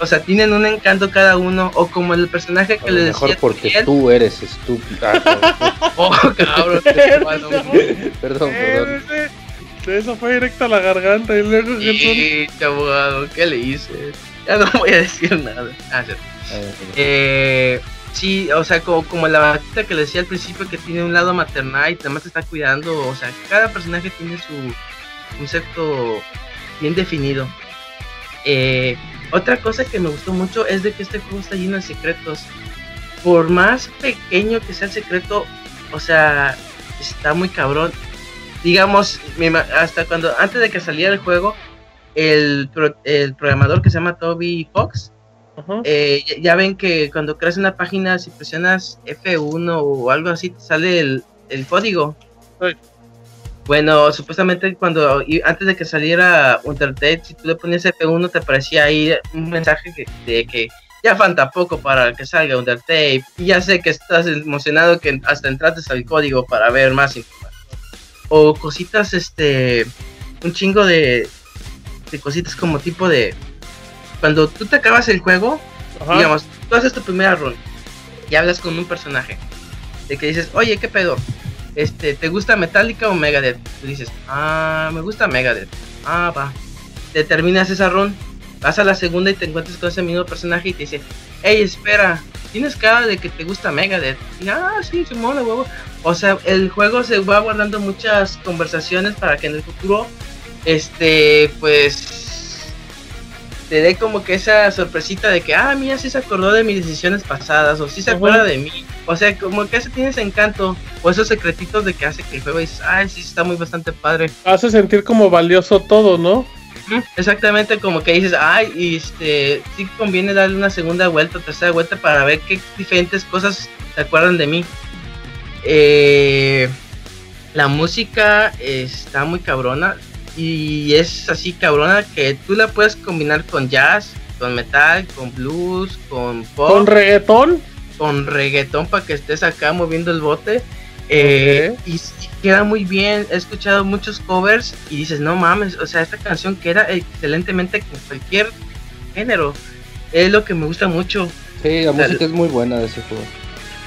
O sea, tienen un encanto cada uno. O como el personaje que le decía. Mejor porque tú eres estúpido. [laughs] oh, cabrón. perdón, perdón. Eso fue directo a la garganta y luego. Sí, abogado, ¿qué le hice? Ya [laughs] no voy a decir nada. Ah, eh, sí, o sea, como, como la batita que le decía al principio que tiene un lado maternal y además te está cuidando. O sea, cada personaje tiene su concepto bien definido. Eh, otra cosa que me gustó mucho es de que este juego está lleno de secretos. Por más pequeño que sea el secreto, o sea, está muy cabrón. Digamos, hasta cuando antes de que saliera el juego, el, el programador que se llama Toby Fox, eh, ya, ven que cuando creas una página, si presionas F1 o algo así, te sale el, código. Bueno, supuestamente cuando antes de que saliera Undertale, si tú le ponías F1 te aparecía ahí un mensaje de que ya falta poco para que salga Undertale. Y ya sé que estás emocionado que hasta entraste al código para ver más información. O cositas, este, un chingo de, de cositas como tipo de cuando tú te acabas el juego, digamos, tú haces tu primera run y hablas con un personaje de que dices, oye, ¿qué pedo? Este, ¿te gusta Metallica o Megadeth? Tú dices, ah, me gusta Megadeth. Ah, va. Te terminas esa run Vas a la segunda y te encuentras con ese mismo personaje y te dice, hey, espera, tienes cara de que te gusta Megadeth. Y ah, sí, se mola, huevo. O sea, el juego se va guardando muchas conversaciones para que en el futuro, este, pues, te dé como que esa sorpresita de que, ah, mira, sí se acordó de mis decisiones pasadas, o sí se acuerda de mí. O sea, como que ese tiene ese encanto, o esos secretitos de que hace que el juego dices, ay, sí, está muy bastante padre. Hace sentir como valioso todo, ¿no? Exactamente, como que dices, ay, y este, sí conviene darle una segunda vuelta, tercera vuelta para ver qué diferentes cosas se acuerdan de mí. Eh, la música está muy cabrona y es así cabrona que tú la puedes combinar con jazz, con metal, con blues, con pop. ¿Con reggaetón? Con reggaetón para que estés acá moviendo el bote. Eh, y, queda muy bien. He escuchado muchos covers y dices, no mames, o sea, esta canción queda excelentemente con cualquier género. Es lo que me gusta mucho. Sí, la música es muy buena de ese juego.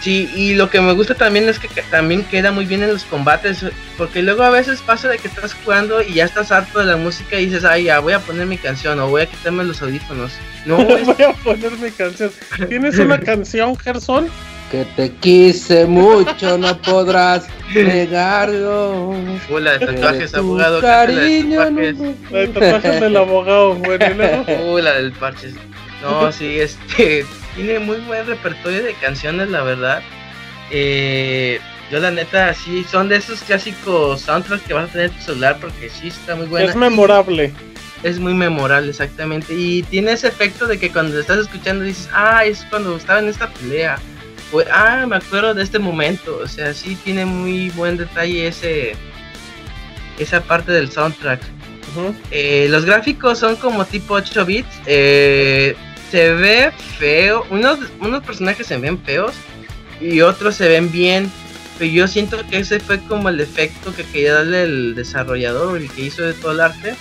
Sí, y lo que me gusta también es que también queda muy bien en los combates, porque luego a veces pasa de que estás jugando y ya estás harto de la música y dices, ay, ya voy a poner mi canción o voy a quitarme los audífonos. No, [laughs] voy a poner mi canción. ¿Tienes una [laughs] canción, Gerson? Que te quise mucho, no podrás negarlo. Hola, de tatuajes, abogado. Cariño, la de tatuajes. La de tatuajes del abogado, bueno. [laughs] Hola, del parches. No, sí, este tiene muy buen repertorio de canciones, la verdad. Eh, yo la neta, sí, son de esos clásicos soundtracks que vas a tener en tu celular porque sí está muy buena. Es memorable. Es muy memorable, exactamente. Y tiene ese efecto de que cuando estás escuchando dices, ah, es cuando estaba en esta pelea. Pues, ah, me acuerdo de este momento. O sea, sí tiene muy buen detalle ese esa parte del soundtrack. Eh, los gráficos son como tipo 8 bits. Eh, se ve feo. Unos, unos personajes se ven feos y otros se ven bien. Pero yo siento que ese fue como el efecto que quería darle el desarrollador el que hizo de todo el arte.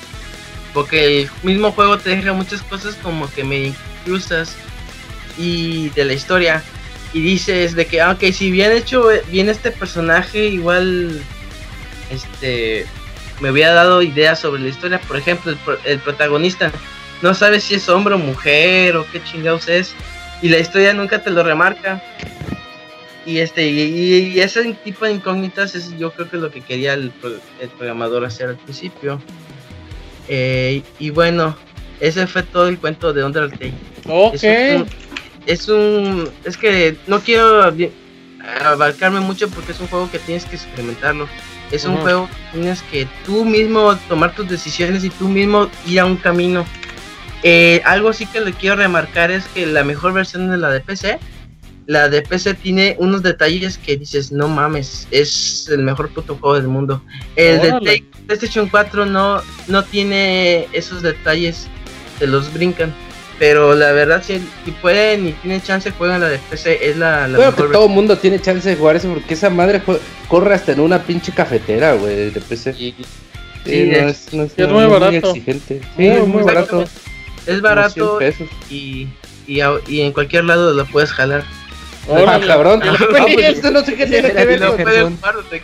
Porque el mismo juego te deja muchas cosas como que me inclusas y de la historia. Y dices de que, aunque ah, si bien hecho bien este personaje, igual este me hubiera dado ideas sobre la historia. Por ejemplo, el protagonista no sabes si es hombre o mujer o qué chingados es. Y la historia nunca te lo remarca. Y este y, ese tipo de incógnitas es yo creo que es lo que quería el, programador hacer al principio. Eh, y bueno ese fue todo el cuento de Undertale ok. Es un, es que no quiero abarcarme mucho porque es un juego que tienes que experimentarlo. Es un juego que tienes que tú mismo tomar tus decisiones y tú mismo ir a un camino eh, algo sí que le quiero remarcar es que la mejor versión de la de PC, la de PC tiene unos detalles que dices, no mames, es el mejor puto juego del mundo. El de PlayStation 4 no, no tiene esos detalles, se los brincan. Pero la verdad, si, pueden y tienen chance, juegan la de PC. Es la, la que todo el mundo tiene chance de jugar eso porque esa madre corre hasta en una pinche cafetera, güey, de PC. Sí, es, muy, barato. exigente. Sí, muy, barato. Es barato y, y, y, en cualquier lado lo puedes jalar. Ah, cabrón. Ah, pues [laughs] esto no sé qué tiene que ver con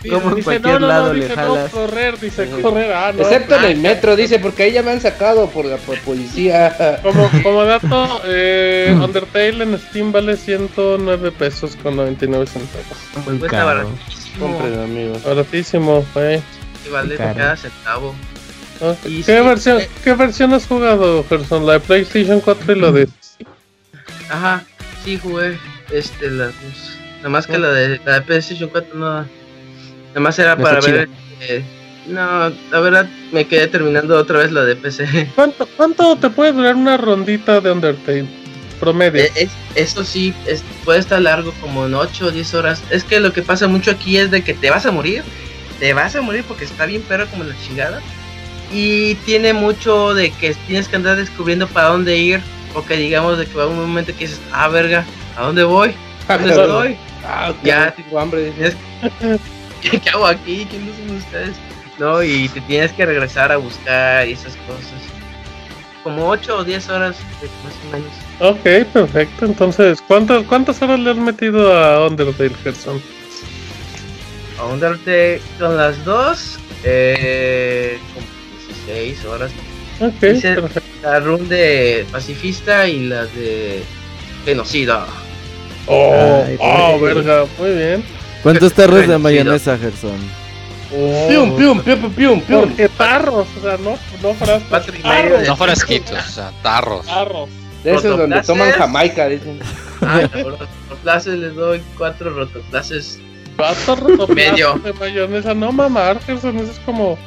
Como en cualquier lado le jalas. No, correr, dice correr. Ah, no. Excepto en el metro, dice, porque ahí ya me han sacado por la por policía. Como, [laughs] como dato, eh, Undertale en Steam vale 109 pesos con 99 centavos. Muy pues caro. Compren, amigos. Baratísimo, güey. Y vale cada centavo. ¿Qué, versión, ¿Qué versión has jugado, Gerson? ¿La de PlayStation 4 y la de.? Ajá, sí jugué. Este, la, pues, nada más que la de, la de PlayStation 4 no. Nada más era para ver. Eh, no, la verdad me quedé terminando otra vez la de PC. [laughs] ¿Cuánto, cuánto te puede durar una rondita de Undertale? Promedio. Eh, eso sí, puede estar largo, como en 8 o 10 horas. Es que lo que pasa mucho aquí es de que te vas a morir. Te vas a morir porque está bien pero como la chingada y tiene mucho de que tienes que andar descubriendo para dónde ir o que digamos de que va un momento que dices, ah, verga, ¿a dónde voy? ¿A dónde [laughs] estoy? Ah, ya tengo hambre. [laughs] ¿Qué, [laughs] ¿Qué, hago aquí? ¿Quiénes son ustedes? No, y te tienes que regresar a buscar y esas cosas. Como 8 o 10 horas, más o menos. Ok, perfecto. Entonces, ¿cuántas, cuántas horas le has metido a Undertale, Gerson? A Undertale con las dos, eh, 6 horas. Ok, perfecto. La run de pacifista y la de genocida. Oh, oh, verga, muy bien. ¿Cuántos tarros de mayonesa, Gerson? Oh, pium, pium, pium, pium, pium. Porque tarros, o sea, no, no frascos. No frasquitos, o sea, tarros. Tarros. De esos donde toman jamaica, dicen. Ah, rotoplaces les doy cuatro rotoplaces. Cuatro rotoplaces Medio. de mayonesa, no mamar, Gerson, eso es como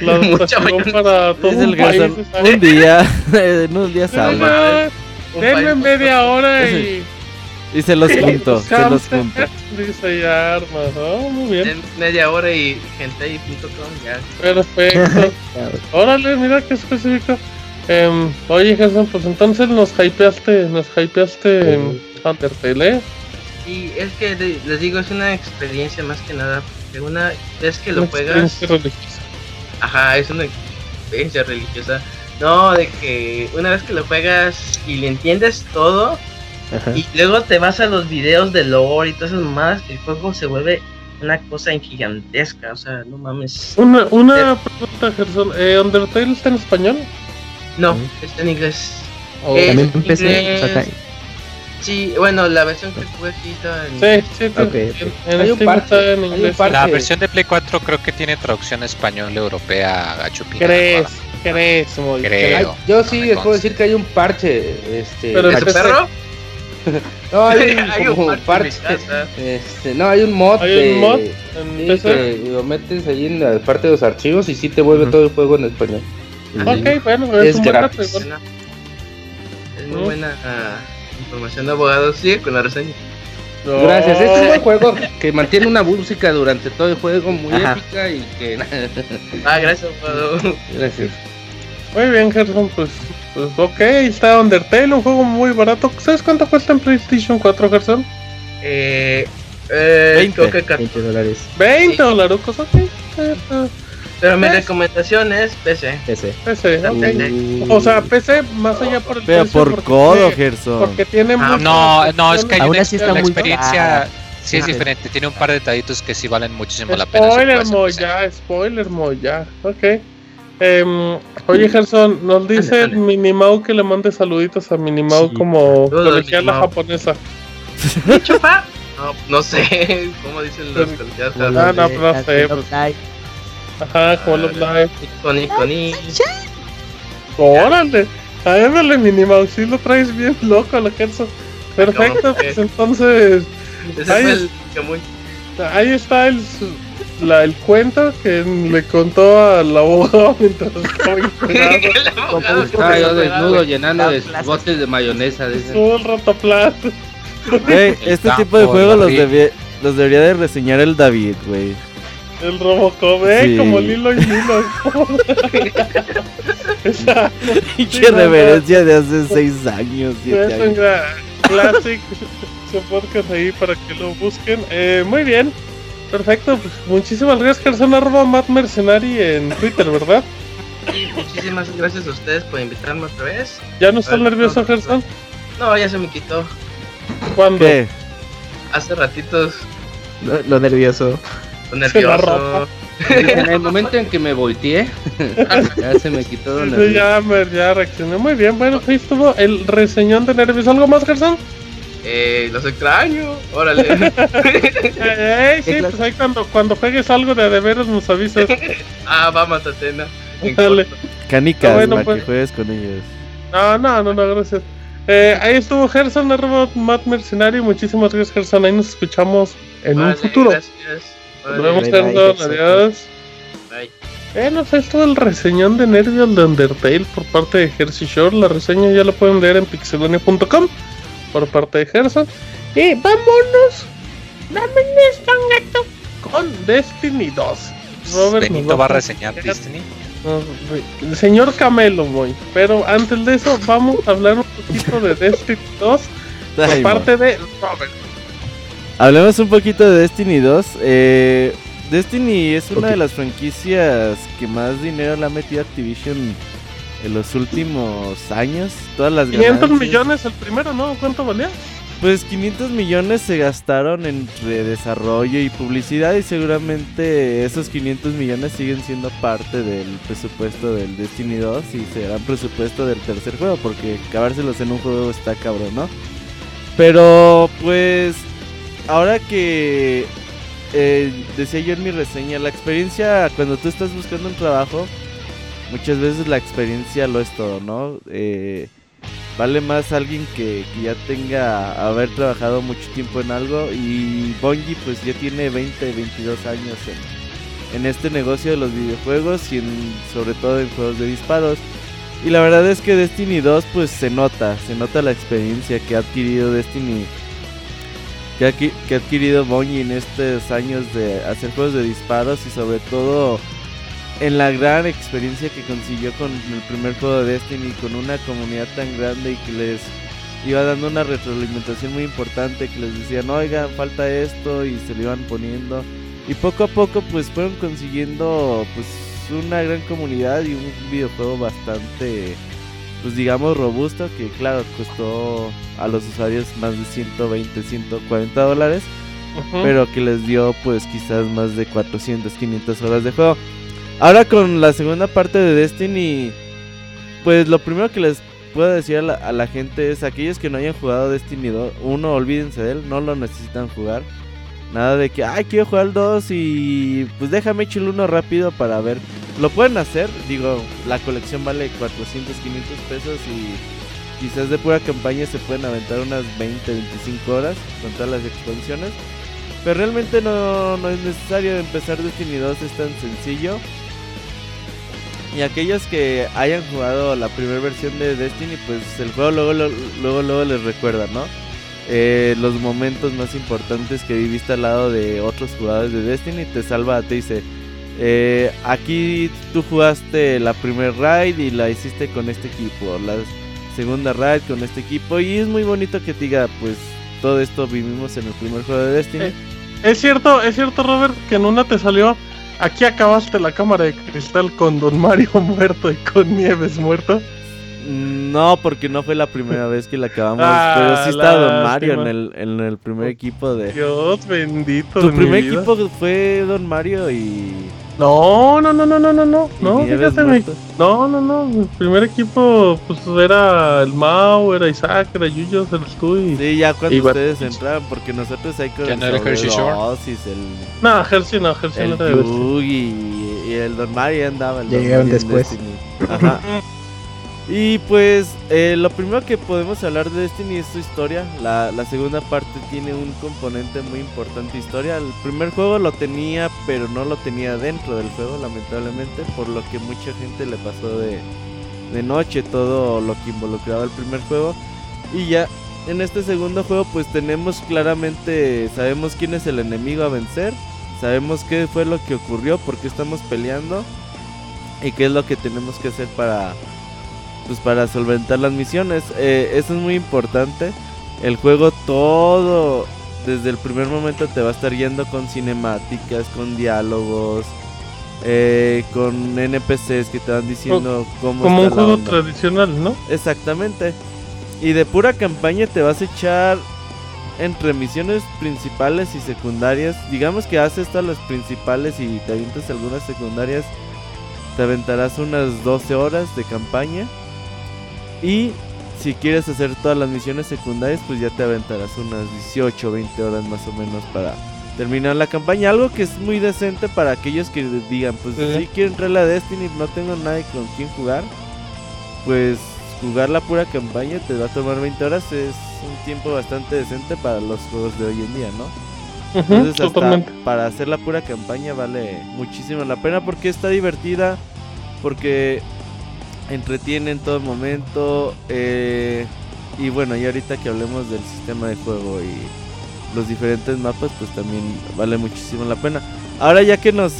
la [laughs] dotación para todo un país. Un día, [laughs] en un día salvo. Denme media hora y... Y se los junto, se los junto. [laughs] Dice ya armas, ¿no? Muy bien. En media hora y gentei.com ya. Perfecto. Órale, mira qué específico. Eh, oye, Gerson, pues entonces nos hypeaste, nos hypeaste en Undertale, ¿eh? Y es que les digo, es una experiencia más que nada. Porque una vez que lo una juegas. Ajá, es una experiencia religiosa. No, de que una vez que lo juegas y le entiendes todo, y luego te vas a los videos de lore y todas esas más, el juego se vuelve una cosa gigantesca, o sea, no mames. Una, una pregunta, Gerson, ¿eh, ¿Undertale está en español? No, está en inglés. Oh, ¿También en PC? Sí, bueno, la versión que jugué aquí está en... Sí, sí, okay, En, hay, un parche, en inglés. La versión de Play 4 creo que tiene traducción español europea a ¿Crees? ¿Crees? Muy Creo. yo sí les puedo decir que hay un parche. Este, ¿Pero ese perro? [laughs] no, hay un, [laughs] parche. Este, no, hay un mod. ¿Hay un mod? que lo metes ahí en la parte de los archivos y sí te vuelve todo el juego en español. Ok, bueno, es, es gratis. Es muy buena uh, información de abogados. Sigue con la reseña. Gracias, es un buen juego que mantiene una música durante todo el juego muy épica y que. [laughs] ah, gracias, Gracias. Muy bien, Gerson, pues, pues ok, está Undertale, un juego muy barato. ¿Sabes cuánto cuesta en PlayStation 4, Gerson? Eh, eh 20, que 20 dólares. 20 dólares, ok. Pero mi recomendación es PC. PC. PC, ok. O sea, PC más allá por el Pero por codo, Gerson. Porque tiene ah, No, no, es que hay una, experiencia... Sí, es diferente, tiene un par de detallitos que sí valen muchísimo la pena. Spoiler, mo, ya, spoiler, mo, ya, ok. Eh, oye, Gerson, nos dice Minimau que le mande saluditos a Minimau como colegiala japonesa. ¿Chupa? No, no sé cómo dicen los colegialas. Ah, no, no, no sé. Pues. Ajá, como los live. Coni, coni. Órale. Ándale, Minimau, si lo traes bien loco a la Gerson. Perfecto, pues entonces. Ahí, ahí está el la, el cuento que le contó al abogado [laughs] mientras estaba internado. [laughs] Estaba yo desnudo llenando de botes de mayonesa. Todo el rato Hey, este tipo de juegos los, los debería de reseñar el David, güey. El Robocop, eh, sí. como Lilo y Lilo. [laughs] Esa pinche reverencia de hace 6 años. Un classic. Su podcast ahí para que lo busquen. Eh, muy bien. Perfecto, pues muchísimas gracias, Gerson, arroba Matt Mercenari en Twitter, ¿verdad? Sí, muchísimas gracias a ustedes por invitarme otra vez. ¿Ya no estás nervioso, Gerson? No, ya se me quitó. ¿Cuándo? ¿Qué? Hace ratitos. Lo nervioso. [laughs] en el momento en que me volteé, [laughs] ya se me quitó lo nervioso. Ya, ya reaccioné muy bien. Bueno, ahí estuvo el reseñón de nervios. ¿Algo más, Gerson? Eh, los extraño, órale. [laughs] eh, sí, pues ahí cuando, cuando juegues algo de de veras nos avisas. ah, vamos, Atena. Dale. Canicas, bueno, que pues. juegues con ellos. No, no, no, no, gracias. Eh, ahí estuvo Gerson, arroba Matt Mercenario. Muchísimas gracias, Gerson. Ahí nos escuchamos en un futuro. Gracias. Nos vemos, Gerson. Adiós. Bye. Bueno, es todo el reseñón de Nervios de Undertale por parte de Jersey Shore. La reseña ya la pueden leer en pixelonia.com por parte de Gerson. Y vámonos, dame esto, gato, con Destiny 2. Robert Benito va a reseñar Destiny. el señor Camelo, voy. Pero antes de eso, vamos a hablar un poquito de Destiny 2 por parte de Robert. Hablemos un poquito de Destiny 2. Eh, Destiny es una de las franquicias que más dinero le ha metido Activision en los últimos años, todas las 500 millones el primero, ¿no? ¿Cuánto valía? Pues 500 millones se gastaron en desarrollo y publicidad y seguramente esos 500 millones siguen siendo parte del presupuesto del Destiny 2 y serán presupuesto del tercer juego porque acabárselos en un juego está cabrón, ¿no? Pero pues ahora que eh, decía yo en mi reseña, la experiencia cuando tú estás buscando un trabajo, muchas veces la experiencia lo es todo, ¿no? Eh, vale más alguien que, ya tenga haber trabajado mucho tiempo en algo y Bungie pues ya tiene 20, 22 años en, este negocio de los videojuegos y en, sobre todo en juegos de disparos. Y la verdad es que Destiny 2 pues se nota, se nota la experiencia que ha adquirido Destiny, que ha, que ha adquirido Bungie en estos años de hacer juegos de disparos y sobre todo en la gran experiencia que consiguió con el primer juego de Destiny, con una comunidad tan grande y que les iba dando una retroalimentación muy importante, que les decían, oigan, falta esto y se lo iban poniendo. Y poco a poco pues fueron consiguiendo pues una gran comunidad y un videojuego bastante pues digamos robusto que claro costó a los usuarios más de 120, 140 dólares. Pero que les dio pues quizás más de 400, 500 horas de juego. Ahora con la segunda parte de Destiny, pues lo primero que les puedo decir a la, gente es aquellos que no hayan jugado Destiny 2, 1, olvídense de él, no lo necesitan jugar. Nada de que, ay, quiero jugar el 2 y pues déjame echar el 1 rápido para ver. Lo pueden hacer, digo, la colección vale 400, 500 pesos y quizás de pura campaña se pueden aventar unas 20, 25 horas con todas las expansiones. Pero realmente no, no es necesario empezar Destiny 2, es tan sencillo. Y aquellos que hayan jugado la primera versión de Destiny, pues el juego luego luego, luego, les recuerda, ¿no? Eh, los momentos más importantes que viviste al lado de otros jugadores de Destiny, te salva, te dice, eh, aquí tú jugaste la primer raid y la hiciste con este equipo, la segunda raid con este equipo y es muy bonito que te diga, pues todo esto vivimos en el primer juego de Destiny. Eh, es cierto, es cierto Robert, que en una te salió Aquí acabaste la cámara de cristal con Don Mario [laughs] muerto y con Nieves muerto. No, porque no fue la primera vez que la acabamos. Ah, pero sí está Don Mario en el, en el primer equipo de. Dios bendito. Tu primer equipo fue Don Mario y. No, no, no, no, no, no, no. No, fíjate, No, no, no. El primer equipo, pues era el Mao, era Isaac, era Yuyo, eres tú y. Sí, ya cuando ustedes entraban, porque nosotros hay con. no era Hershey Shore? El... No, Hershey no, Hershey el no era Yugi y, el Don Mario andaba. El Llegaron después. Ajá. [laughs] Y pues eh, lo primero que podemos hablar de Destiny es su historia. La, segunda parte tiene un componente muy importante historia. El primer juego lo tenía, pero no lo tenía dentro del juego, lamentablemente, por lo que mucha gente le pasó de, de noche todo lo que involucraba el primer juego. Y ya en este segundo juego pues tenemos claramente, sabemos quién es el enemigo a vencer, sabemos qué fue lo que ocurrió, por qué estamos peleando y qué es lo que tenemos que hacer para pues para solventar las misiones. Eh, eso es muy importante. El juego todo desde el primer momento te va a estar yendo con cinemáticas, con diálogos, eh, con NPCs que te van diciendo cómo como un juego tradicional, ¿no? Exactamente. Y de pura campaña te vas a echar entre misiones principales y secundarias. Digamos que haces todas las principales y te avientas algunas secundarias. Te aventarás unas 12 horas de campaña. Y si quieres hacer todas las misiones secundarias, pues ya te aventarás unas 18 20 horas más o menos para terminar la campaña. Algo que es muy decente para aquellos que digan, pues si quiero entrar a la Destiny, no tengo nadie con quien jugar. Pues jugar la pura campaña te va a tomar 20 horas. Es un tiempo bastante decente para los juegos de hoy en día, ¿no? Entonces hasta para hacer la pura campaña vale muchísimo la pena porque está divertida, porque entretiene en todo momento. Eh, y bueno, y ahorita que hablemos del sistema de juego y los diferentes mapas, pues también vale muchísimo la pena. Ahora ya que nos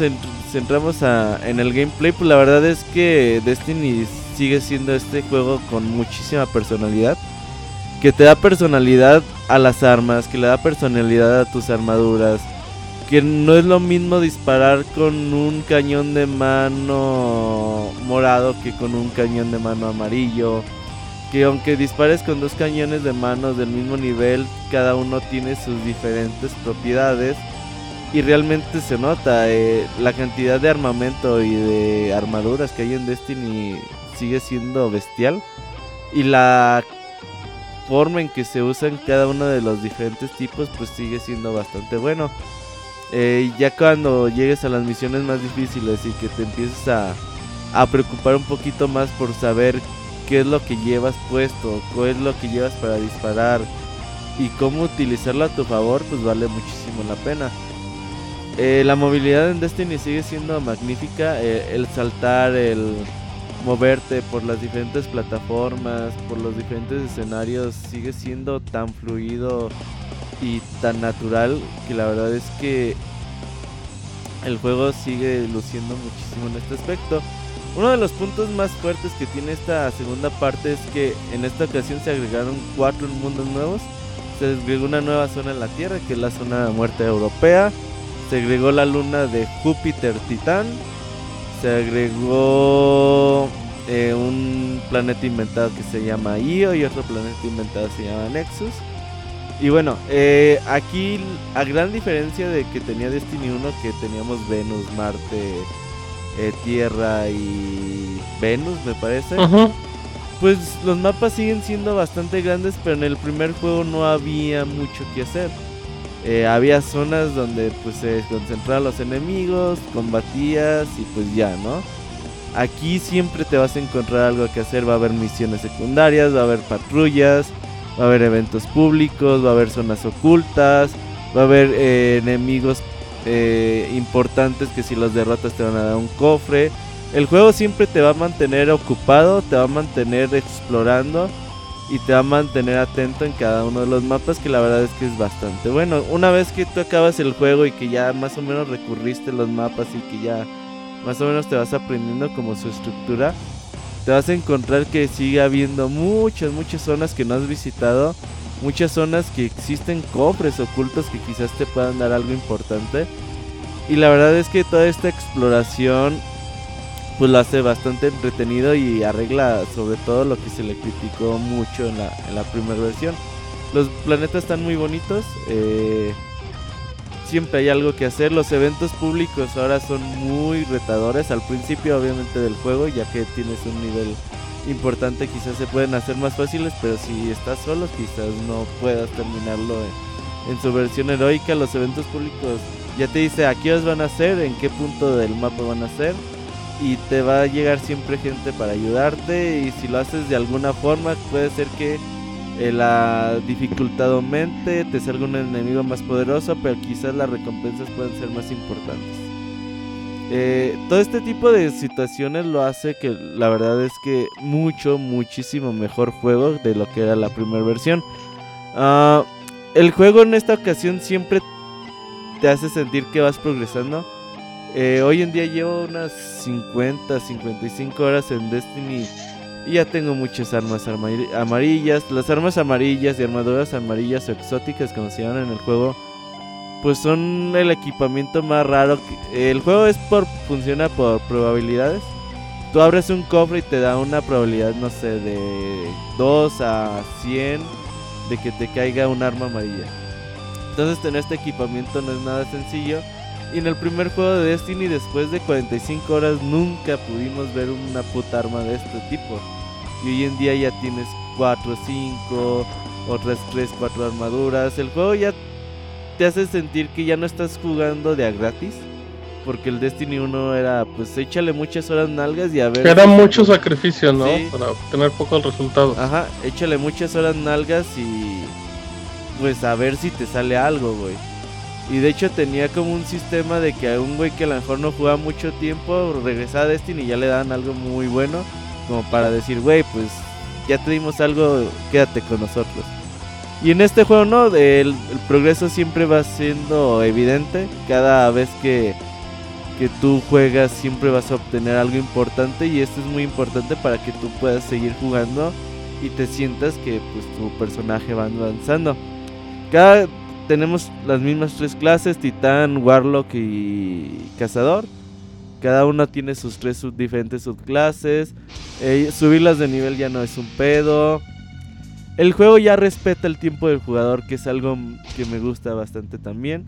centramos en el gameplay, pues la verdad es que Destiny sigue siendo este juego con muchísima personalidad. Que te da personalidad a las armas, que le da personalidad a tus armaduras, que no es lo mismo disparar con un cañón de mano morado que con un cañón de mano amarillo. que aunque dispares con dos cañones de manos del mismo nivel, cada uno tiene sus diferentes propiedades y realmente se nota eh, la cantidad de armamento y de armaduras que hay en Destiny sigue siendo bestial y la forma en que se usan cada uno de los diferentes tipos pues sigue siendo bastante bueno. Eh, ya cuando llegues a las misiones más difíciles y que te empieces a, a preocupar un poquito más por saber qué es lo que llevas puesto, qué es lo que llevas para disparar y cómo utilizarlo a tu favor, pues vale muchísimo la pena. Eh, la movilidad en Destiny sigue siendo magnífica, eh, el saltar, el moverte por las diferentes plataformas, por los diferentes escenarios, sigue siendo tan fluido y tan natural que la verdad es que el juego sigue luciendo muchísimo en este aspecto. Uno de los puntos más fuertes que tiene esta segunda parte es que en esta ocasión se agregaron cuatro mundos nuevos. Se agregó una nueva zona en la Tierra, que es la zona de muerte europea. Se agregó la luna de Júpiter Titán. Se agregó eh, un planeta inventado que se llama Io y otro planeta inventado se llama Nexus. Y bueno, eh, aquí a gran diferencia de que tenía Destiny 1, que teníamos Venus, Marte, eh, Tierra y Venus, me parece. Pues los mapas siguen siendo bastante grandes, pero en el primer juego no había mucho que hacer. Eh, había zonas donde pues se concentraban los enemigos, combatías y pues ya, ¿no? Aquí siempre te vas a encontrar algo que hacer, va a haber misiones secundarias, va a haber patrullas, va a haber eventos públicos, va a haber zonas ocultas, va a haber eh, enemigos eh, importantes que si los derrotas te van a dar un cofre. El juego siempre te va a mantener ocupado, te va a mantener explorando y te va a mantener atento en cada uno de los mapas que la verdad es que es bastante bueno. Una vez que tú acabas el juego y que ya más o menos recurriste los mapas y que ya más o menos te vas aprendiendo como su estructura, te vas a encontrar que sigue habiendo muchas, muchas zonas que no has visitado muchas zonas que existen cofres ocultos que quizás te puedan dar algo importante. Y la verdad es que toda esta exploración pues lo hace bastante entretenido y arregla sobre todo lo que se le criticó mucho en la, en la primera versión. Los planetas están muy bonitos, eh, siempre hay algo que hacer. Los eventos públicos ahora son muy retadores al principio obviamente del juego ya que tienes un nivel importante quizás se pueden hacer más fáciles, pero si estás solo quizás no puedas terminarlo en, su versión heroica. Los eventos públicos ya te dice a qué van a ser, en qué punto del mapa van a ser y te va a llegar siempre gente para ayudarte y si lo haces de alguna forma puede ser que la dificultad aumente, te salga un enemigo más poderoso, pero quizás las recompensas pueden ser más importantes. Eh, todo este tipo de situaciones lo hace que la verdad es que mucho, muchísimo mejor juego de lo que era la primera versión. Ah, el juego en esta ocasión siempre te hace sentir que vas progresando. Eh, hoy en día llevo unas 50, 55 horas en Destiny ya tengo muchas armas amarillas. Las armas amarillas y armaduras amarillas o exóticas como se llaman en el juego pues son el equipamiento más raro. El juego es por funciona por probabilidades. Tú abres un cofre y te da una probabilidad, no sé, de 2 a 100 de que te caiga un arma amarilla. Entonces tener este equipamiento no es nada sencillo. Y en el primer juego de Destiny, después de 45 horas, nunca pudimos ver una puta arma de este tipo. Y hoy en día ya tienes 4, 5, otras 3, 4 armaduras. El juego ya te hace sentir que ya no estás jugando de a gratis. Porque el Destiny 1 era, pues échale muchas horas nalgas y a ver. Era mucho sacrificio, ¿no? Para obtener pocos resultados. Ajá, échale muchas horas nalgas y. Pues a ver si te sale algo, güey. Y de hecho tenía como un sistema de que a un güey que a lo mejor no jugaba mucho tiempo regresaba a Destiny y ya le daban algo muy bueno. Como para decir, güey, pues ya te dimos algo, quédate con nosotros. Y en este juego no, el, progreso siempre va siendo evidente. Cada vez que, que tú juegas siempre vas a obtener algo importante y esto es muy importante para que tú puedas seguir jugando y te sientas que pues tu personaje va avanzando. Cada tenemos las mismas tres clases, titán, warlock y cazador. cada una tiene sus tres diferentes subclases. Eh, subirlas de nivel ya no es un pedo. El juego ya respeta el tiempo del jugador, que es algo que me gusta bastante también.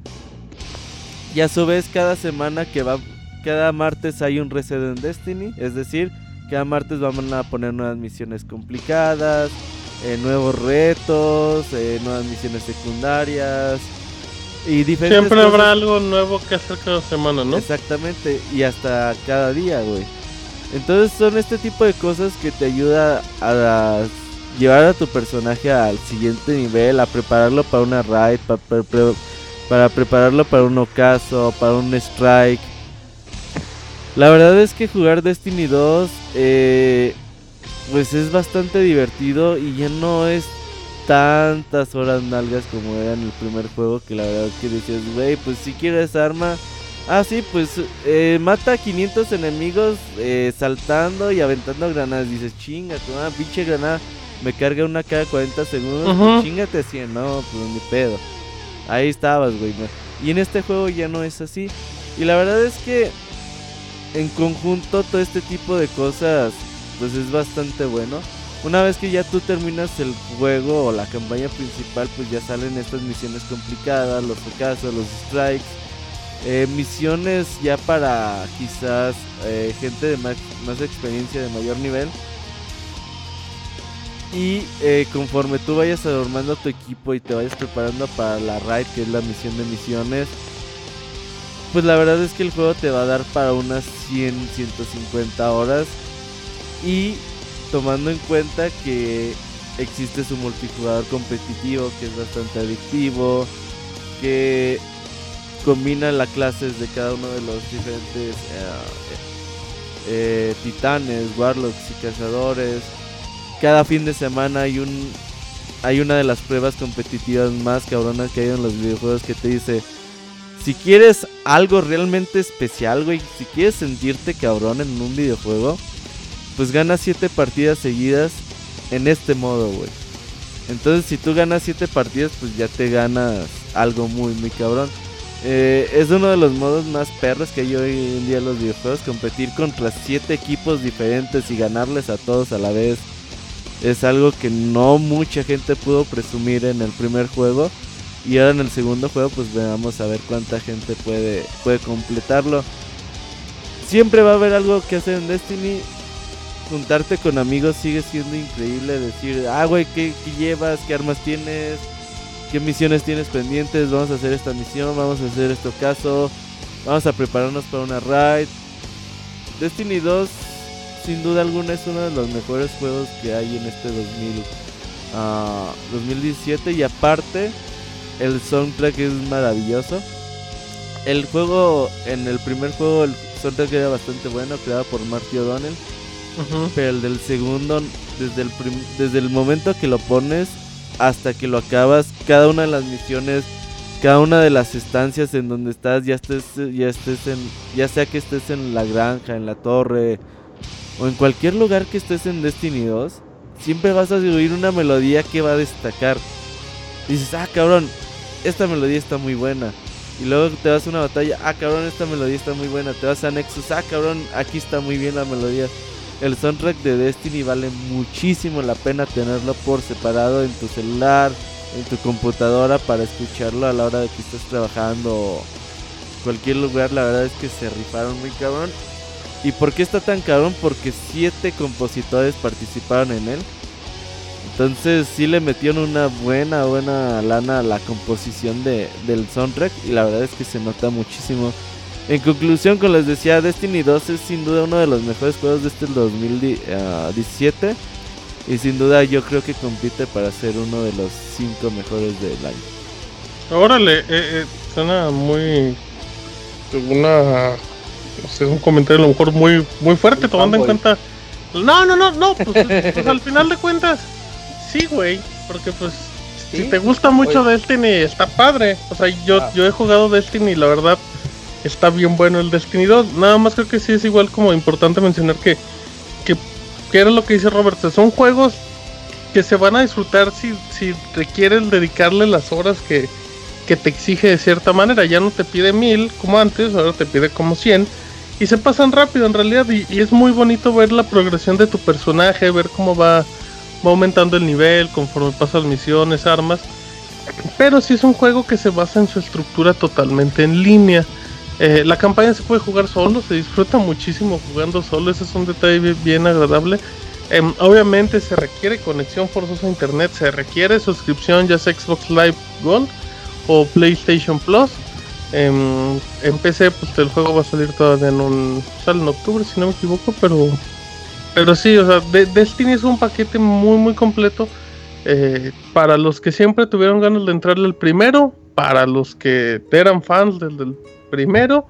Y a su vez cada semana que va, cada martes hay un reset en Destiny, es decir, cada martes vamos a poner nuevas misiones complicadas, eh, nuevos retos, eh, nuevas misiones secundarias y diferentes Siempre habrá algo nuevo que hacer cada semana, ¿no? Exactamente, y hasta cada día, güey. Entonces son este tipo de cosas que te ayuda a, llevar a tu personaje al siguiente nivel, a prepararlo para una raid, para, para prepararlo para un ocaso, para un strike. La verdad es que jugar Destiny 2 eh, pues es bastante divertido y ya no es tantas horas nalgas como era en el primer juego que la verdad que decías, güey, pues si quieres arma, ah sí, pues eh, mata a 500 enemigos eh, saltando y aventando granadas, dices, chinga, tu una pinche granada me carga una cada 40 segundos, uh chingate 100, no, pues ni pedo. Ahí estabas, güey. Y en este juego ya no es así. Y la verdad es que en conjunto todo este tipo de cosas pues es bastante bueno. Una vez que ya tú terminas el juego o la campaña principal, pues ya salen estas misiones complicadas, los casos, los strikes, eh, misiones ya para quizás eh, gente de más, más, experiencia, de mayor nivel. Y eh, conforme tú vayas adormando tu equipo y te vayas preparando para la raid, que es la misión de misiones, pues la verdad es que el juego te va a dar para unas 100, 150 horas. Y tomando en cuenta que existe su multijugador competitivo que es bastante adictivo, que combina las clases de cada uno de los diferentes eh, eh, titanes, warlocks y cazadores. Cada fin de semana hay un hay una de las pruebas competitivas más cabronas que hay en los videojuegos que te dice si quieres algo realmente especial, güey, si quieres sentirte cabrón en un videojuego, pues ganas 7 partidas seguidas en este modo, güey. Entonces, si tú ganas 7 partidas, pues ya te ganas algo muy, muy cabrón. Eh, es uno de los modos más perros que hay hoy en día en los videojuegos. Competir contra 7 equipos diferentes y ganarles a todos a la vez. Es algo que no mucha gente pudo presumir en el primer juego. Y ahora en el segundo juego pues vamos a ver cuánta gente puede, puede completarlo. Siempre va a haber algo que hacer en Destiny. Juntarte con amigos sigue siendo increíble. Decir, ah, güey, ¿qué, llevas? ¿Qué armas tienes? ¿Qué misiones tienes pendientes? Vamos a hacer esta misión, vamos a hacer esto caso. Vamos a prepararnos para una raid. Destiny 2, sin duda alguna, es uno de los mejores juegos que hay en este 2000, 2017. Ah, y aparte, el soundtrack es maravilloso. El juego, en el primer juego, el soundtrack era bastante bueno, creado por Marty O'Donnell. Pero el del segundo, desde el, desde el momento que lo pones hasta que lo acabas, cada una de las misiones, cada una de las estancias en donde estás, ya estés, ya estés en, ya sea que estés en la granja, en la torre, o en cualquier lugar que estés en Destiny 2, siempre vas a oír una melodía que va a destacar. dices, ah, cabrón, esta melodía está muy buena. Y luego te vas a una batalla, ah cabrón, esta melodía está muy buena. Te vas a Nexus, ah cabrón, aquí está muy bien la melodía. El soundtrack de Destiny vale muchísimo la pena tenerlo por separado en tu celular, en tu computadora para escucharlo a la hora de que estés trabajando o cualquier lugar. La verdad es que se rifaron muy cabrón. ¿Y por qué está tan cabrón? Porque siete compositores participaron en él. Entonces sí le metieron una buena, buena lana a la composición de, del soundtrack y la verdad es que se nota muchísimo. En conclusión, como les decía, Destiny 2 es sin duda uno de los mejores juegos de este 2017 y sin duda yo creo que compite para ser uno de los 5 mejores del año. Órale, eh, eh, suena muy... Una... No sé, un comentario a lo mejor muy, muy fuerte tomando en cuenta... No, no, no, no, pues, pues al final de cuentas sí, güey, porque pues si te gusta mucho Destiny está padre. O sea, yo, ah. yo he jugado Destiny y la verdad está bien bueno el Destiny 2. Nada más creo que sí es igual como importante mencionar que, que, era lo que dice Robert, son juegos que se van a disfrutar si, si requieren dedicarle las horas que, que te exige de cierta manera. Ya no te pide mil como antes, ahora te pide como 100. y se pasan rápido en realidad y, es muy bonito ver la progresión de tu personaje, ver cómo va, va aumentando el nivel conforme pasas misiones, armas. Pero sí es un juego que se basa en su estructura totalmente en línea. Eh, la campaña se puede jugar solo, se disfruta muchísimo jugando solo, ese es un detalle bien agradable. Em, obviamente se requiere conexión forzosa a internet, se requiere suscripción ya sea Xbox Live Gold o PlayStation Plus. Em, en PC pues el juego va a salir todavía en un sale en octubre si no me equivoco, pero pero sí, o sea, Destiny es un paquete muy muy completo eh, para los que siempre tuvieron ganas de entrarle al primero, para los que eran fans del primero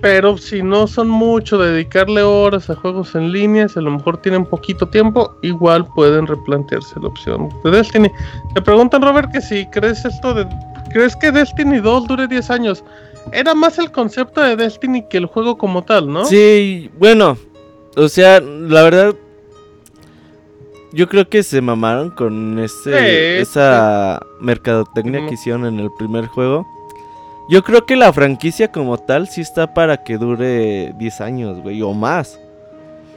pero si no son mucho dedicarle horas a juegos en línea, si a lo mejor tienen poquito tiempo, igual pueden replantearse la opción de Destiny. Te preguntan, Robert, que si crees esto de. ¿Crees que Destiny 2 dure 10 años? Era más el concepto de Destiny que el juego como tal, ¿no? Sí, bueno. O sea, la verdad. Yo creo que se mamaron con ese, esa mercadotecnia que hicieron en el primer juego. Yo creo que la franquicia como tal sí está para que dure 10 años, güey, o más.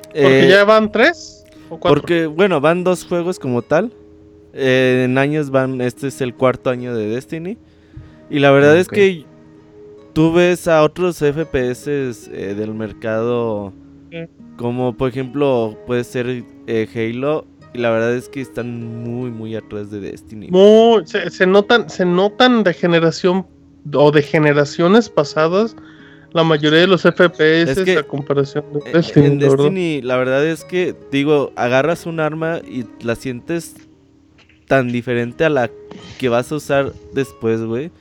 ¿Porque eh, ya van 3 o 4? Porque, bueno, van dos juegos como tal. Eh, en años van, este es el cuarto año de Destiny. Y la verdad es que tú ves a otros FPS eh, del mercado, como por ejemplo puede ser Halo, y la verdad es que están muy, muy atrás de Destiny. se, se, notan, se notan de generación o de generaciones pasadas la mayoría de los FPS es a comparación de Destiny. En Destiny, la verdad es que, digo, agarras un arma y la sientes tan diferente a la que vas a usar después, güey.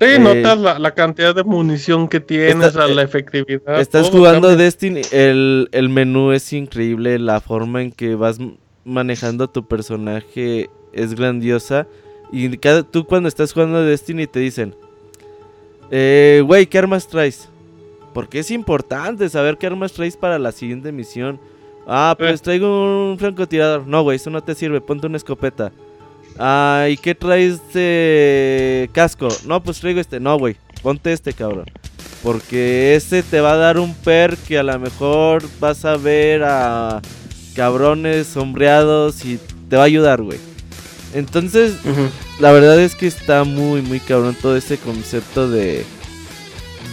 Sí, eh, notas la, cantidad de munición que tienes, la eh, efectividad. Estás jugando Destiny, el, el menú es increíble, la forma en que vas manejando tu personaje es grandiosa. Y cada, tú cuando estás jugando Destiny te dicen, eh, güey, ¿qué armas traes? Porque es importante saber qué armas traes para la siguiente misión. Ah, pues eh. traigo un francotirador. No, güey, eso no te sirve. Ponte una escopeta. Ah, ¿y qué traes de casco? No, pues traigo este. No, güey, ponte este, cabrón. Porque ese te va a dar un per que a lo mejor vas a ver a cabrones sombreados y te va a ayudar, güey. Entonces, la verdad es que está muy, muy cabrón todo ese concepto de,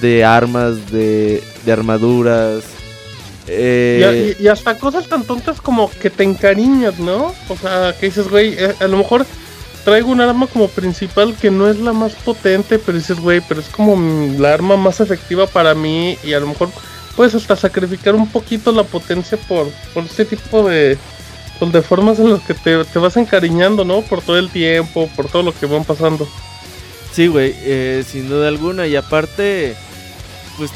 de armas, de, de armaduras. Eh, y, hasta cosas tan tontas como que te encariñas, ¿no? O sea, que dices, güey, eh, a lo mejor traigo un arma como principal que no es la más potente, pero dices, güey, pero es como la arma más efectiva para mí y a lo mejor puedes hasta sacrificar un poquito la potencia por, por este tipo de, pues, de formas en las que te, vas encariñando, ¿no? Por todo el tiempo, por todo lo que van pasando. Sí, güey, eh, sin duda alguna. Y aparte, pues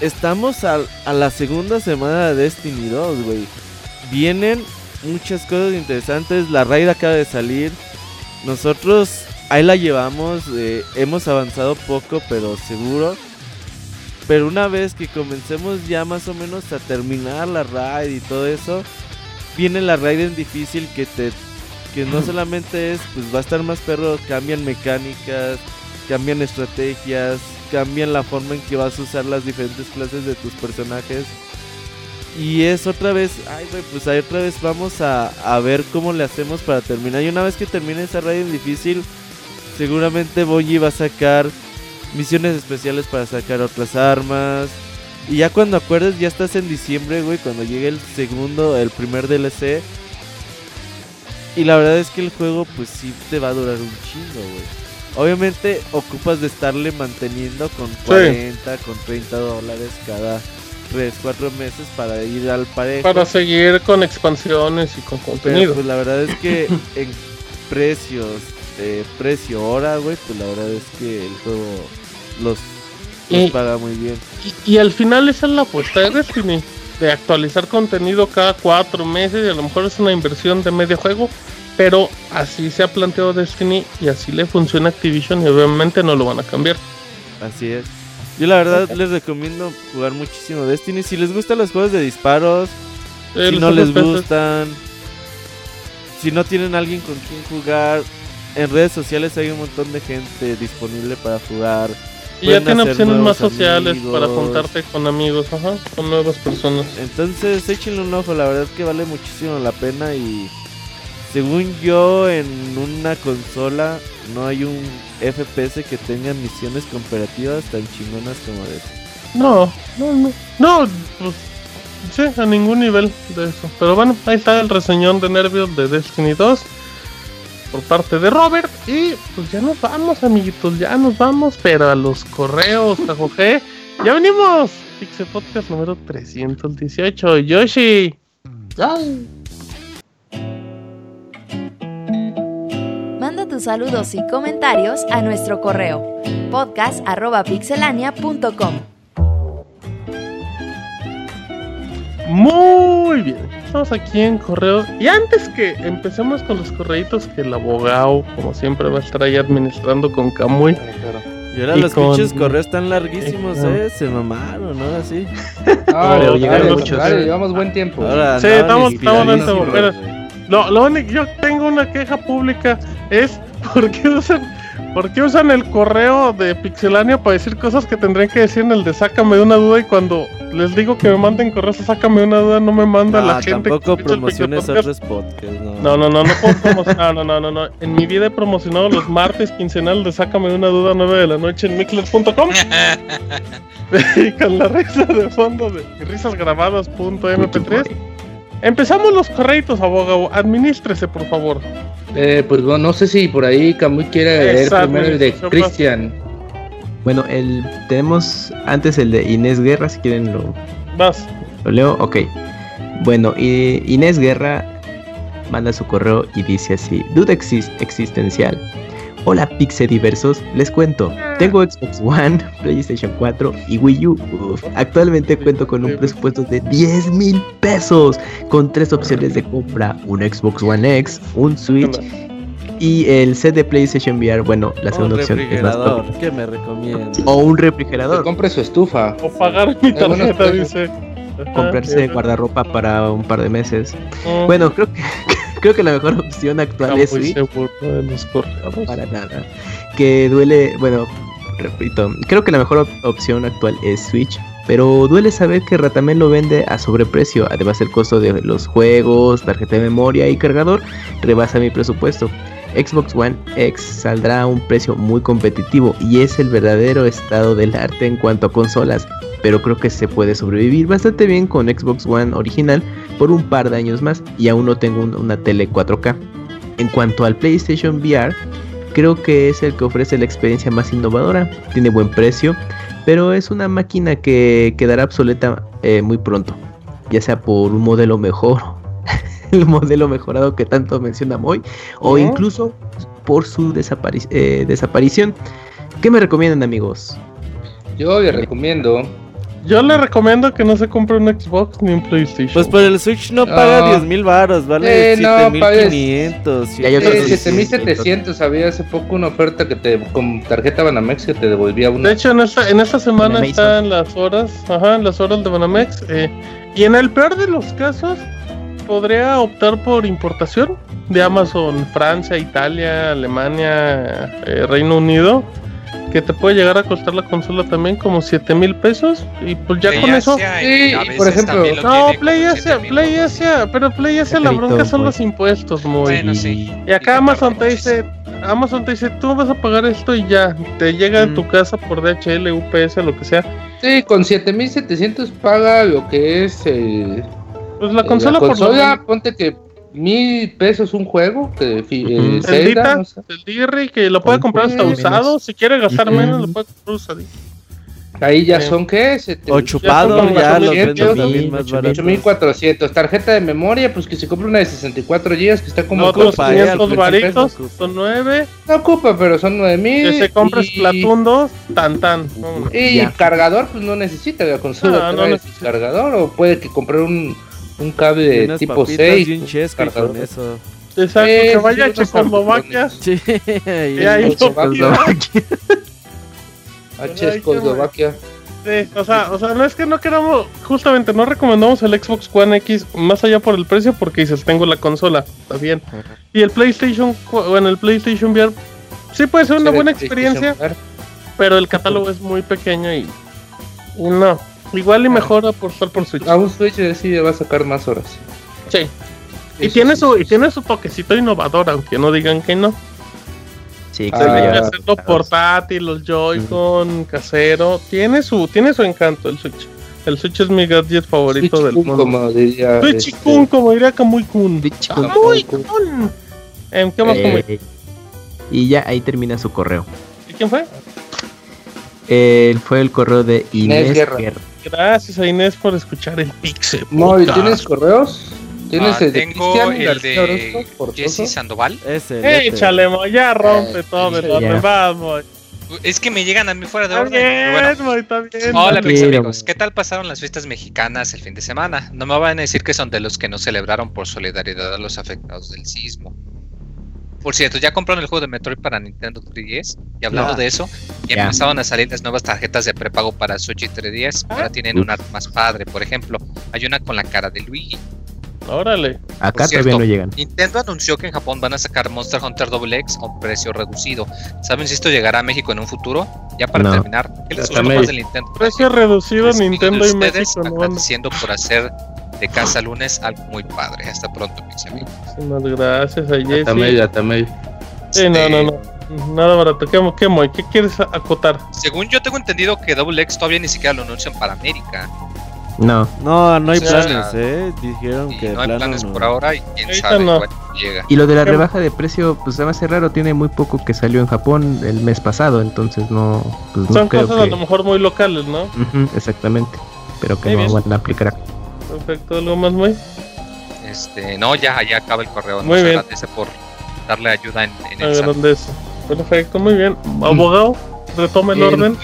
estamos a, a la segunda semana de Destiny 2, güey. Vienen muchas cosas interesantes. La raid acaba de salir. Nosotros ahí la llevamos. Eh, hemos avanzado poco, pero seguro. Pero una vez que comencemos ya más o menos a terminar la raid y todo eso, viene la Raiden difícil que te que no [laughs] solamente es pues va a estar más perro, cambian mecánicas, cambian estrategias, cambian la forma en que vas a usar las diferentes clases de tus personajes. Y es otra vez, ay güey, pues ahí otra vez vamos a, a ver cómo le hacemos para terminar. Y una vez que termine esa Raiden difícil, seguramente Bungie va a sacar misiones especiales para sacar otras armas, y ya cuando acuerdes, ya estás en diciembre, güey, cuando llegue el segundo, el primer DLC. Y la verdad es que el juego, pues sí te va a durar un chingo, güey. Obviamente ocupas de estarle manteniendo con 40, con 30 dólares cada 3, 4 meses para ir al parejo. Para seguir con expansiones y con contenido. pues la verdad es que [laughs] en precios, eh, precio hora, güey, pues la verdad es que el juego los y, paga muy bien. Y, al final esa es la apuesta de Destiny, de actualizar contenido cada cuatro meses y a lo mejor es una inversión de medio juego, pero así se ha planteado Destiny y así le funciona Activision y obviamente no lo van a cambiar. Así es. Yo la verdad les recomiendo jugar muchísimo Destiny. Si les gustan los juegos de disparos, si no les gustan, si no tienen alguien con quien jugar, en redes sociales hay un montón de gente disponible para jugar Y ya tiene opciones más sociales para juntarte con amigos, ajá, con nuevas personas. Entonces, échenle un ojo, la verdad es que vale muchísimo la pena y según yo en una consola no hay un FPS que tenga misiones comparativas tan chingonas como de no, no, no. No, pues, sí, a ningún nivel de eso. Pero bueno, ahí está el reseñón de nervios de Destiny 2 por parte de Robert. Y pues ya nos vamos, amiguitos, ya nos vamos. Pero a los correos, G. ya venimos. Pixel Podcast número 318. Yoshi. Manda tus saludos y comentarios a nuestro correo podcast.pixelania.com. Muy bien, estamos aquí en correo. Y antes que empecemos con los correitos, que el abogado, como siempre, va a estar ahí administrando con Camuy. Y ahora los pinches correos están larguísimos, eh, se mamaron, ¿no? Así. [laughs] Ah, pero llegaron muchos. llevamos buen tiempo. sí, estamos, estamos dando. Lo, lo único, yo tengo una queja pública, es [laughs] porque usan ¿Por qué usan el correo de Pixelania para decir cosas que tendrían que decir en el de Sácame de una duda y cuando les digo que me manden correos Sácame de una duda no me manda la gente? Tampoco promociones otros podcasts, no. No, no, no, puedo promocionar, no, no, no, no. En mi vida he promocionado los martes quincenales de Sácame de una duda 9 de la noche en mixler.com [laughs] y con la risa de fondo de risasgrabadas.mp3. Empezamos los correitos, abogado. Administrese, por favor. Eh, pues bueno, no sé si por ahí Camuy quiere leer primero el de Cristian. Bueno, el, tenemos antes el de Inés Guerra, si quieren lo... Vas. ¿Lo leo? Ok. Bueno, y Inés Guerra manda su correo y dice así, duda existencial. Hola Pixediversos, les cuento. Tengo Xbox One, PlayStation 4 y Wii U. actualmente cuento con un presupuesto de 10 mil pesos, con tres opciones de compra: un Xbox One X, un Switch y el set de PlayStation VR. Bueno, la segunda opción es más ¿Qué me recomiendo? O un refrigerador. compre su estufa. O pagar mi tarjeta, dice. Comprarse guardarropa para un par de meses. Oh. Bueno, creo que [laughs] Creo que la mejor [laughs] opción actual es Switch. Para nada. Que duele, bueno, repito, creo que la mejor opción actual es Switch. Pero duele saber que Ratamen lo vende a sobreprecio. Además el costo de los juegos, tarjeta de memoria y cargador rebasa mi presupuesto. Xbox One X saldrá a un precio muy competitivo y es el verdadero estado del arte en cuanto a consolas, pero creo que se puede sobrevivir bastante bien con Xbox One original por un par de años más y aún no tengo una tele 4K. En cuanto al PlayStation VR, creo que es el que ofrece la experiencia más innovadora, tiene buen precio, pero es una máquina que quedará obsoleta eh, muy pronto, ya sea por un modelo mejor [laughs] el modelo mejorado que tanto menciona Moy, o incluso por su eh, desaparición. ¿Qué me recomiendan, amigos? Yo les recomiendo. Yo le recomiendo que no se compre un Xbox ni un PlayStation. Pues por el Switch no paga 10 mil baros, vale eh, 7500. Eh, 7700. Había hace poco una oferta que te con tarjeta Banamex que te devolvía una. De hecho, en esta, en esta semana está en las horas, ajá, en las horas de Banamex. Eh, y en el peor de los casos, podría optar por importación de Amazon, Francia, Italia, Alemania, eh, Reino Unido, que te puede llegar a costar la consola también como 7 mil pesos. Y pues ya con eso. Sí, por ejemplo, no, Play Asia, Play Asia, pero Play Asia la bronca son los impuestos, muy. Bueno, sí. Y acá Amazon te dice. Amazon te dice, tú vas a pagar esto y ya, te llega a tu casa por DHL, UPS, lo que sea. Sí, con 7700 paga lo que es el pues la consola, por consola, ponte que mil pesos un juego que eh, el Dita, el Dirry que lo puede comprar hasta usado si quiere gastar menos lo puede comprar usado ahí ya son qué o chupado ya, los 8400 tarjeta de memoria pues que se compre una de 64 GB que está como otros 500 varitos son 9 no ocupa pero son 9000 que se compre y... Splatoon 2 tan tan. Y cargador pues no necesita la consola no, no cargador o puede que comprar un un cable de tipo 6. [laughs] Y un chesco con eso. Exacto, que vaya a Checoslovaquia. Sí, y ahí Checoslovaquia. A Checoslovaquia. Sí, o sea, o sea, no es que no queramos, justamente no recomendamos el Xbox One X más allá por el precio porque dices, tengo la consola, está bien. Y el PlayStation, bueno, el PlayStation VR sí puede ser una buena experiencia. pero el catálogo es muy pequeño y, no. Igual y mejor por estar por Switch. A un Switch sí va a sacar más horas. Sí. Y tiene su y tiene su toquecito innovador, aunque no digan que no. Sí, claro. hacerlo portátil, los Joy-Con, casero. Tiene su, tiene su encanto el Switch. El Switch es mi gadget favorito del mundo. Como diría, Switch este... Kun, como diría Kamui Kun. Kamui Kun. Eh, ¿Qué más eh, Y ya ahí termina su correo. ¿Y quién fue? Eh, fue el correo de Inés, Guerra. Gracias a Inés por escuchar el Pixel. No, ¿y tienes correos? ¿Tienes ah, el de tengo el de Jesse Sandoval. Ese, Échale, ya rompe todo el vamos. Es que me llegan a mí fuera de orden. Bueno. Hola, mis amigos. ¿Qué tal pasaron las fiestas mexicanas el fin de semana? No me van a decir que son de los que no celebraron por solidaridad a los afectados del sismo. Por cierto, ya compraron el juego de Metroid para Nintendo 3DS. Y hablando de eso, ya empezaron a salir las nuevas tarjetas de prepago para Switch y 3DS. Ahora ah. tienen un arte más padre, por ejemplo. Hay una con la cara de Luigi Órale. Acá todavía no llegan. Nintendo anunció que en Japón van a sacar Monster Hunter Double X a un precio reducido. ¿Saben si esto llegará a México en un futuro? Ya para terminar, ¿qué les gusta más del Nintendo? Precio reducido Nintendo y México. Están agradeciendo por hacer de casa lunes algo muy padre. Hasta pronto, mis amigos. Muchas gracias a Jesse. También. Sí, no, no, no. Nada barato. ¿Qué, qué, ¿Qué quieres acotar? Según yo tengo entendido que Double X todavía ni siquiera lo anuncian para América. No. No, no hay planes, ¿eh? Dijeron que no hay planes por ahora y quién sabe no. llega. Y lo de la rebaja de precio, pues se va a ser raro, tiene muy poco que salió en Japón el mes pasado, entonces no. Pues, Son cosas a lo mejor muy locales, ¿no? exactamente, pero que no van a aplicar. Perfecto, ¿algo más muy? Este, no, ya, ya acaba el correo. Muy bien. por darle ayuda en, en el Perfecto, muy bien. Abogado, retome el orden.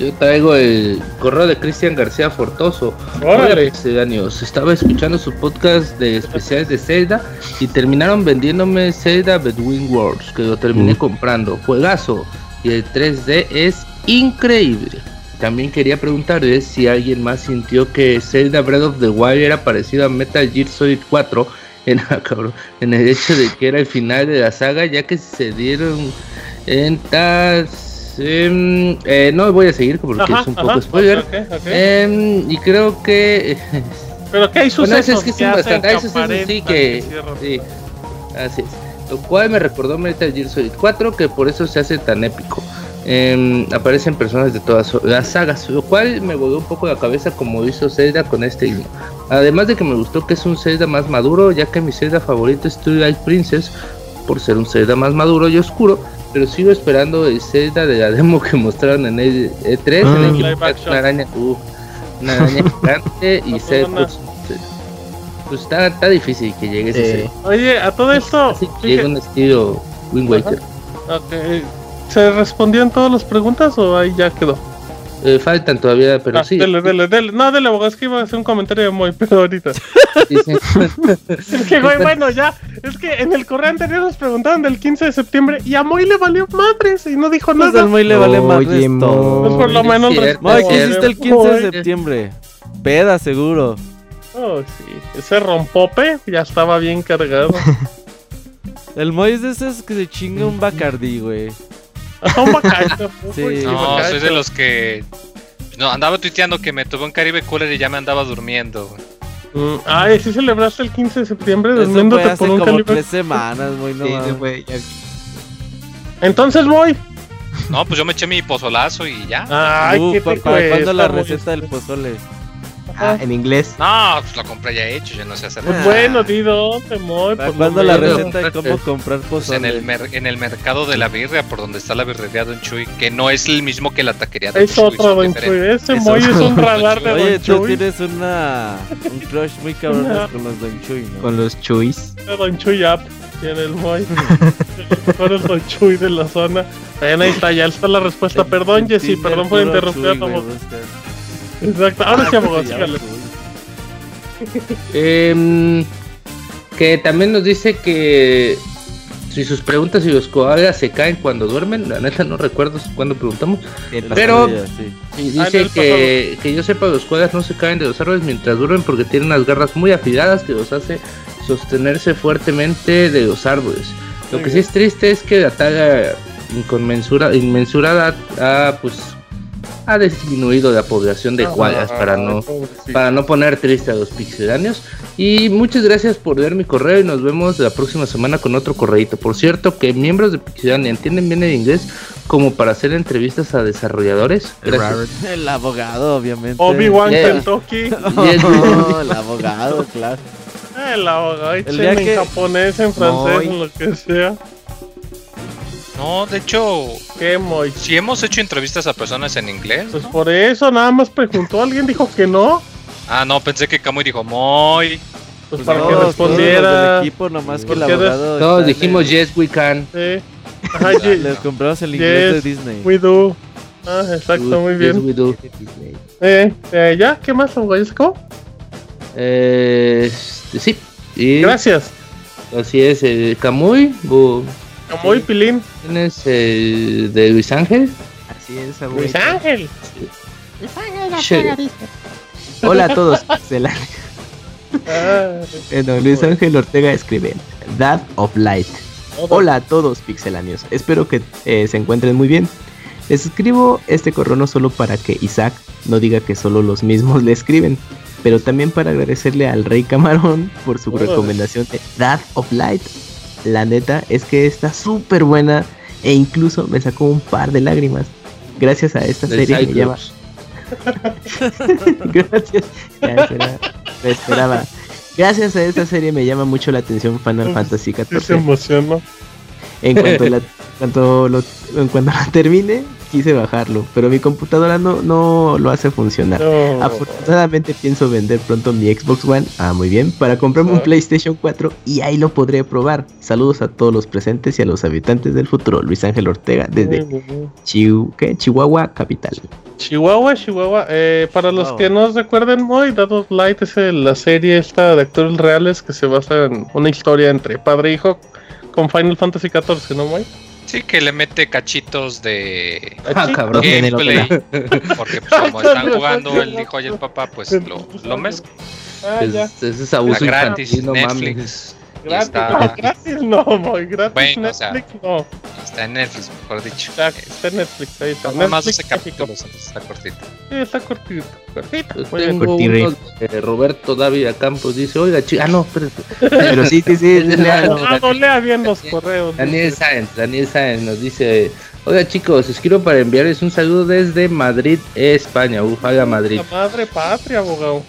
Yo traigo el correo de Cristian García Fortoso. Hola, años. Estaba escuchando su podcast de especiales de Zelda y terminaron vendiéndome Zelda Bedouin Worlds, que lo terminé comprando. Juegazo. Y el 3D es increíble. También quería preguntarles si alguien más sintió que Zelda Breath of the Wild era parecido a Metal Gear Solid 4 en, [laughs] en el hecho de que era el final de la saga, ya que se dieron en tal Em, eh, no voy a seguir porque es un poco spoiler. Em, y creo que. Pero que hay sucesos [laughs] bueno, es que, que sí que. Sí, así es. Lo cual me recordó Metal Gear Solid 4, que por eso se hace tan épico. Em, aparecen personas de todas las sagas, lo cual me volvió un poco la cabeza como hizo Zelda con este himno. Además de que me gustó que es un Zelda más maduro, ya que mi Zelda favorito es Twilight Princess, por ser un Zelda más maduro y oscuro, pero sigo esperando el Zelda de la demo que mostraron en el E3, en el que una araña, uh, una araña gigante [laughs] y se pues, pues está, está difícil que llegue ese Oye, a todo esto llega un estilo Wind Waker. Okay. ¿Se respondían todas las preguntas o ahí ya quedó? Eh, faltan todavía, pero ah, sí. Dele, dele, dele. No, dele, abogado, es que iba a hacer un comentario de Moy, [laughs] pero ahorita. [laughs] es que, güey, bueno, ya. Es que en el correo anterior nos preguntaban del 15 de septiembre y a Moy le valió madres y no dijo pues nada. A Moy le vale madres todo. Pues por lo menos. Moy, ¿qué hiciste el 15 de septiembre? Peda, seguro. Oh, sí. Ese rompope ya estaba bien cargado. [laughs] el Moy es de esos que se chinga un Bacardi, güey. Sí. No, soy de los que. No, andaba tuiteando que me tuvo un Caribe Cooler y ya me andaba durmiendo. Mm, ay, ¿sí celebraste el 15 de septiembre durmiéndote por un como Caribe tres semanas, muy no sí, Entonces voy. No, pues yo me eché mi pozolazo y ya. Ay, uh, ¿qué te ¿Cuándo la receta del pozole? Ah, en inglés. No, pues lo compré ya hecho, ya no sé hacer pues bueno, di dónde, amor. ¿Cuándo la receta de cómo comprar pozole? En el, en el mercado de la birria, por donde está la birrería Don Chuy, que no es el mismo que la taquería de Don Chuy. Es otro Don Chuy, ese Moy es un radar de Oye, Don Chuy. Oye, tú tienes una, un crush muy cabrón con los Don Chuy, ¿no? Con los Chuys. Don Chuy App tiene el Moy. el el Don Chuy de la zona. ahí está, ya está la respuesta. Perdón, Jessy, perdón por interrumpir a Exacto, ahora sí, abogado, eh, que también nos dice que si sus preguntas y los koalas se caen cuando duermen, la neta no recuerdo cuándo preguntamos, pero dice ah, que, que, yo sepa los koalas no se caen de los árboles mientras duermen porque tienen unas garras muy afiladas que los hace sostenerse fuertemente de los árboles. Lo que sí es triste es que la taga inmensurada a pues ha disminuido la población de koalas para no para no poner triste a los pixelanios y muchas gracias por leer mi correo y nos vemos la próxima semana con otro correito. Por cierto, que miembros de Pixelania entienden bien el inglés como para hacer entrevistas a desarrolladores. El [laughs] abogado, obviamente. Obi-Wan Kentucky. [laughs] el abogado, claro. El abogado, el en japonés, en francés, en lo que sea. No, de hecho, ¿qué muy? Si hemos hecho entrevistas a personas en inglés. Pues por eso nada más preguntó, alguien dijo que no. Ah, no, pensé que Kamui dijo muy. Pues, pues para que respondiera. equipo, nomás que el abogado todos dijimos yes we can. Sí. Ajá, Les compramos el inglés de Disney. We do. Ah, exacto, muy bien. Yes, we do. Eh, eh, ¿Ya? ¿Qué más, abogado? ¿Cómo? Eh, sí. Y Gracias. Así es, eh, Camuy. Camuy, Pilín. ¿Tienes el de Luis Ángel? Así es, abuelo. Luis Ángel. Luis Ángel, la Hola a todos. Ah, bueno, Luis Ángel Ortega escribe Dad of Light. Hola a todos pixelanios, espero que eh, se encuentren muy bien. Les escribo este correo no solo para que Isaac no diga que solo los mismos le escriben, pero también para agradecerle al Rey Camarón por su recomendación de Dad of Light. La neta es que está súper buena e incluso me sacó un par de lágrimas. Gracias a esta serie [laughs] me llama. Gracias. me esperaba. Gracias a esta serie me llama mucho la atención Final Fantasy XIV. Se emociona. En cuanto, [laughs] la, cuanto lo, en cuanto la termine, quise bajarlo, pero mi computadora no, no lo hace funcionar. Afortunadamente pienso vender pronto mi Xbox One, ah muy bien, para comprarme un ah. PlayStation 4 y ahí lo podré probar. Saludos a todos los presentes y a los habitantes del futuro. Luis Ángel Ortega desde Chihuahua, capital. Chihuahua, Chihuahua. Eh, para los que no recuerden, muy Dados Light es la serie esta de actores reales que se basa en una historia entre padre e hijo con Final Fantasy XIV, ¿no, Moy? Sí, que le mete cachitos de ah, cabrón, gameplay. [laughs] Porque pues, como están jugando el hijo y el papá, pues lo, lo mezclan. Ah, ya. Es, es abuso gratis, Netflix. Gratis, está... gratis no, muy gratis bueno, Netflix no. Está en Netflix, mejor dicho. Está, está en Netflix, ahí está. Nada más 12 capítulos, está cortito. Sí, está cortito, cortito. Pues tengo uno de Roberto David Campos, dice, oiga, chica, ah, no, espérate. Pero sí, sí, sí, [laughs] lea, no, ah, no, lea bien los correos. Daniel Sáenz, Daniel Sáenz nos dice, oiga chicos, escribo para enviarles un saludo desde Madrid, España. Uf, haga Madrid. La madre patria, abogado.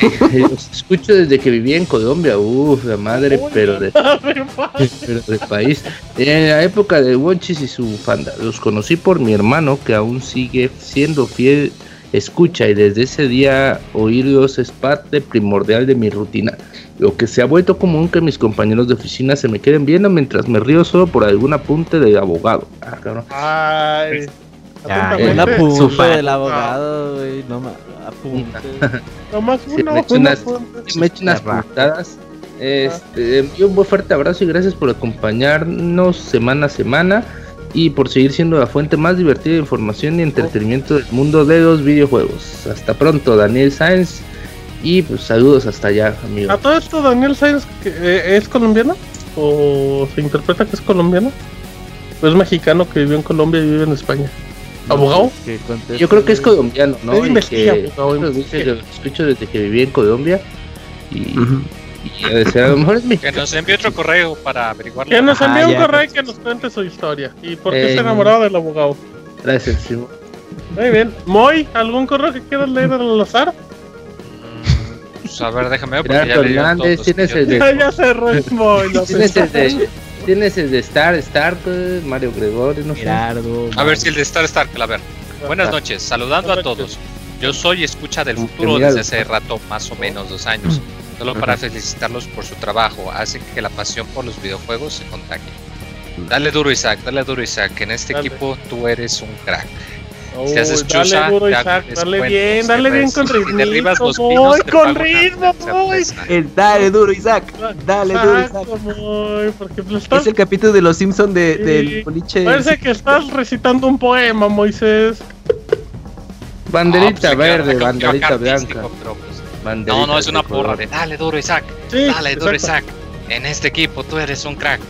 [laughs] Los escucho desde que vivía en Colombia, uff, la madre, pero de, [laughs] pero de país. En la época de Wonchis y su fanda, los conocí por mi hermano que aún sigue siendo fiel escucha y desde ese día oírlos es parte primordial de mi rutina. Lo que se ha vuelto común que mis compañeros de oficina se me queden viendo mientras me río solo por algún apunte de abogado. Ah, cabrón. Ay. El apunte del abogado, güey, no más apunte. [laughs] Nomás uno, me echo unas, me echo unas puntadas. Este, un muy fuerte abrazo y gracias por acompañarnos semana a semana y por seguir siendo la fuente más divertida de información y entretenimiento del mundo de los videojuegos. Hasta pronto, Daniel Sáenz. Y pues saludos hasta allá, amigo. ¿A todo esto Daniel Sáenz eh, es colombiano? ¿O se interpreta que es colombiano? ¿O es mexicano que vivió en Colombia y vive en España? ¿Abogado? Yo creo que es colombiano, ¿no? que, lo escucho desde que viví en Colombia. Y, y a lo mejor es mexicano. Que nos envíe otro correo para averiguarlo. Que nos envíe un correo y que nos cuente su historia. ¿Y por qué se ha enamorado del abogado? Gracias, Simón. Muy bien. Moy, ¿algún correo que quieras leer al azar? Pues a ver, déjame ver. Porque ya, Hernández, tienes el de... [laughs] ya cerró el Moy. tienes el de... Tienes el de Star Stark, Mario Gregorio, no sé. A ver si el de Star Stark, a ver. Buenas noches, saludando a todos. Yo soy escucha del futuro desde hace rato, más o menos dos años. Solo para felicitarlos por su trabajo. Hacen que la pasión por los videojuegos se contagie. Dale duro, Isaac, dale duro, Isaac. En este equipo tú eres un crack si haces chusa, dale duro, Isaac, dale bien, dale bien con ritmo. derribas los pinos, con ritmo, voy. Dale duro, Isaac. Dale duro, Isaac. porque pues Es el capítulo de los Simpsons de, del boliche. Parece que estás recitando un poema, Moisés. Banderita verde, banderita blanca. no, no, es una porra de dale duro, Isaac. dale duro, Isaac. En este equipo tú eres un crack.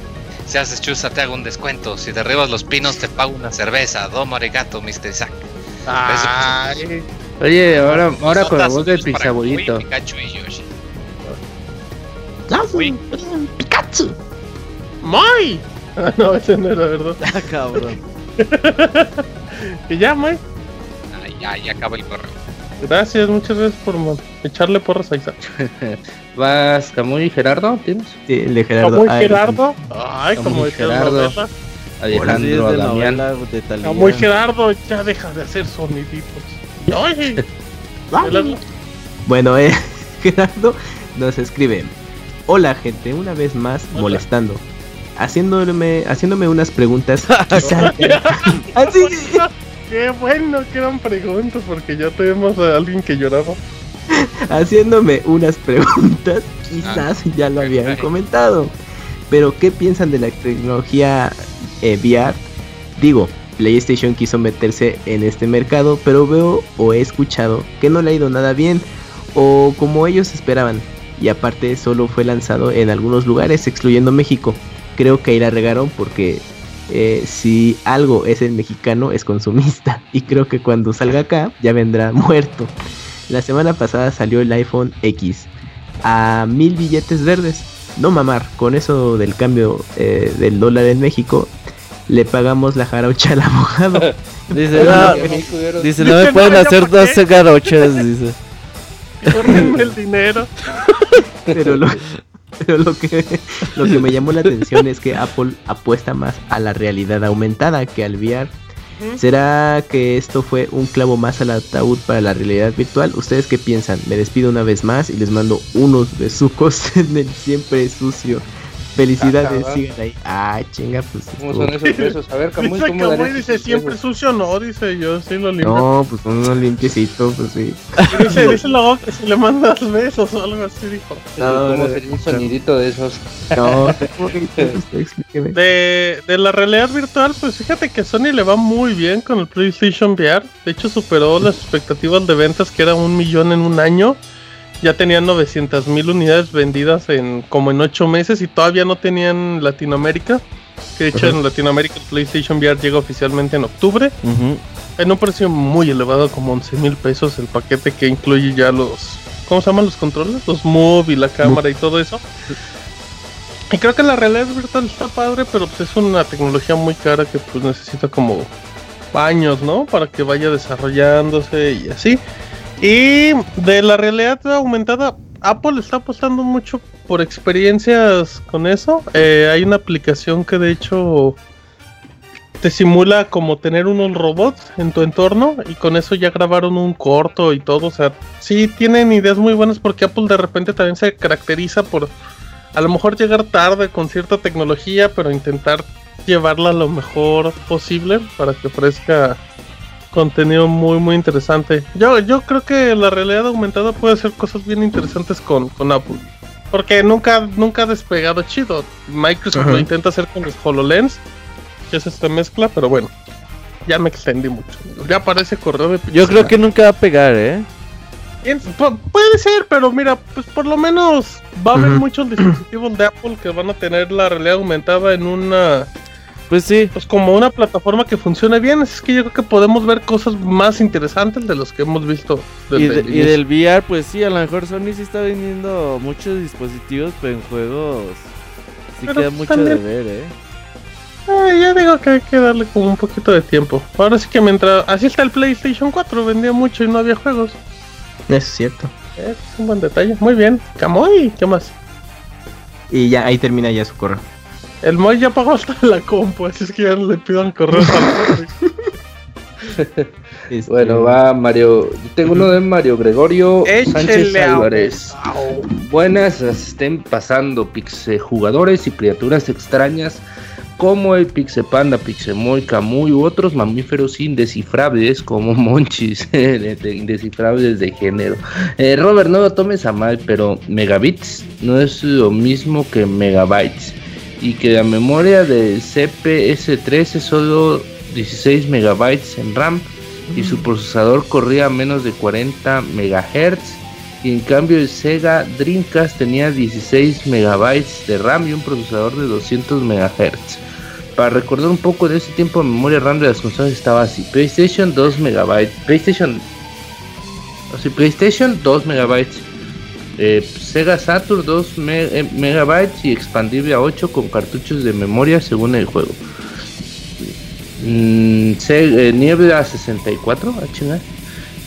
Si haces chusa, te hago un descuento. Si derribas los pinos, te pago una cerveza. Domo arigato, Mr. Zack. Oye, ahora, ahora con la voz del pizabolito. Pikachu y Yoshi. Pikachu. ¡Muy! Ah, no, ese no era verdad. Ah, cabrón. [laughs] ¿Y ya, Muy? Ah, ya, ya acaba el correo. Gracias, muchas gracias por echarle porras a Isaac. [laughs] ¿Vas Camuy Gerardo? ¿Tienes? Sí, el de Gerardo. Camuy Ah, Gerardo. Ay, como decía la Gerardo. novela. Alejandro de Damián. Camuy Gerardo, ya deja de hacer soniditos. Oye, [laughs] Gerardo. Bueno, eh, [laughs] Gerardo nos escribe. Hola gente, una vez más Hola. molestando. Haciéndome, haciéndome unas preguntas. quizá- Así. Qué bueno que eran preguntas porque ya tenemos a alguien que lloraba. [laughs] haciéndome unas preguntas, quizás ya lo habían comentado. Pero, ¿qué piensan de la tecnología eh, VR? Digo, PlayStation quiso meterse en este mercado, pero veo o he escuchado que no le ha ido nada bien, o como ellos esperaban. Y aparte, solo fue lanzado en algunos lugares, excluyendo México. Creo que ahí la regaron porque eh, si algo es el mexicano, es consumista. [laughs] Y creo que cuando salga acá, ya vendrá [laughs] muerto. La semana pasada salió el iPhone X a mil billetes verdes. No mamar, con eso del cambio eh, del dólar en México, le pagamos la jarocha al abogado. [laughs] Dice, no, dice, no me pueden hacer 12 garochas, dice. Córrenme el dinero. Pero lo, pero lo que, lo que me llamó la atención es que Apple apuesta más a la realidad aumentada que al VR. ¿Será que esto fue un clavo más al ataúd para la realidad virtual? ¿Ustedes qué piensan? Me despido una vez más y les mando unos besucos [laughs] en el siempre sucio. Felicidades, Ajá. sigan ahí. Ah, chinga, pues. ¿Cómo son esos besos? A ver, Camuy, [laughs] Dice ¿cómo Camuy, darías dice siempre besos? sucio, no, dice yo, sí lo limpio. No, pues uno limpiecito, pues sí. Y [laughs] Dice, [laughs] dice luego que si le mandas besos o algo así, dijo. No, ¿Cómo no, sería un sonidito de esos? No, explíqueme. De, de la realidad virtual, pues fíjate que Sony le va muy bien con el PlayStation VR. De hecho, superó las expectativas de ventas, que era un millón en un año. Ya tenían 900 mil unidades vendidas en como en 8 meses y todavía no tenían Latinoamérica. Que de hecho en Latinoamérica el PlayStation VR llega oficialmente en octubre. En un precio muy elevado, como 11 mil pesos el paquete que incluye ya los... ¿Cómo se llaman los controles? Los Move y la cámara y todo eso. Y creo que la realidad virtual está padre, pero pues es una tecnología muy cara que pues necesita como años, ¿no? Para que vaya desarrollándose y así. Y de la realidad aumentada, Apple está apostando mucho por experiencias con eso. Eh, hay una aplicación que de hecho te simula como tener unos robots en tu entorno y con eso ya grabaron un corto y todo. O sea, sí tienen ideas muy buenas porque Apple de repente también se caracteriza por a lo mejor llegar tarde con cierta tecnología, pero intentar llevarla lo mejor posible para que ofrezca contenido muy muy interesante. Yo, yo creo que la realidad aumentada puede hacer cosas bien interesantes con, con Apple. Porque nunca, nunca ha despegado chido. Microsoft Ajá. lo intenta hacer con los HoloLens, que es esta mezcla, pero bueno. Ya me extendí mucho. Ya parece correo de Yo creo que nunca va a pegar, ¿eh? Puede ser, pero mira, pues por lo menos va a haber muchos dispositivos de Apple que van a tener la realidad aumentada en una, Pues sí. pues como una plataforma que funcione bien. Así es que yo creo que podemos ver cosas más interesantes de los que hemos visto desde Y, de- el y inicio. del VR, pues sí, a lo mejor Sony sí está vendiendo muchos dispositivos, pero en juegos sí Pero, queda mucho también- de ver, ¿eh? Eh, yo digo que hay que darle como un poquito de tiempo. Ahora sí que mientras, así está el PlayStation 4, vendía mucho y no había juegos. Eso es cierto. Es un buen detalle. Muy bien. Camoy, ¿qué más? Y ya ahí termina ya su correo. El Moy ya pagó hasta la compu, así es que ya no le pidan correo [laughs] al Este, Bueno, va Mario. Yo tengo uno de Mario Gregorio Sánchez Échele Álvarez. Buenas, las estén pasando pixe jugadores y criaturas extrañas como el Pixe Panda, Pixemoy, Camuy u otros mamíferos indescifrables como [laughs] Monchis, de- de- indescifrables de género. Eh, Robert, no lo tomes a mal, pero megabits no es lo mismo que megabytes. Y que la memoria del CPS3 es solo 16 megabytes en RAM y su procesador corría a menos de 40 megahertz. Y en cambio el Sega Dreamcast tenía 16 megabytes de RAM y un procesador de 200 MHz. Para recordar un poco de ese tiempo, la memoria RAM de las consolas estaba así: PlayStation 2 megabytes, PlayStation, así, PlayStation 2 megabytes, eh, Sega Saturn 2 eh, megabytes y expandible a 8 con cartuchos de memoria según el juego. Mm, eh, Niebla 64, ah,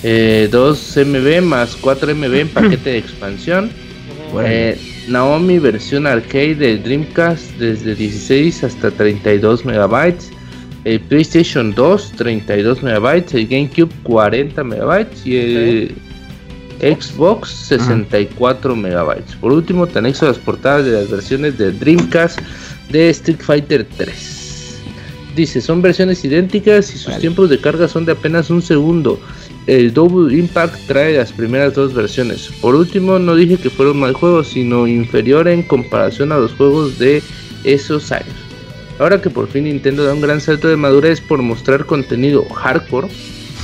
eh, 2 MB más 4 MB en paquete de expansión. [clears throat] Naomi versión arcade de Dreamcast desde 16 hasta 32 megabytes. El PlayStation 2 32 megabytes, el GameCube 40 megabytes y el Xbox 64 megabytes. Por último, te anexo las portadas de las versiones de Dreamcast de Street Fighter 3. Dice, son versiones idénticas y sus tiempos de carga son de apenas un segundo. El Double Impact trae las primeras dos versiones. Por último, no dije que fuera un mal juego, sino inferior en comparación a los juegos de esos años. Ahora que por fin Nintendo da un gran salto de madurez por mostrar contenido hardcore,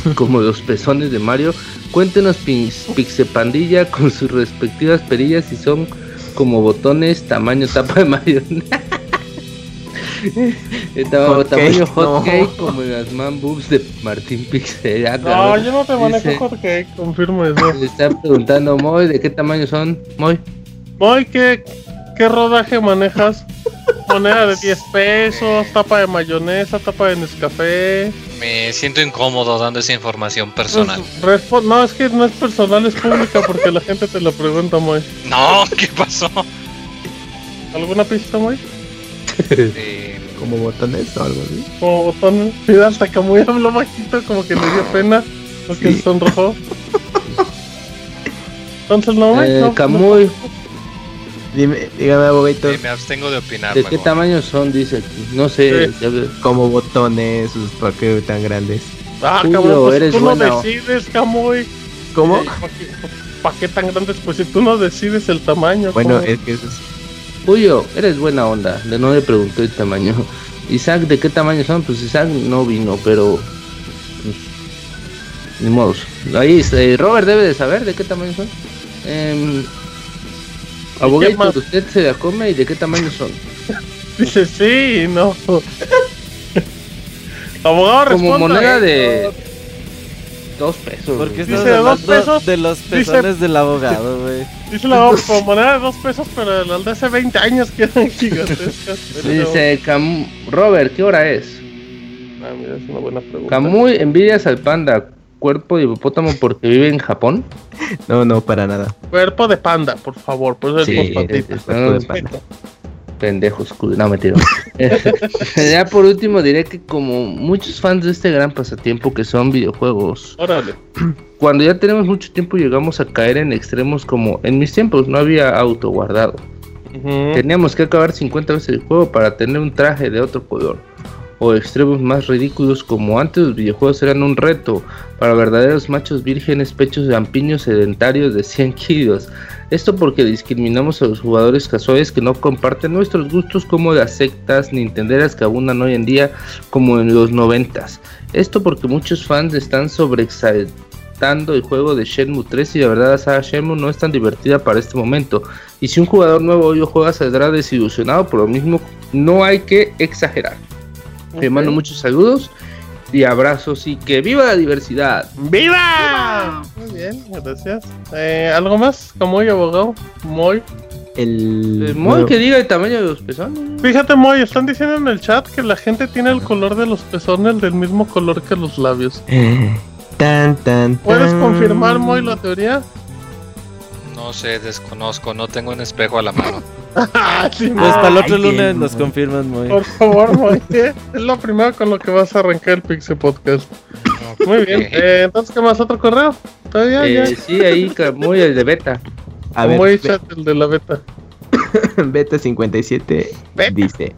[laughs] como los pezones de Mario, cuéntenos Pixepandilla con sus respectivas perillas y son como botones tamaño tapa de Mario. [laughs] Estaba tamaño como las man boobs de Martín Pixel. no, yo no te manejo hot cake, confirmo eso. Le [laughs] está preguntando, Moy, ¿de qué tamaño son? Moy. Moy, ¿qué, qué rodaje manejas? Moneda de [laughs] 10 pesos, tapa de mayonesa, tapa de Nescafé. Me siento incómodo dando esa información personal. Pues, no, es que no es personal, es pública porque la gente te lo pregunta, Moy. [laughs] No, ¿qué pasó? ¿Alguna pista, Moy? [laughs] Como botones o algo así. Como botones. Sí, hasta Camuy habló bajito, como que le dio pena. Porque se sonrojó. Entonces no, eh, no Camuy. Dime, dígame, abogadito. me abstengo de opinar. ¿De qué tamaño son? Dice aquí. No sé. Como botones, ¿para qué tan grandes? Ah, Camuy, pues tú no decides, Camuy. ¿Cómo? ¿Para qué, tan grandes? Pues si tú no decides el tamaño. Bueno, es que eso es Julio, eres buena onda, de no le pregunté el tamaño. [laughs] Isaac, ¿de qué tamaño son? Pues Isaac no vino, pero. Pues, ni modo. Ahí eh, Robert debe de saber de qué tamaño son. Eh, abogado, usted se la come y de qué tamaño son. [laughs] Dice sí, no. abogado, Como moneda de. Dos pesos. Porque dice dos pesos de los pezones del abogado, güey. Dice la [laughs] como moneda de dos pesos, pero las de hace 20 años quedan [laughs] gigantescas. Dice Cam Robert, ¿qué hora es? Ah, mira, es una buena pregunta. Camuy envidias al panda, cuerpo de hipopótamo porque vive en Japón. No, no, para nada. Cuerpo de panda, por favor, pues sí, es, es, es, de panda pendejos, no me tiro. [laughs] ya por último diré que como muchos fans de este gran pasatiempo que son videojuegos, Órale. [clears throat] cuando ya tenemos mucho tiempo llegamos a caer en extremos como en mis tiempos no había auto guardado. Teníamos que acabar 50 veces el juego para tener un traje de otro color. O extremos más ridículos como antes los videojuegos eran un reto para verdaderos machos vírgenes pechos de ampiños sedentarios de 100 kilos esto porque discriminamos a los jugadores casuales que no comparten nuestros gustos como las sectas nintenderas que abundan hoy en día como en los noventas. Esto porque muchos fans están sobreexaltando el juego de Shenmue 3 y la verdad la saga Shenmue no es tan divertida para este momento. Y si un jugador nuevo hoy juega saldrá desilusionado, por lo mismo no hay que exagerar. Te mando muchos saludos y abrazos y que viva la diversidad. ¡Viva! Muy bien, gracias. Eh, ¿Algo más? Como hoy, abogado. Moy. El, Moy que diga el tamaño de los pezones. Fíjate, Moy, están diciendo en el chat que la gente tiene el color de los pezones del mismo color que los labios. Eh, tan, tan, ¿Puedes confirmar, Moy, la teoría? No sé, desconozco, no tengo un espejo a la mano. Sí, Hasta el otro lunes nos confirman, Moy. Por favor, Moy. es lo primero con lo que vas a arrancar el Pixel Podcast. Muy bien. Eh, entonces, ¿qué más? ¿Otro correo? ¿Todavía? Eh, sí, ahí, muy el de beta. A ver, chat, el de la beta. [laughs] beta 57 dice: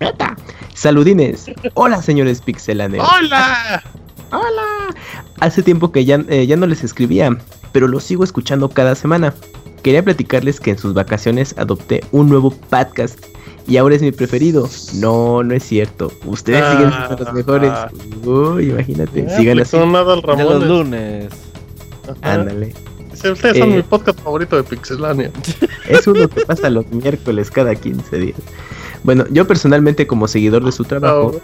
Beta. Saludines. Hola, señores pixelanes. ¡Hola! ¡Hola! Hace tiempo que ya, eh, ya no les escribía, pero los sigo escuchando cada semana. Quería platicarles que en sus vacaciones adopté un nuevo podcast y ahora es mi preferido. No, no es cierto. Ustedes siguen siendo los mejores. Uy, imagínate. sigan así. Nada al Ramón. De los lunes. Ándale. ustedes son eh, mi podcast favorito de Pixelania. [laughs] Es uno que pasa los miércoles cada 15 días. Bueno, yo personalmente como seguidor de su trabajo,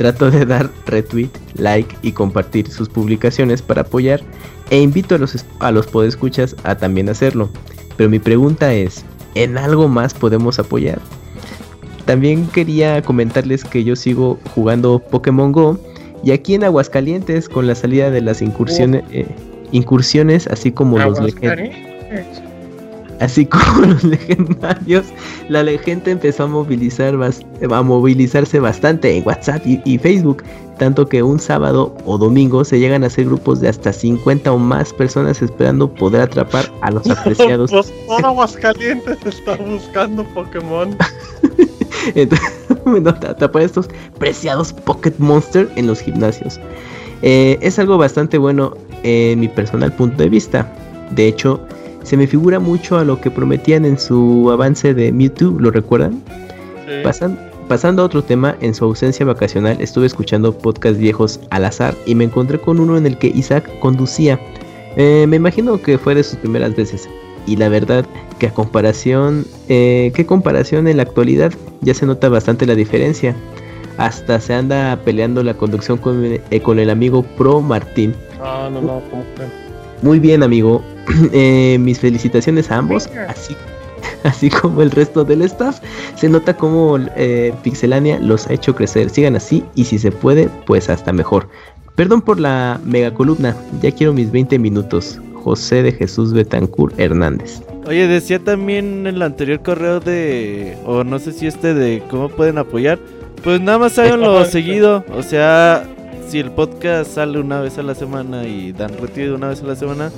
trato de dar retweet, like y compartir sus publicaciones para apoyar e invito a los, a los podescuchas a también hacerlo. Pero mi pregunta es, ¿en algo más podemos apoyar? También quería comentarles que yo sigo jugando Pokémon Go y aquí en Aguascalientes con la salida de las incursiones, eh, incursiones así como los legendarios. Así [laughs] como los legendarios, la gente empezó a movilizar a movilizarse bastante en WhatsApp y, Facebook, tanto que un sábado o domingo se llegan a hacer grupos de hasta 50 o más personas esperando poder atrapar a los [laughs] apreciados. pues todo Aguascalientes está buscando Pokémon. [laughs] Entonces, atrapar estos preciados Pocket Monster en los gimnasios. Eh, es algo bastante bueno en mi personal punto de vista. De hecho, se me figura mucho a lo que prometían en su avance de Mewtwo, ¿lo recuerdan? pasando a otro tema, en su ausencia vacacional estuve escuchando podcasts viejos al azar y me encontré con uno en el que Isaac conducía. Eh, me imagino que fue de sus primeras veces. Y la verdad que a comparación, eh, ¿qué comparación en la actualidad? Ya se nota bastante la diferencia. Hasta se anda peleando la conducción con, eh, con el amigo Pro Martín. Ah, no, no, ¿cómo Muy bien, amigo. [clears throat] Eh, mis felicitaciones a ambos. Así, [laughs] así como el resto del staff. Se nota como Pixelania los ha hecho crecer. Sigan así y si se puede, pues hasta mejor. Perdón por la mega columna. Ya quiero mis 20 minutos. José de Jesús Betancourt Hernández. Oye, decía también en el anterior correo de, o no sé si este de cómo pueden apoyar. Pues nada más háganlo seguido. O sea, si el podcast sale una vez a la semana y dan retiro una vez a la semana,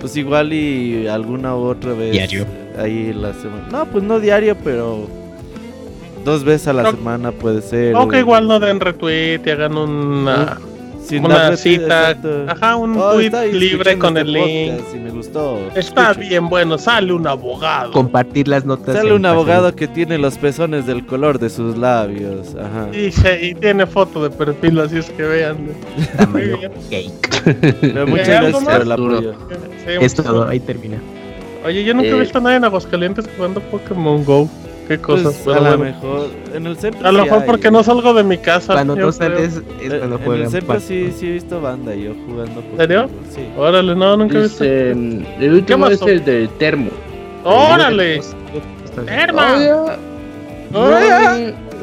pues igual y alguna u otra vez. Diario. Ahí la semana. No, pues no diario, pero dos veces a la semana puede ser. O que igual no den retweet y hagan una una cita, ajá, un oh, tweet libre con el este link. Si me gustó. Está bien, bueno, sale un abogado. Compartir las notas. Sale un abogado que tiene los pezones del color de sus labios, ajá. Y, y tiene foto de perfil, así es que vean. muchas gracias por el apoyo. es todo, ahí termina. Oye, yo nunca he eh, visto a nadie en Aguascalientes jugando Pokémon Go. Qué cosas. Pues, a lo mejor en el centro. A lo mejor porque no salgo de mi casa. Cuando no sales es eh, cuando juegan. En el centro sí, sí he visto banda yo jugando. ¿En serio? Sí. Órale, no, nunca he visto. el último es el de Termo. ¡Órale! ¡Termo!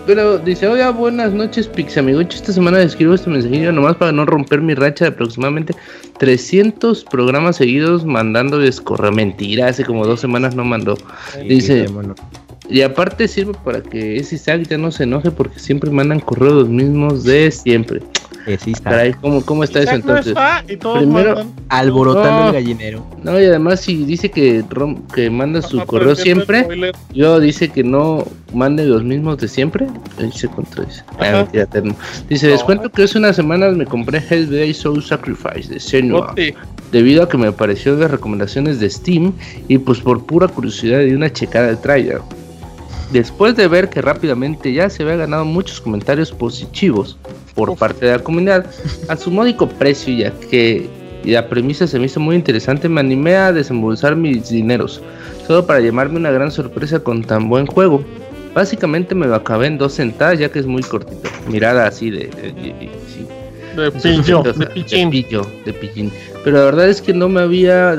Pero dice, oiga, buenas noches, Pixamigocho. Esta semana escribo este mensajillo nomás para no romper mi racha de aproximadamente 300 programas seguidos mandando descorre. Mentira, hace como dos semanas no mandó. Dice, y aparte sirve para que ese Isaac ya no se enoje porque siempre mandan correos los mismos de siempre. ¿cómo, está eso entonces? Primero, alborotando el gallinero. No, y además si dice que, que manda su correo siempre, yo dice que no mande los mismos de siempre. Se contradice. Ah, dice, les cuento que hace unas semanas me compré Hellblade Soul Sacrifice de Senua. Debido a que me apareció las recomendaciones de Steam y pues por pura curiosidad de una checada de trailer. Después de ver que rápidamente ya se había ganado muchos comentarios positivos por parte de la comunidad, [laughs] a su módico precio, ya que la premisa se me hizo muy interesante, me animé a desembolsar mis dineros, solo para llamarme una gran sorpresa con tan buen juego. Básicamente me lo acabé en dos sentadas, ya que es muy cortito. Mirada así de, de pillo, de pichín. De pillo, Pero la verdad es que no me había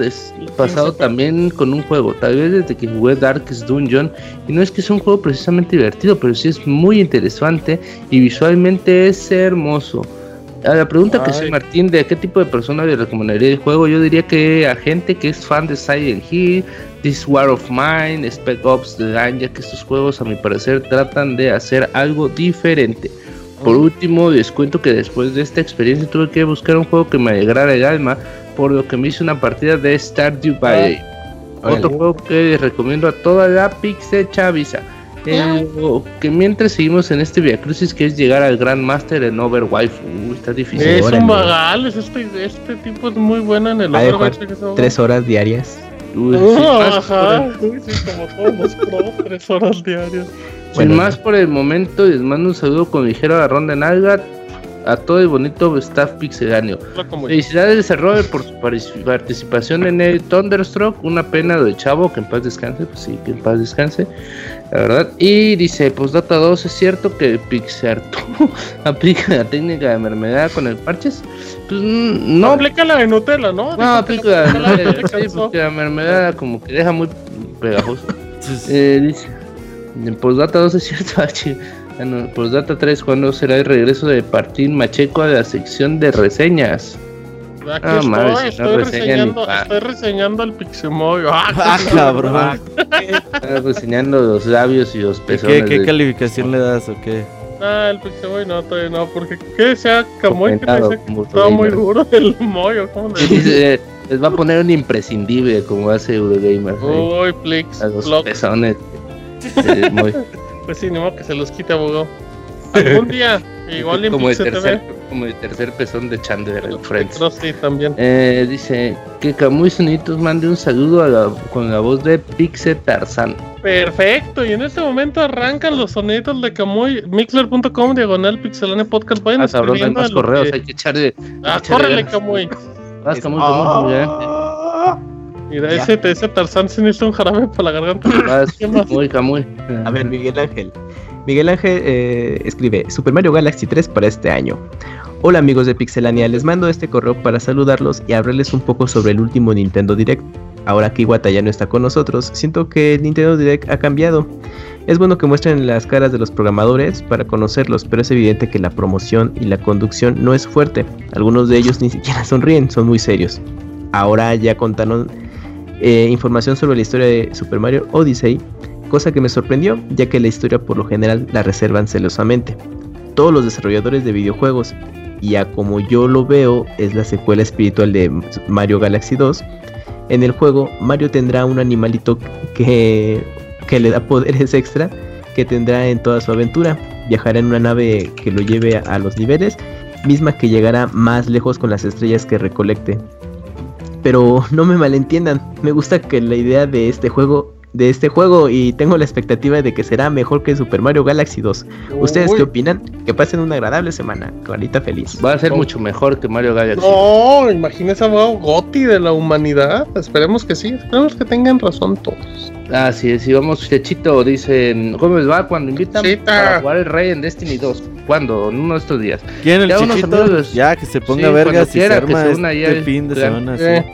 pasado también con un juego. Tal vez desde que jugué Darkest Dungeon. Y no es que sea un juego precisamente divertido, pero sí es muy interesante y visualmente es hermoso. A la pregunta que soy Martín, ¿de qué tipo de persona le recomendaría el juego? Yo diría que a gente que es fan de Silent Hill, This War of Mine, Spec Ops The Line, ya que estos juegos a mi parecer tratan de hacer algo diferente. Por último, les cuento que después de esta experiencia tuve que buscar un juego que me alegrara el alma, por lo que me hice una partida de Stardew Valley. Ah, Otro juego que les recomiendo a toda la Pixel Chavisa. que mientras seguimos en este Via Crucis que es llegar al Grand Master en Overwatch. está difícil. Es un vagal, este, este tipo es muy bueno en el Overwatch. Tres horas diarias. Uy, ajá. como todos los pro, tres horas diarias. Sin más por el momento, les mando un saludo con ligero agarrón de nalga. a todo el bonito staff pixeláneo. Felicidades a Robert por su participación en el Thunderstruck. Una pena de chavo, que en paz descanse. Pues sí, que en paz descanse. La verdad. Y dice, pues Data 2, ¿es cierto que Pixarto [laughs] aplica la técnica de mermelada con el parches? Pues mm, no. Aplica la de Nutella, ¿no? No, aplica la de Nutella. porque la mermelada como que deja muy pegajoso. [laughs] eh, dice, pues Data 2 es cierto, [laughs] Bueno, pues Data 3, ¿cuándo será el regreso de Martín Macheco a la sección de reseñas? Aquí ah, estoy, madre, estoy, reseñando, estoy reseñando al Pixemoy. Ah, [laughs] ah cabrón. Estoy reseñando los labios y los pezones. ¿Qué, qué calificación le das o qué? Ah, el Pixemoy no, todavía no, porque que sea Camoy que dice que está muy duro el moyo. ¿cómo le dice? Les va a poner un imprescindible como hace Eurogamer. Uy, Plix. A los pezones. Eh, muy... Pues sí, ni modo que se los quite, abogado. Algún día, igual como el tercer, Como el tercer pezón de Chandler, el Friends. sí, también. Eh, dice que Camuy Sonitos mande un saludo con la voz de Pixe Tarzan. Perfecto, y en este momento arrancan los sonidos de Camuy. Mixler.com, diagonal pixelane podcast. Vayan ah, cabrón, hay más correos, hay que echarle. Ah, córrele, Camuy. Vas, Camuy, ah. Mira, ese, ese Tarzán se necesita un jarabe para la garganta. [laughs] Muy, muy. A ver, Miguel Ángel. Miguel Ángel eh, escribe Super Mario Galaxy 3 para este año. Hola amigos de Pixelania, les mando este correo para saludarlos y hablarles un poco sobre el último Nintendo Direct. Ahora que Iwata ya no está con nosotros, siento que el Nintendo Direct ha cambiado. Es bueno que muestren las caras de los programadores para conocerlos, pero es evidente que la promoción y la conducción no es fuerte. Algunos de ellos ni siquiera sonríen, son muy serios. Ahora ya contaron eh, información sobre la historia de Super Mario Odyssey, cosa que me sorprendió, ya que la historia por lo general la reservan celosamente. Todos los desarrolladores de videojuegos, y a como yo lo veo, es la secuela espiritual de Mario Galaxy 2. En el juego, Mario tendrá un animalito que, que le da poderes extra que tendrá en toda su aventura. Viajará en una nave que lo lleve a los niveles, misma que llegará más lejos con las estrellas que recolecte pero no me malentiendan, me gusta que la idea de este juego de este juego y tengo la expectativa de que será mejor que Super Mario Galaxy 2. ¿Ustedes qué opinan? Que pasen una agradable semana. Clarita feliz. Va a ser mucho mejor que Mario Galaxy. No, imagínese a Goti de la humanidad. Esperemos que sí. Esperemos que tengan razón todos. Así es, y vamos, Chechito, dicen, ¿cómo les va cuando invitan a jugar el Rey en Destiny 2? ¿Cuándo? En uno de estos días. ¿Quién el ya ya, que se ponga vergas y se arma este fin de semana, eh,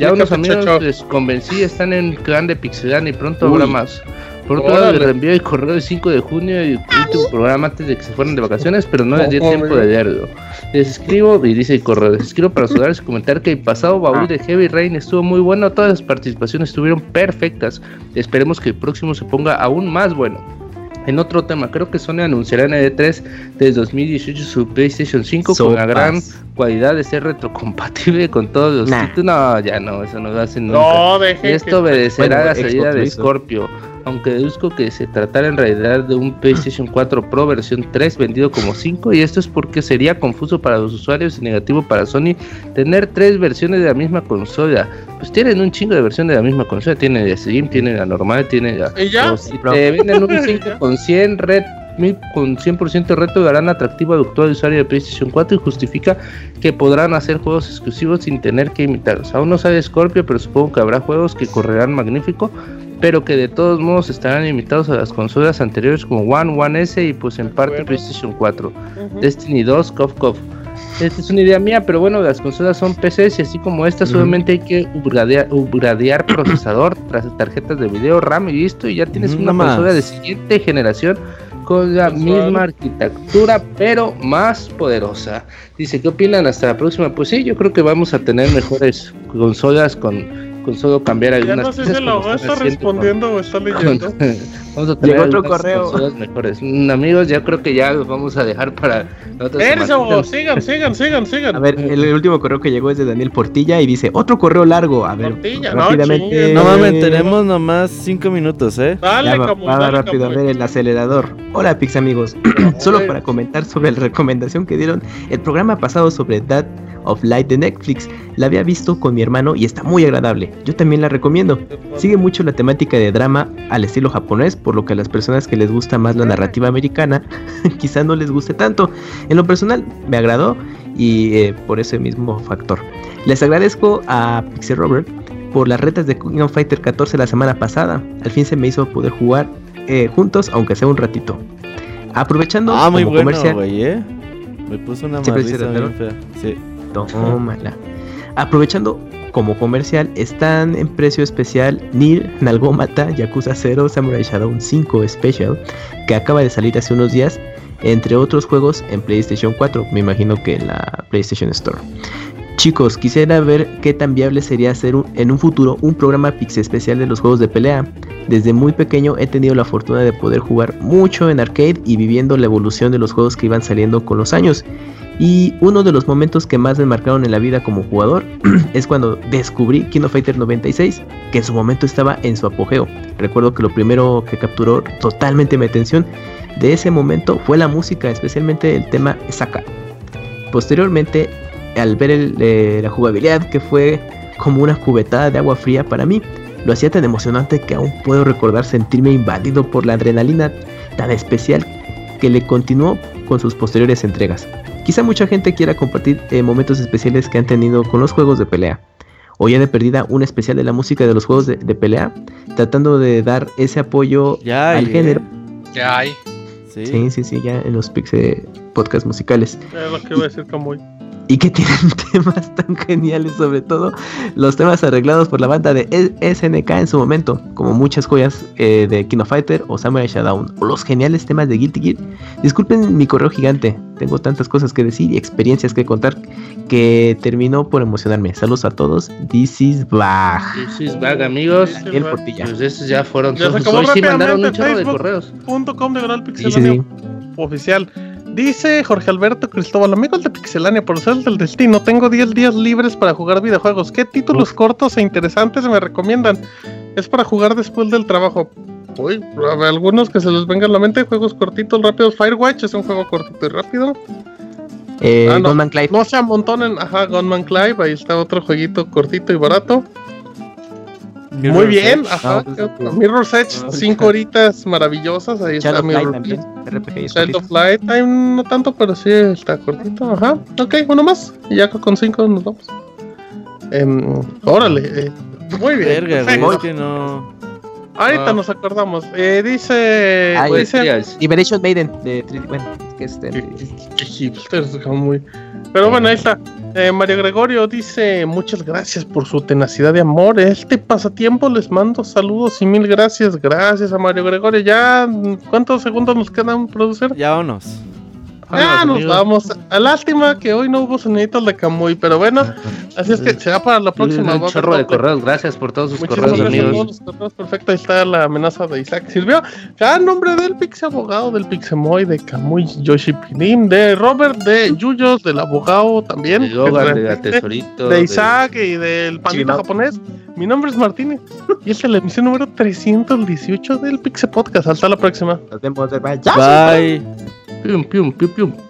Ya unos amigos les convencí, están en clan de Pixelan y pronto habrá más. Por otro lado, les reenvió el correo del 5 de junio y último programa antes de que se fueran de vacaciones, pero no les dio tiempo de leerlo. Les escribo y dice el correo, les escribo para saludarles y [laughs] comentar que el pasado baúl de Heavy Rain estuvo muy bueno, todas las participaciones estuvieron perfectas. Esperemos que el próximo se ponga aún más bueno. En otro tema, creo que Sony anunciará en E3 desde 2018 su PlayStation 5 con la gran cualidad de ser retrocompatible con todos los títulos. No, ya no, eso no lo hacen nunca. No, y esto obedecerá a la salida de Scorpio aunque deduzco que se tratara en realidad de un PlayStation 4 Pro versión 3 vendido como 5 y esto es porque sería confuso para los usuarios y negativo para Sony tener tres versiones de la misma consola. Pues tienen un chingo de versiones de la misma consola, tiene la Slim, tiene la normal, tiene la... ¿Y ya? te venden un [laughs] 5 con 100 red con 100% reto darán atractivo al actual usuario de PlayStation 4 y justifica que podrán hacer juegos exclusivos sin tener que imitarlos. Aún no sabe Scorpio, pero supongo que habrá juegos que correrán magnífico pero que de todos modos estarán limitados a las consolas anteriores como One, One S y pues en parte PlayStation 4, Destiny 2, Cof Cof. Esta es una idea mía, pero bueno, las consolas son PCs y así como estas, solamente hay que upgradear, procesador, [clears throat] tarjetas de video, RAM y listo, y ya tienes una consola de siguiente generación con la misma arquitectura, pero más poderosa. Dice, ¿qué opinan hasta la próxima? Pues sí, yo creo que vamos a tener mejores consolas con con solo cambiar algunas ya no sé si lo está respondiendo o está leyendo. [laughs] vamos a tener otro correo. mejores. Mm, amigos, ya creo que ya los vamos a dejar para Eso, sigan, sigan, sigan, sigan. A ver, el, último correo que llegó es de Daniel Portilla y dice, otro correo largo. A ver, Portilla, rápidamente. No, mames, tenemos nomás cinco minutos, ¿eh? Dale, como, va, rápido, a ver el acelerador. Hola, Pix amigos. [clears throat] Solo para comentar sobre la recomendación que dieron el programa pasado sobre That of Light de Netflix. La había visto con mi hermano y está muy agradable. Yo también la recomiendo. Sigue mucho la temática de drama al estilo japonés, por lo que a las personas que les gusta más la narrativa americana [laughs] quizá no les guste tanto. En lo personal me agradó y eh, por ese mismo factor. Les agradezco a Pixel Robert por las retas de King of Fighter 14 la semana pasada. Al fin se me hizo poder jugar eh, juntos, aunque sea un ratito. Aprovechando ah, muy como comercial. ¿eh? Me puso una sí, fea. Sí. Aprovechando como comercial, están en precio especial Nier, Nalgómata, Yakuza 0, Samurai Shadow 5 Special, que acaba de salir hace unos días, entre otros juegos en PlayStation 4, me imagino que en la PlayStation Store. Chicos, quisiera ver qué tan viable sería hacer en un futuro un programa Pixel especial de los juegos de pelea. Desde muy pequeño he tenido la fortuna de poder jugar mucho en arcade y viviendo la evolución de los juegos que iban saliendo con los años. Y uno de los momentos que más me marcaron en la vida como jugador [clears throat] es cuando descubrí King of Fighter 96, que en su momento estaba en su apogeo. Recuerdo que lo primero que capturó totalmente mi atención de ese momento fue la música, especialmente el tema Saka. Posteriormente al ver eh, la jugabilidad que fue como una cubetada de agua fría para mí, lo hacía tan emocionante que aún puedo recordar sentirme invadido por la adrenalina tan especial que le continuó con sus posteriores entregas. Quizá mucha gente quiera compartir eh, momentos especiales que han tenido con los juegos de pelea, o ya de perdida un especial de la música de los juegos de, pelea, tratando de dar ese apoyo al género. Ya hay. Sí. sí, sí, ya en los Pixel podcast musicales. Es lo que voy a decir, muy y que tienen [laughs] temas tan geniales, sobre todo los temas arreglados por la banda de SNK en su momento, como muchas joyas eh, de Kino Fighter o Samurai Shodown, o los geniales temas de Guilty Gear. Disculpen mi correo gigante, tengo tantas cosas que decir y experiencias que contar que terminó por emocionarme. Saludos a todos, this is Bag. This is Bag, amigos. El Portilla. Pues esos ya fueron todos. Hoy sí mandaron un chorro de correos. .com de sí, oficial. Dice Jorge Alberto Cristóbal, amigos de Pixelania, por ser del destino, tengo 10 días libres para jugar videojuegos. ¿Qué títulos cortos e interesantes me recomiendan? Es para jugar después del trabajo. Uy, algunos que se les venga a la mente, juegos cortitos, rápidos. Firewatch es un juego cortito y rápido. Eh, ah, no, Clive. No se amontonen, ajá, Gunman Clive, ahí está otro jueguito cortito y barato. Muy bien, ajá. No, Mirror's Edge, 5 horitas maravillosas. Ahí está Mirror's Edge. Child of Light, no tanto, pero sí está cortito. Ajá. Ok, uno más. Y ya con 5 nos vamos. Eh, órale. Eh, muy bien. Verga, que no. Ahorita nos acordamos. Eh, dice. Ah, dice Liberation Maiden de Bueno, que es de. muy. Pero bueno, ahí está. Eh, Mario Gregorio dice: Muchas gracias por su tenacidad de amor. Este pasatiempo les mando saludos y mil gracias. Gracias a Mario Gregorio. Ya, ¿cuántos segundos nos quedan, producer? Ya unos. Ya nos vamos. A lástima que hoy no hubo soniditos de Camuy, pero bueno, así es que será para la próxima. Un chorro de correos, gracias por todos sus correos, amigos. perfecto, ahí está la amenaza de Isaac Sirvió. Ya nombre del Pix Abogado, del Pixemoy, de Camuy Yoshi Pinim, de Robert, de Yuyos, del abogado también. De Tesorito. De Isaac y del pandito japonés. Mi nombre es Martínez y esta es la emisión número 318 del Pixe Podcast. Hasta la próxima. Nos vemos. Bye. Bye. Pium, pium, pium, pium.